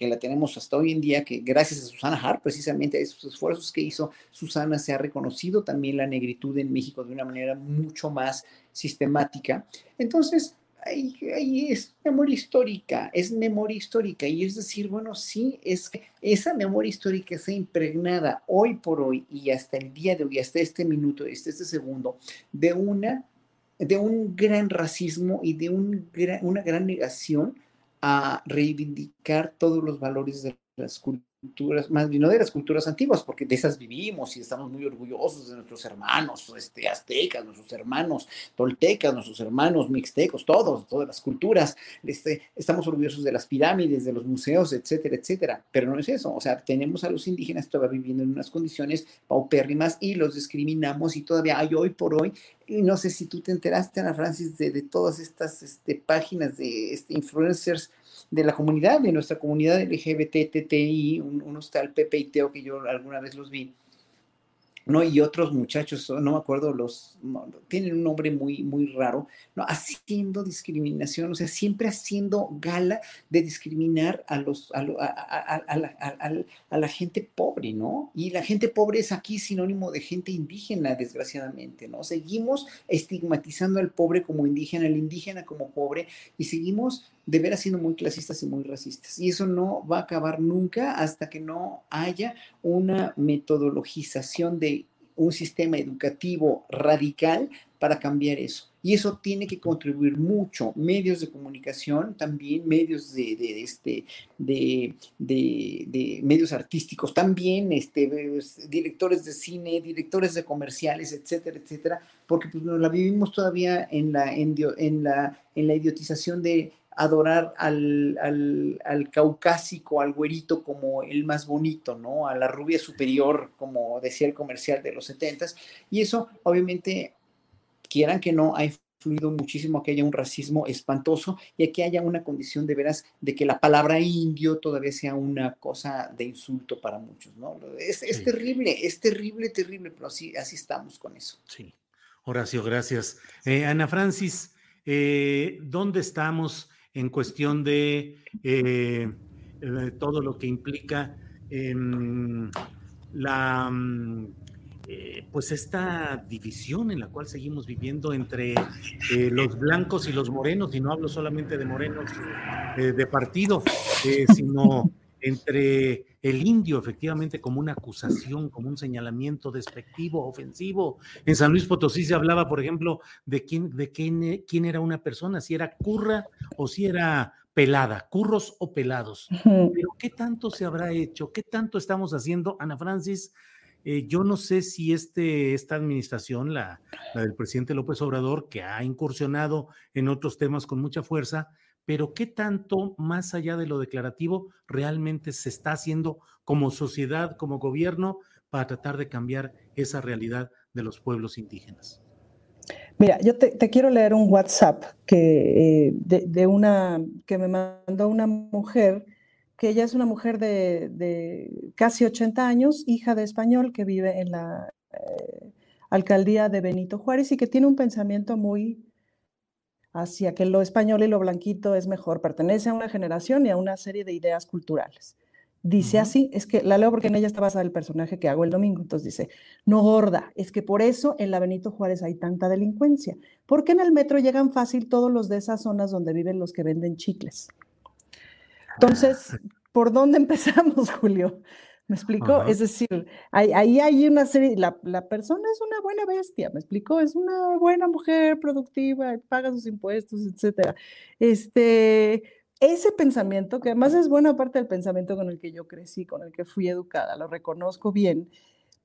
que, la tenemos hasta hoy en día, que gracias a Susana Hart, precisamente a esos esfuerzos que hizo Susana, se ha reconocido también la negritud en México de una manera mucho más sistemática. Entonces, ahí, ahí, es memoria histórica, es memoria histórica. Y es decir, bueno, sí, es que esa memoria histórica está impregnada hoy por hoy y hasta el día de hoy, hasta este minuto, hasta este segundo, de una de un gran racismo y de un una gran negación a reivindicar todos los valores de las culturas, más bien de las culturas antiguas, porque de esas vivimos y estamos muy orgullosos de nuestros hermanos este, aztecas, nuestros hermanos toltecas, nuestros hermanos mixtecos, todos, todas las culturas. Este, estamos orgullosos de las pirámides, de los museos, etcétera, etcétera. Pero no es eso. O sea, tenemos a los indígenas todavía viviendo en unas condiciones paupérrimas y los discriminamos y todavía hay hoy por hoy y no sé si tú te enteraste, Ana Francis, de, de todas estas este, páginas de este, influencers de la comunidad, de nuestra comunidad LGBT, TTI, unos tal Pepe y Teo que yo alguna vez los vi, ¿no? Y otros muchachos, no me acuerdo, los tienen un nombre muy, muy raro, ¿no? Haciendo discriminación, o sea, siempre haciendo gala de discriminar a los, a, a, la, gente pobre, ¿no? Y la gente pobre es aquí sinónimo de gente indígena, desgraciadamente, ¿no? Seguimos estigmatizando al pobre como indígena, al indígena como pobre, y seguimos de veras siendo muy clasistas y muy racistas. Y eso no va a acabar nunca hasta que no haya una metodologización de un sistema educativo radical para cambiar eso. Y eso tiene que contribuir mucho medios de comunicación, también medios de, este, de, de, medios artísticos, también este, directores de cine, directores de comerciales, etcétera, etcétera, porque pues, la vivimos todavía en la, en, en la, en la idiotización de adorar al, al, caucásico, al güerito como el más bonito, ¿no? A la rubia superior, como decía el comercial de los setentas. Y eso, obviamente, quieran que no, ha influido muchísimo a que haya un racismo espantoso y a que haya una condición de veras de que la palabra indio todavía sea una cosa de insulto para muchos, ¿no? Es, terrible, es terrible, terrible, pero así, así estamos con eso. Sí. Horacio, gracias. Eh, Ana Francis, eh, ¿dónde estamos? En cuestión de eh, eh, todo lo que implica la mm, eh, pues esta división en la cual seguimos viviendo entre los blancos y los morenos, y no hablo solamente de morenos de partido, sino entre el indio, efectivamente, como una acusación, como un señalamiento despectivo, ofensivo. En San Luis Potosí se hablaba, por ejemplo, de quién, de quién, quién era una persona, si era curra o si era pelada, curros o pelados. Pero ¿qué tanto se habrá hecho? ¿Qué tanto estamos haciendo, Ana Francis? Eh, yo no sé si este, esta administración, la, la del presidente López Obrador, que ha incursionado en otros temas con mucha fuerza, pero ¿qué tanto más allá de lo declarativo realmente se está haciendo como sociedad, como gobierno, para tratar de cambiar esa realidad de los pueblos indígenas? Mira, yo te, quiero leer un WhatsApp que, eh, de, una, que me mandó una mujer, que ella es una mujer de, casi 80 años, hija de español, que vive en la eh, alcaldía de Benito Juárez y que tiene un pensamiento muy hacia que lo español y lo blanquito es mejor, pertenece a una generación y a una serie de ideas culturales. Dice así, es que la leo porque en ella está basada el personaje que hago el domingo, entonces dice, no gorda, es que por eso en la Benito Juárez hay tanta delincuencia, porque en el metro llegan fácil todos los de esas zonas donde viven los que venden chicles. Entonces, ¿por dónde empezamos, Julio? ¿Me explico? Es decir, ahí, hay una serie, la, la, persona es una buena bestia, ¿me explico? Es una buena mujer productiva, paga sus impuestos, etcétera. Este, ese pensamiento, que además es buena parte del pensamiento con el que yo crecí, con el que fui educada, lo reconozco bien,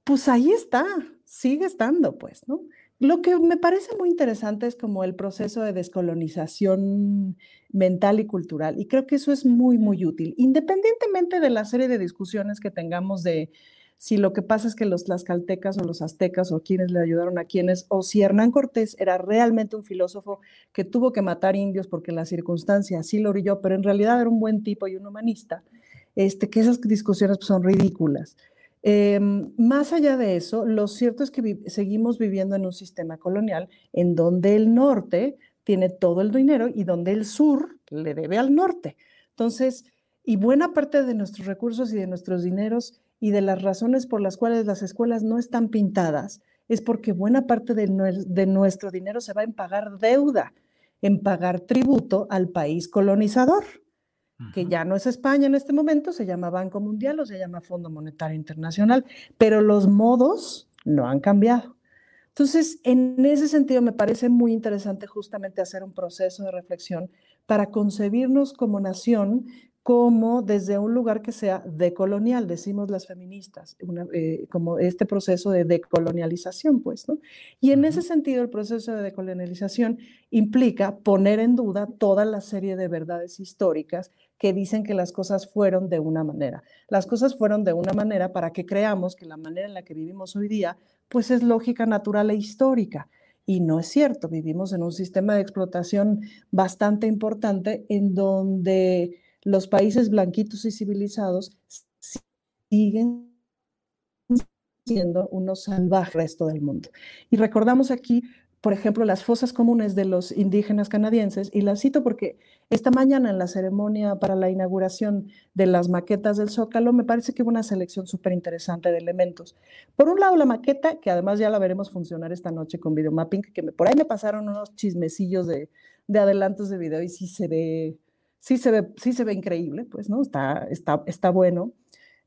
pues ahí está, sigue estando, pues, ¿no? Lo que me parece muy interesante es como el proceso de descolonización mental y cultural, y creo que eso es muy, muy útil, independientemente de la serie de discusiones que tengamos de si lo que pasa es que los tlaxcaltecas o los aztecas o quienes le ayudaron a quienes, o si Hernán Cortés era realmente un filósofo que tuvo que matar indios porque la circunstancia así lo orilló, pero en realidad era un buen tipo y un humanista, este, que esas discusiones pues, son ridículas. Em, más allá de eso, lo cierto es que seguimos viviendo en un sistema colonial en donde el norte tiene todo el dinero y donde el sur le debe al norte. Entonces, y buena parte de nuestros recursos y de nuestros dineros y de las razones por las cuales las escuelas no están pintadas es porque buena parte de, de nuestro dinero se va en pagar deuda, en pagar tributo al país colonizador que ya no es España en este momento, se llama Banco Mundial o se llama Fondo Monetario Internacional, pero los modos no han cambiado. Entonces, en ese sentido, me parece muy interesante justamente hacer un proceso de reflexión para concebirnos como nación como desde un lugar que sea decolonial, decimos las feministas, eh, como este proceso de decolonialización, pues, ¿no? Y en ese sentido, el proceso de decolonialización implica poner en duda toda la serie de verdades históricas que dicen que las cosas fueron de una manera. Las cosas fueron de una manera para que creamos que la manera en la que vivimos hoy día, pues es lógica, natural e histórica. Y no es cierto, vivimos en un sistema de explotación bastante importante en donde los países blanquitos y civilizados siguen siendo unos salvajes resto del mundo. Y recordamos aquí, por ejemplo, las fosas comunes de los indígenas canadienses, y las cito porque esta mañana en la ceremonia para la inauguración de las maquetas del Zócalo me parece que hubo una selección súper interesante de elementos. Por un lado, la maqueta, que además ya la veremos funcionar esta noche con videomapping, que por ahí me pasaron unos chismecillos de, de adelantos de video y sí se ve sí se ve, sí se ve increíble, pues, ¿no? Está, está, está bueno.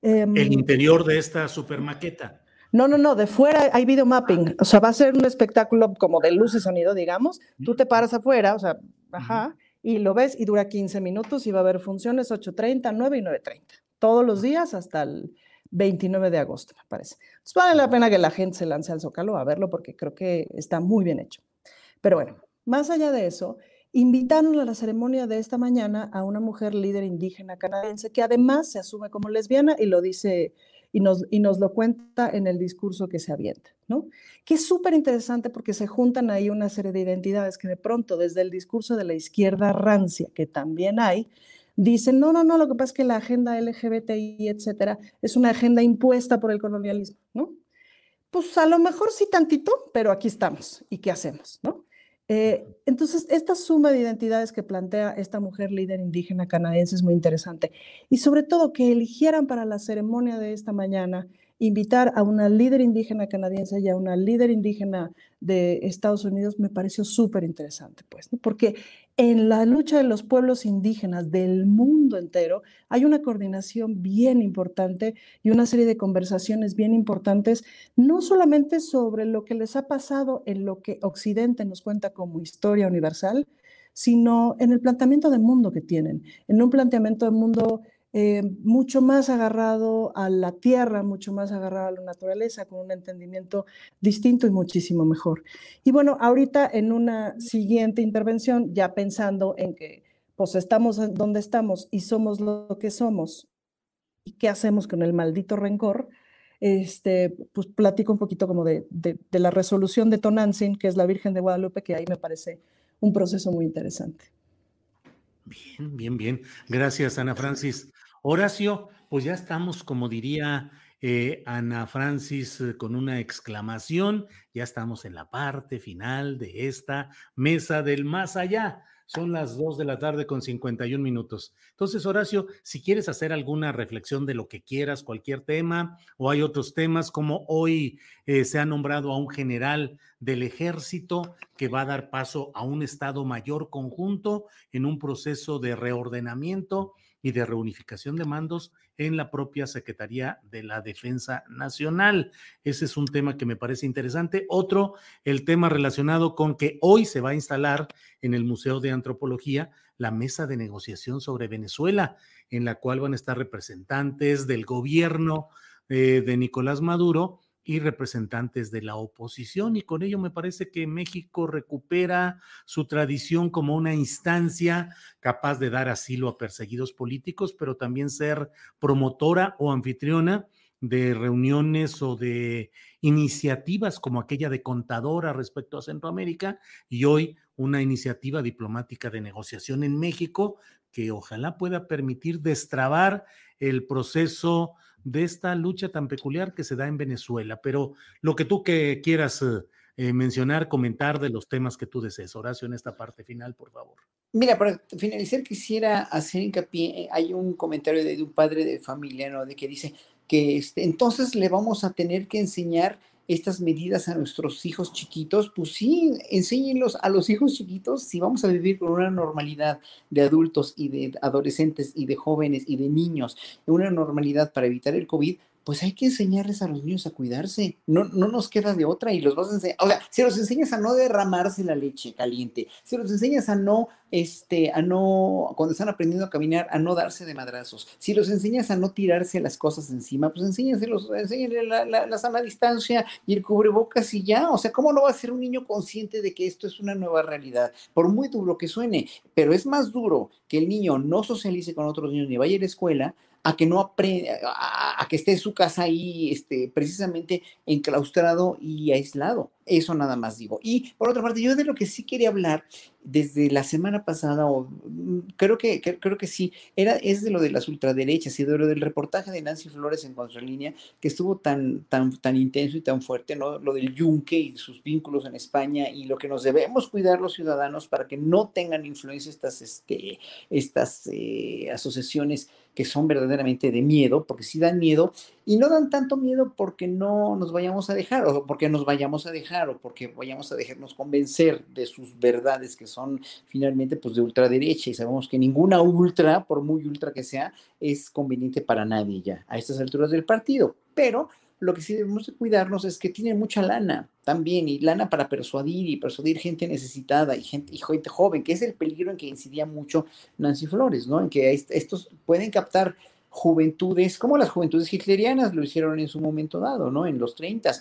Em, el interior de esta super maqueta. No, no, no, de fuera hay video mapping, o sea, va a ser un espectáculo como de luz y sonido, digamos. Tú te paras afuera, o sea, ajá, y lo ves y dura 15 minutos y va a haber funciones 8.30, 9 y 9.30, todos los días hasta el 29 de agosto, me parece. Entonces vale la pena que la gente se lance al Zócalo a verlo porque creo que está muy bien hecho. Pero bueno, más allá de eso, invitaron a la ceremonia de esta mañana a una mujer líder indígena canadiense que además se asume como lesbiana y lo dice y nos, y nos lo cuenta en el discurso que se avienta, ¿no? Que es súper interesante porque se juntan ahí una serie de identidades que de pronto desde el discurso de la izquierda rancia, que también hay, dicen, no, no, no, lo que pasa es que la agenda LGBTI, etcétera, es una agenda impuesta por el colonialismo, ¿no? Pues a lo mejor sí tantito, pero aquí estamos. ¿Y qué hacemos, no? Eh, entonces, esta suma de identidades que plantea esta mujer líder indígena canadiense es muy interesante. Y sobre todo que eligieran para la ceremonia de esta mañana invitar a una líder indígena canadiense y a una líder indígena de Estados Unidos me pareció súper interesante, pues, porque en la lucha de los pueblos indígenas del mundo entero hay una coordinación bien importante y una serie de conversaciones bien importantes, no solamente sobre lo que les ha pasado en lo que Occidente nos cuenta como historia universal, sino en el planteamiento de mundo que tienen, en un planteamiento de mundo eh, mucho más agarrado a la tierra, mucho más agarrado a la naturaleza, con un entendimiento distinto y muchísimo mejor. Y bueno, ahorita en una siguiente intervención, ya pensando en que pues estamos donde estamos y somos lo que somos, ¿y qué hacemos con el maldito rencor? Este, pues platico un poquito como de, la resolución de Tonantzin, que es la Virgen de Guadalupe, que ahí me parece un proceso muy interesante. Bien, bien, bien. Gracias, Ana Francis. Horacio, pues ya estamos, como diría eh, Ana Francis, eh, con una exclamación, ya estamos en la parte final de esta mesa del más allá. Son las 2 de la tarde con 51 minutos. Entonces, Horacio, si quieres hacer alguna reflexión de lo que quieras, cualquier tema, o hay otros temas, como hoy eh, se ha nombrado a un general del ejército que va a dar paso a un Estado mayor conjunto en un proceso de reordenamiento y de reunificación de mandos en la propia Secretaría de la Defensa Nacional. Ese es un tema que me parece interesante. Otro, el tema relacionado con que hoy se va a instalar en el Museo de Antropología la mesa de negociación sobre Venezuela, en la cual van a estar representantes del gobierno eh, de Nicolás Maduro y representantes de la oposición. Y con ello me parece que México recupera su tradición como una instancia capaz de dar asilo a perseguidos políticos, pero también ser promotora o anfitriona de reuniones o de iniciativas como aquella de contadora respecto a Centroamérica y hoy una iniciativa diplomática de negociación en México que ojalá pueda permitir destrabar el proceso de esta lucha tan peculiar que se da en Venezuela. Pero lo que tú que quieras eh, eh, mencionar, comentar de los temas que tú desees, Horacio, en esta parte final, por favor. Mira, para finalizar quisiera hacer hincapié, hay un comentario de, un padre de familia, ¿no? De que dice que este, entonces le vamos a tener que enseñar estas medidas a nuestros hijos chiquitos, pues sí, enséñenlos a los hijos chiquitos si vamos a vivir con una normalidad de adultos y de adolescentes y de jóvenes y de niños, una normalidad para evitar el COVID, pues hay que enseñarles a los niños a cuidarse. No, no nos queda de otra y los vas a enseñar. O sea, si los enseñas a no derramarse la leche caliente, si los enseñas a no, este, a no, cuando están aprendiendo a caminar, a no darse de madrazos, si los enseñas a no tirarse las cosas encima, pues enséñaselos, enséñale la, la, la sana distancia y el cubrebocas y ya. O sea, ¿cómo no va a ser un niño consciente de que esto es una nueva realidad? Por muy duro que suene, pero es más duro que el niño no socialice con otros niños ni vaya a la escuela a que no aprenda, a, que esté en su casa ahí, este, precisamente enclaustrado y aislado. Eso nada más digo. Y por otra parte, yo de lo que sí quería hablar desde la semana pasada, o mm, creo que, creo que sí, era, es de lo de las ultraderechas y de lo del reportaje de Nancy Flores en Contralínea, que estuvo tan, tan, tan intenso y tan fuerte, ¿no? Lo del yunque y sus vínculos en España y lo que nos debemos cuidar los ciudadanos para que no tengan influencia estas, este, estas eh, asociaciones que son verdaderamente de miedo, porque sí dan miedo, y no dan tanto miedo porque no nos vayamos a dejar, o porque nos vayamos a dejar, o porque vayamos a dejarnos convencer de sus verdades que son finalmente pues de ultraderecha, y sabemos que ninguna ultra, por muy ultra que sea, es conveniente para nadie ya a estas alturas del partido. Pero lo que sí debemos de cuidarnos es que tienen mucha lana también, y lana para persuadir y persuadir gente necesitada y gente joven, que es el peligro en que incidía mucho Nancy Flores, ¿no? En que estos pueden captar juventudes, como las juventudes hitlerianas lo hicieron en su momento dado, ¿no? En los 30.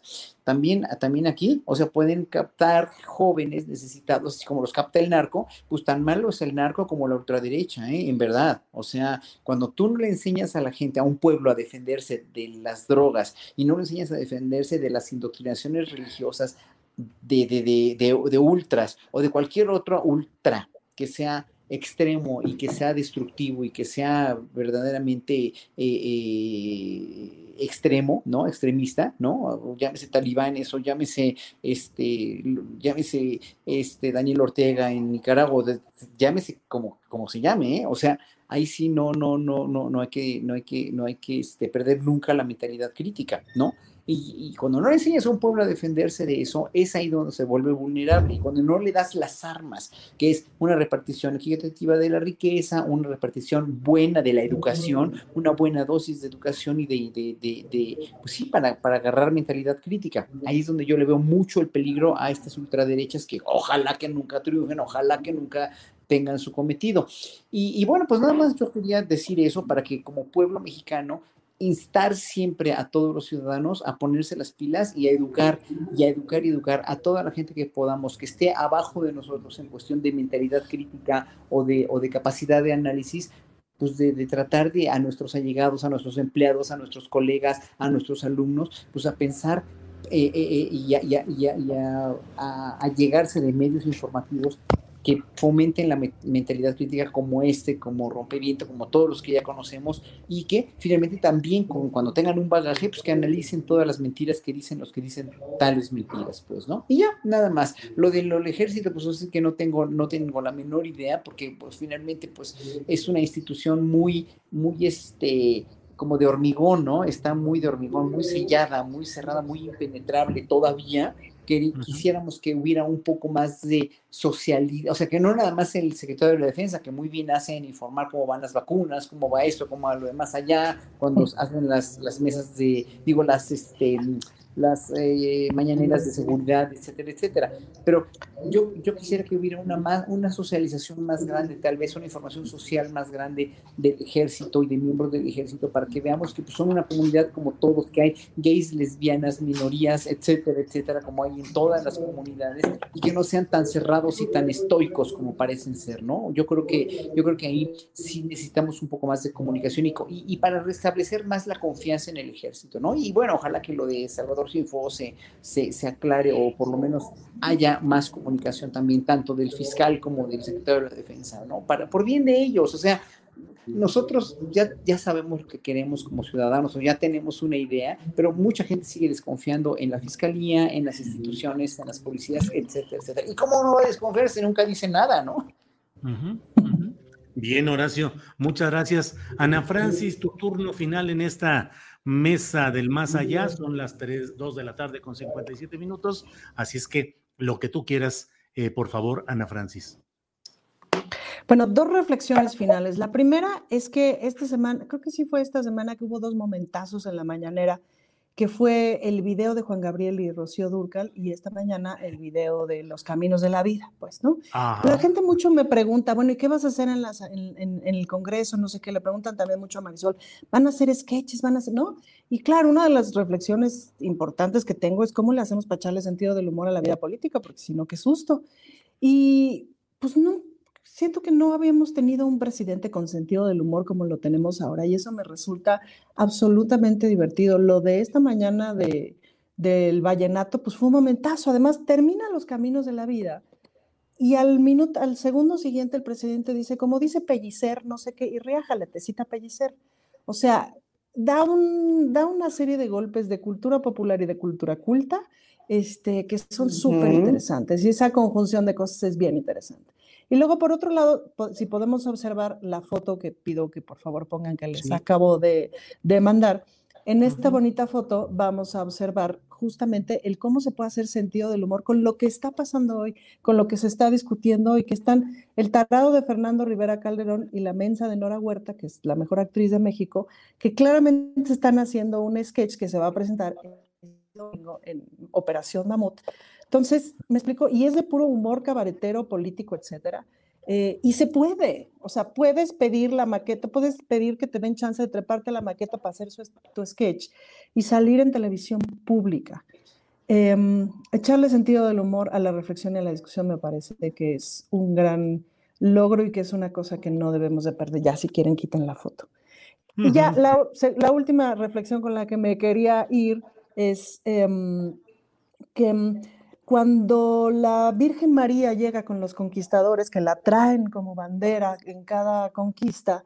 También, también aquí, o sea, pueden captar jóvenes necesitados, como los capta el narco, pues tan malo es el narco como la ultraderecha, ¿eh? En verdad. O sea, cuando tú no le enseñas a la gente, a un pueblo, a defenderse de las drogas y no le enseñas a defenderse de las indoctrinaciones religiosas de, de, de, de ultras o de cualquier otro ultra que sea extremo y que sea destructivo y que sea verdaderamente eh, eh, extremo, ¿no? Extremista, ¿no? Llámese talibanes o llámese, este, llámese, este, Daniel Ortega en Nicaragua, llámese como, como se llame, ¿eh? O sea, ahí sí no, no, no, no, no hay que, no hay que, no hay que este, perder nunca la mentalidad crítica, ¿no? Y, cuando no le enseñas a un pueblo a defenderse de eso, es ahí donde se vuelve vulnerable. Y cuando no le das las armas, que es una repartición equitativa de la riqueza, una repartición buena de la educación, una buena dosis de educación y de, de, de, pues sí, para, para agarrar mentalidad crítica. Ahí es donde yo le veo mucho el peligro a estas ultraderechas que ojalá que nunca triunfen, ojalá que nunca tengan su cometido. Y, y, bueno, pues nada más yo quería decir eso para que como pueblo mexicano instar siempre a todos los ciudadanos a ponerse las pilas y a educar y a educar y educar a toda la gente que podamos, que esté abajo de nosotros en cuestión de mentalidad crítica o de, o de capacidad de análisis, pues de, tratar de a nuestros allegados, a nuestros empleados, a nuestros colegas, a nuestros alumnos, pues a pensar eh, eh, eh, y, a, llegarse de medios informativos que fomenten la mentalidad crítica como este, como Rompeviento, como todos los que ya conocemos, y que finalmente también cuando tengan un bagaje, pues que analicen todas las mentiras que dicen los que dicen tales mentiras, pues, ¿no? Y ya, nada más. Lo del ejército, pues es que no tengo, no tengo la menor idea, porque pues finalmente, pues, es una institución muy, muy, este, como de hormigón, ¿no? Está muy de hormigón, muy sellada, muy cerrada, muy impenetrable todavía que quisiéramos que hubiera un poco más de socialidad, o sea, que no nada más el secretario de la Defensa, que muy bien hace en informar cómo van las vacunas, cómo va esto, cómo va lo demás allá, cuando hacen las, las mesas de, digo, las, este, las eh, mañaneras de seguridad, etcétera, etcétera. Pero yo, yo quisiera que hubiera una, más, una socialización más grande, tal vez una información social más grande del ejército y de miembros del ejército para que veamos que pues, son una comunidad como todos, que hay gays, lesbianas, minorías, etcétera, etcétera, como hay en todas las comunidades y que no sean tan cerrados y tan estoicos como parecen ser, ¿no? Yo creo que, yo creo que ahí sí necesitamos un poco más de comunicación y, y para restablecer más la confianza en el ejército, ¿no? Y bueno, ojalá que lo de Salvador Info se, se, aclare o por lo menos haya más comunicación también tanto del fiscal como del secretario de la defensa, ¿no? Para, por bien de ellos, o sea, nosotros ya, ya sabemos lo que queremos como ciudadanos o ya tenemos una idea, pero mucha gente sigue desconfiando en la fiscalía, en las instituciones, en las policías, etcétera, etcétera. ¿Y cómo no va a desconfiar si nunca dice nada, no? Bien, Horacio, muchas gracias. Ana Francis, tu turno final en esta mesa del más allá. Son las 3, 2 de la tarde con 57 minutos. Así es que lo que tú quieras, eh, por favor, Ana Francis. Bueno, dos reflexiones finales. La primera es que esta semana, creo que sí fue esta semana que hubo dos momentazos en la mañanera que fue el video de Juan Gabriel y Rocío Durcal y esta mañana el video de Los Caminos de la Vida, pues, ¿no? La gente mucho me pregunta, bueno, ¿y qué vas a hacer en, las, en, el Congreso? No sé qué, le preguntan también mucho a Marisol, ¿van a hacer sketches? ¿Van a hacer, no? Y claro, una de las reflexiones importantes que tengo es cómo le hacemos para echarle sentido del humor a la vida política, porque si no, qué susto. Y pues no, siento que no habíamos tenido un presidente con sentido del humor como lo tenemos ahora y eso me resulta absolutamente divertido. Lo de esta mañana de, del vallenato, pues fue un momentazo. Además, termina los caminos de la vida y al minuto, al segundo siguiente el presidente dice, como dice Pellicer, no sé qué, y riájale, te cita Pellicer. O sea, da, un, da una serie de golpes de cultura popular y de cultura culta este, que son súper interesantes y esa conjunción de cosas es bien interesante. Y luego, por otro lado, si podemos observar la foto que pido que por favor pongan que les acabo de, mandar, en esta bonita foto vamos a observar justamente el cómo se puede hacer sentido del humor con lo que está pasando hoy, con lo que se está discutiendo hoy, que están el tarado de Fernando Rivera Calderón y la mensa de Nora Huerta, que es la mejor actriz de México, que claramente están haciendo un sketch que se va a presentar en Operación Mamut, entonces, me explico, y es de puro humor cabaretero, político, etcétera. Eh, y se puede, o sea, puedes pedir la maqueta, puedes pedir que te den chance de treparte la maqueta para hacer tu sketch y salir en televisión pública. Em, echarle sentido del humor a la reflexión y a la discusión me parece que es un gran logro y que es una cosa que no debemos de perder. Ya si quieren, quiten la foto. Y ya la, la, última reflexión con la que me quería ir es em, que em, cuando la Virgen María llega con los conquistadores que la traen como bandera en cada conquista,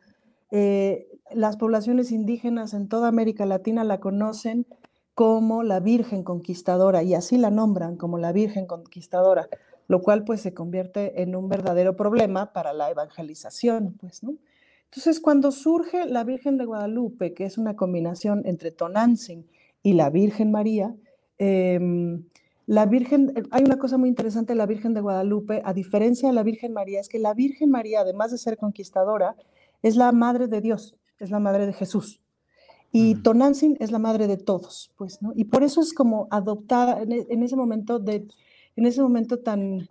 eh, las poblaciones indígenas en toda América Latina la conocen como la Virgen Conquistadora y así la nombran como la Virgen Conquistadora, lo cual pues se convierte en un verdadero problema para la evangelización, pues, ¿no? Entonces, cuando surge la Virgen de Guadalupe, que es una combinación entre Tonantzin y la Virgen María, em, la Virgen, eh, hay una cosa muy interesante de la Virgen de Guadalupe, a diferencia de la Virgen María, es que la Virgen María, además de ser conquistadora, es la madre de Dios, es la madre de Jesús. Y Tonantzin es la madre de todos, pues, ¿no? Y por eso es como adoptada en, e, ese momento de, en ese momento tan,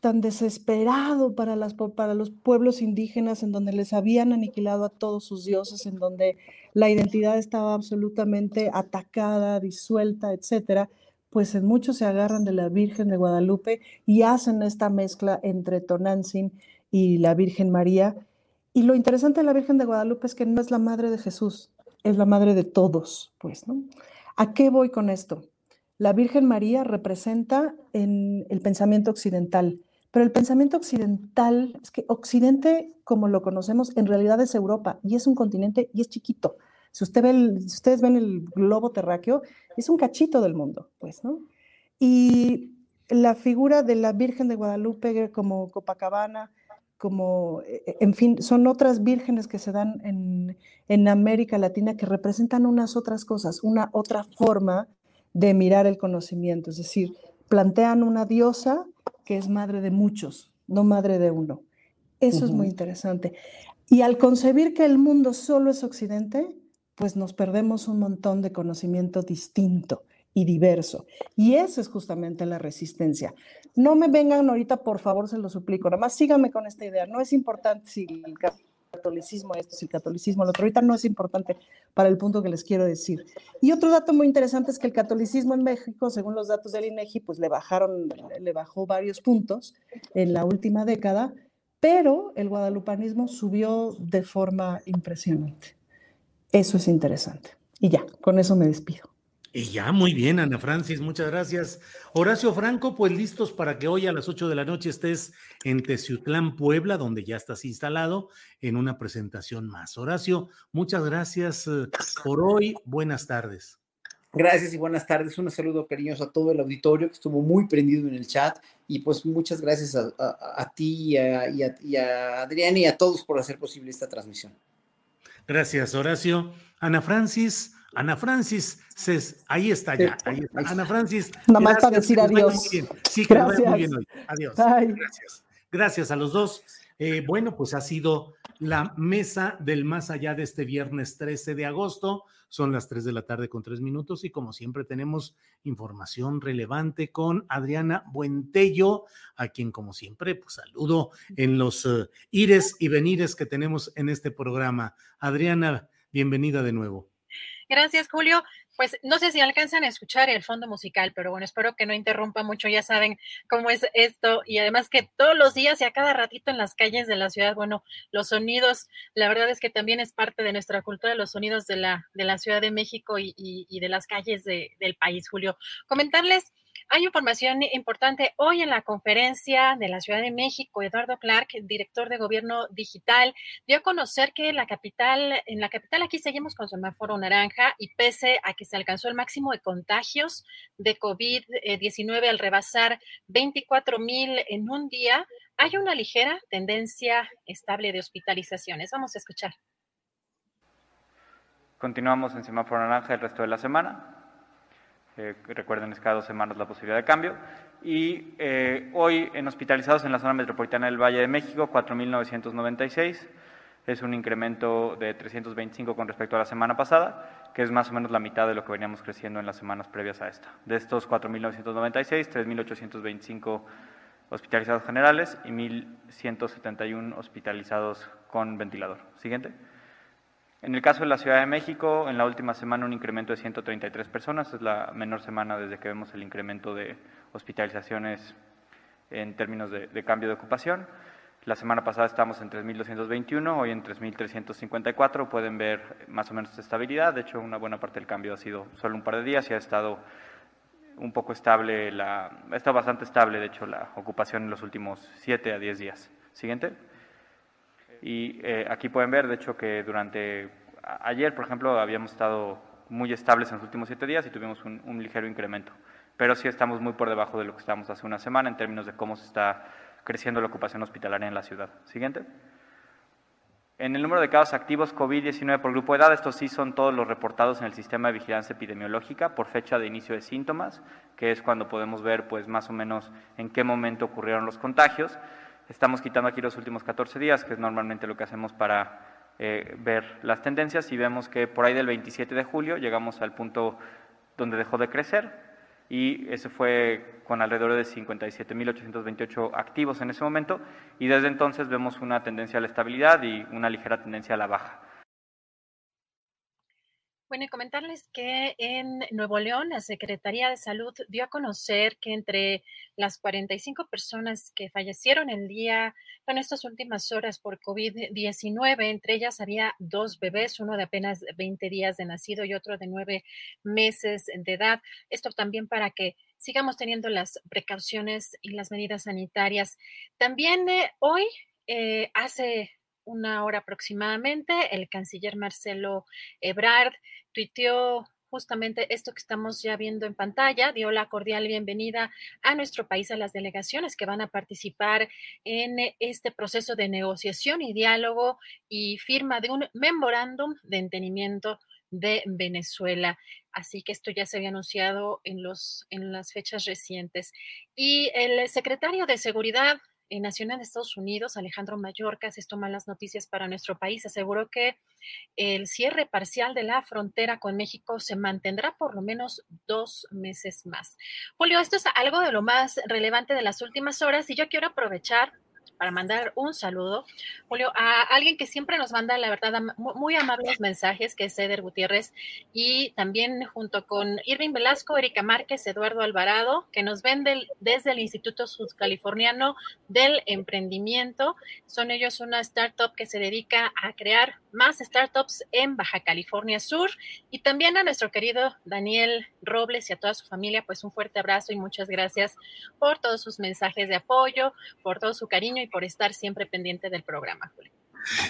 tan desesperado para, las, para los pueblos indígenas, en donde les habían aniquilado a todos sus dioses, en donde la identidad estaba absolutamente atacada, disuelta, etcétera pues en muchos se agarran de la Virgen de Guadalupe y hacen esta mezcla entre Tonantzin y la Virgen María. Y lo interesante de la Virgen de Guadalupe es que no es la madre de Jesús, es la madre de todos, pues, ¿no? ¿A qué voy con esto? La Virgen María representa en el pensamiento occidental, pero el pensamiento occidental, es que Occidente, como lo conocemos, en realidad es Europa y es un continente y es chiquito. Si, usted ve ustedes ven el globo terráqueo, es un cachito del mundo, pues, ¿no? Y la figura de la Virgen de Guadalupe como Copacabana, como, e, e, en fin, son otras vírgenes que se dan en, en América Latina que representan unas otras cosas, una otra forma de mirar el conocimiento, es decir, plantean una diosa que es madre de muchos, no madre de uno. Eso es muy interesante. Y al concebir que el mundo solo es occidente, pues nos perdemos un montón de conocimiento distinto y diverso. Y eso es justamente la resistencia. No me vengan ahorita, por favor, se lo suplico, nada más síganme con esta idea. No es importante si el catolicismo esto, si el catolicismo lo otro, ahorita no es importante para el punto que les quiero decir. Y otro dato muy interesante es que el catolicismo en México, según los datos del INEGI, pues le bajaron, le bajó varios puntos en la última década, pero el guadalupanismo subió de forma impresionante. Eso es interesante. Y ya, con eso me despido. Y ya, muy bien, Ana Francis, muchas gracias. Horacio Franco, pues listos para que hoy a las 8 de la noche estés en Teciutlán, Puebla, donde ya estás instalado en una presentación más. Horacio, muchas gracias eh, por hoy. Buenas tardes. Gracias y buenas tardes. Un saludo cariñoso a todo el auditorio que estuvo muy prendido en el chat y pues muchas gracias a, ti y a, y a Adrián y a todos por hacer posible esta transmisión. Gracias, Horacio. Ana Francis. Ana Francis, ahí está ya. Ana Francis. Nada más para decir adiós. Sí, que gracias. muy bien hoy. Adiós. Gracias. Gracias a los dos. Eh, bueno, pues ha sido la mesa del más allá de este viernes 13 de agosto. Son las 3 de la tarde con 3 minutos y como siempre tenemos información relevante con Adriana Buentello, a quien como siempre pues saludo en los uh, ires y venires que tenemos en este programa. Adriana, bienvenida de nuevo. Gracias, Julio. Pues no sé si alcanzan a escuchar el fondo musical, pero bueno, espero que no interrumpa mucho, ya saben cómo es esto y además que todos los días y a cada ratito en las calles de la ciudad, bueno, los sonidos, la verdad es que también es parte de nuestra cultura, los sonidos de la, de la Ciudad de México y, y, de las calles de, del país, Julio. Comentarles hay información importante hoy en la conferencia de la Ciudad de México. Eduardo Clark, director de Gobierno Digital, dio a conocer que la capital, en la capital aquí seguimos con semáforo naranja y pese a que se alcanzó el máximo de contagios de COVID-19 al rebasar 24 mil en un día, hay una ligera tendencia estable de hospitalizaciones. Vamos a escuchar. Continuamos en semáforo naranja el resto de la semana recuerden, es cada dos semanas la posibilidad de cambio. Y eh, hoy en hospitalizados en la zona metropolitana del Valle de México, 4.996. Es un incremento de 325 con respecto a la semana pasada, que es más o menos la mitad de lo que veníamos creciendo en las semanas previas a esta. De estos 4.996, 3.825 hospitalizados generales y 1.171 hospitalizados con ventilador. Siguiente. En el caso de la Ciudad de México, en la última semana un incremento de 133 personas, es la menor semana desde que vemos el incremento de hospitalizaciones en términos de, cambio de ocupación. La semana pasada estábamos en 3.221, hoy en 3.354. Pueden ver más o menos estabilidad. De hecho, una buena parte del cambio ha sido solo un par de días y ha estado un poco estable, la, ha estado bastante estable, de hecho, la ocupación en los últimos 7 a 10 días. Siguiente. Y eh, aquí pueden ver, de hecho, que durante ayer, por ejemplo, habíamos estado muy estables en los últimos siete días y tuvimos un, ligero incremento. Pero sí estamos muy por debajo de lo que estábamos hace una semana en términos de cómo se está creciendo la ocupación hospitalaria en la ciudad. Siguiente. En el número de casos activos COVID-19 por grupo de edad, estos sí son todos los reportados en el sistema de vigilancia epidemiológica por fecha de inicio de síntomas, que es cuando podemos ver pues más o menos en qué momento ocurrieron los contagios. Estamos quitando aquí los últimos 14 días, que es normalmente lo que hacemos para eh, ver las tendencias y vemos que por ahí del 27 de julio llegamos al punto donde dejó de crecer y ese fue con alrededor de 57.828 activos en ese momento y desde entonces vemos una tendencia a la estabilidad y una ligera tendencia a la baja. Bueno, y comentarles que en Nuevo León la Secretaría de Salud dio a conocer que entre las 45 personas que fallecieron el día, en estas últimas horas por COVID-19, entre ellas había dos bebés, uno de apenas 20 días de nacido y otro de nueve meses de edad. Esto también para que sigamos teniendo las precauciones y las medidas sanitarias. También eh, hoy, eh, hace una hora aproximadamente, el canciller Marcelo Ebrard tuiteó justamente esto que estamos ya viendo en pantalla, dio la cordial bienvenida a nuestro país, a las delegaciones que van a participar en este proceso de negociación y diálogo y firma de un memorándum de entendimiento de Venezuela. Así que esto ya se había anunciado en, los, en las fechas recientes. Y el secretario de Seguridad Nacional de Estados Unidos, Alejandro Mayorkas, esto malas noticias para nuestro país, aseguró que el cierre parcial de la frontera con México se mantendrá por lo menos dos meses más. Julio, esto es algo de lo más relevante de las últimas horas y yo quiero aprovechar para mandar un saludo, Julio, a alguien que siempre nos manda, la verdad, muy amables mensajes, que es Eder Gutiérrez, y también junto con Irving Velasco, Erika Márquez, Eduardo Alvarado, que nos ven desde el Instituto Sudcaliforniano del Emprendimiento. Son ellos una startup que se dedica a crear más startups en Baja California Sur. Y también a nuestro querido Daniel Robles y a toda su familia, pues un fuerte abrazo y muchas gracias por todos sus mensajes de apoyo, por todo su cariño y por estar siempre pendiente del programa, Julio.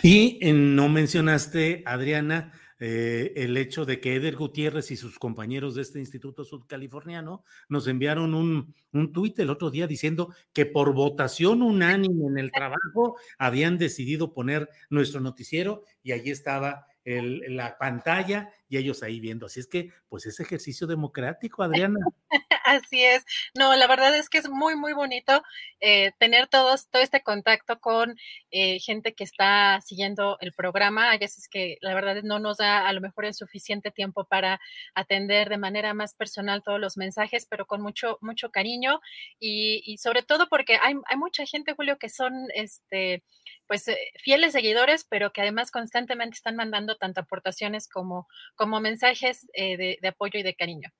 Y no mencionaste, Adriana, eh, el hecho de que Eder Gutiérrez y sus compañeros de este Instituto Sudcaliforniano nos enviaron un, un tuit el otro día diciendo que por votación unánime en el trabajo habían decidido poner nuestro noticiero y allí estaba la pantalla y ellos ahí viendo. Así es que, pues es ejercicio democrático, Adriana. Así es. No, la verdad es que es muy, muy bonito eh, tener todos, todo este contacto con eh, gente que está siguiendo el programa. Hay veces que la verdad no nos da a lo mejor el suficiente tiempo para atender de manera más personal todos los mensajes, pero con mucho, mucho cariño y, y sobre todo porque hay, hay, mucha gente, Julio, que son este, pues eh, fieles seguidores, pero que además constantemente están mandando tanto aportaciones como como mensajes eh, de, apoyo y de cariño.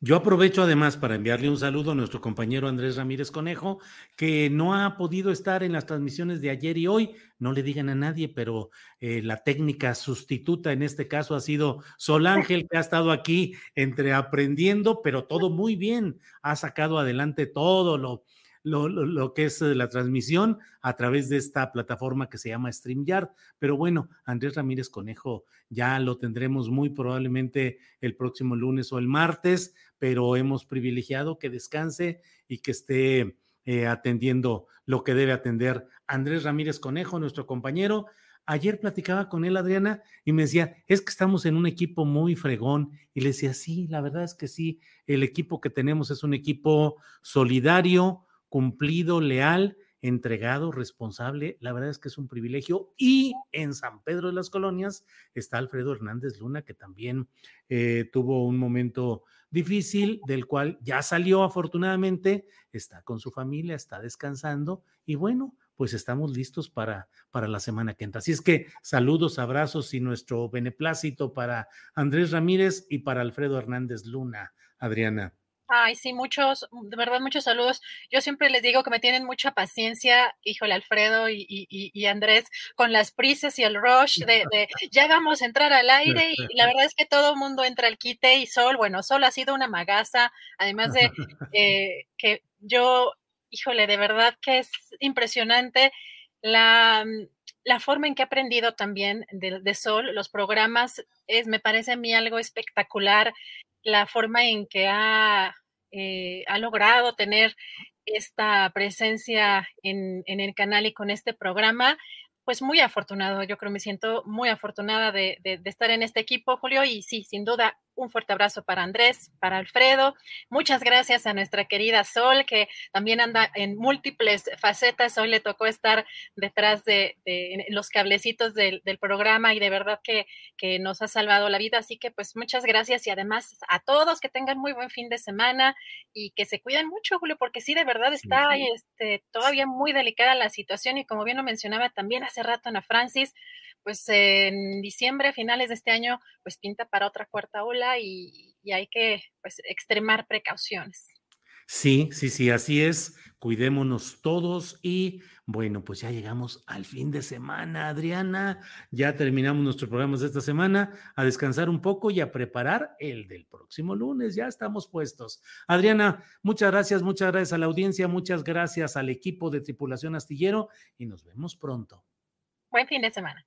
Yo aprovecho además para enviarle un saludo a nuestro compañero Andrés Ramírez Conejo, que no ha podido estar en las transmisiones de ayer y hoy. No le digan a nadie, pero eh, la técnica sustituta en este caso ha sido Sol Ángel, que ha estado aquí entre aprendiendo, pero todo muy bien. Ha sacado adelante todo lo, lo, que es eh, la transmisión a través de esta plataforma que se llama StreamYard. Pero bueno, Andrés Ramírez Conejo ya lo tendremos muy probablemente el próximo lunes o el martes, pero hemos privilegiado que descanse y que esté eh, atendiendo lo que debe atender Andrés Ramírez Conejo, nuestro compañero. Ayer platicaba con él, Adriana, y me decía, es que estamos en un equipo muy fregón. Y le decía, sí, la verdad es que sí, el equipo que tenemos es un equipo solidario, cumplido, leal, entregado, responsable. La verdad es que es un privilegio. Y en San Pedro de las Colonias está Alfredo Hernández Luna, que también eh, tuvo un momento difícil, del cual ya salió afortunadamente, está con su familia, está descansando y bueno, pues estamos listos para, para la semana que entra. Así es que saludos, abrazos y nuestro beneplácito para Andrés Ramírez y para Alfredo Hernández Luna, Adriana. Ay, sí, muchos, de verdad, muchos saludos. Yo siempre les digo que me tienen mucha paciencia, híjole, Alfredo y, y, Andrés, con las prisas y el rush de, ya vamos a entrar al aire y la verdad es que todo el mundo entra al quite y Sol, bueno, Sol ha sido una magaza, además de eh, que yo, híjole, de verdad que es impresionante la, la forma en que he aprendido también de, de Sol, los programas, es, me parece a mí algo espectacular la forma en que ha eh, ha logrado tener esta presencia en, en, el canal y con este programa pues muy afortunado, yo creo me siento muy afortunada de, de, estar en este equipo, Julio, y sí, sin duda, un fuerte abrazo para Andrés, para Alfredo. Muchas gracias a nuestra querida Sol, que también anda en múltiples facetas. Hoy le tocó estar detrás de, de los cablecitos del, del, programa y de verdad que, que, nos ha salvado la vida. Así que pues muchas gracias y además a todos que tengan muy buen fin de semana y que se cuiden mucho, Julio, porque sí, de verdad está Este, todavía muy delicada la situación y como bien lo mencionaba también hace rato Ana Francis, pues en diciembre, finales de este año, pues pinta para otra cuarta ola y, hay que pues, extremar precauciones. Sí, sí, sí, así es. Cuidémonos todos y bueno, pues ya llegamos al fin de semana, Adriana. Ya terminamos nuestros programas de esta semana, a descansar un poco y a preparar el del próximo lunes. Ya estamos puestos. Adriana, muchas gracias, muchas gracias a la audiencia, muchas gracias al equipo de Tripulación Astillero y nos vemos pronto. Buen fin de semana.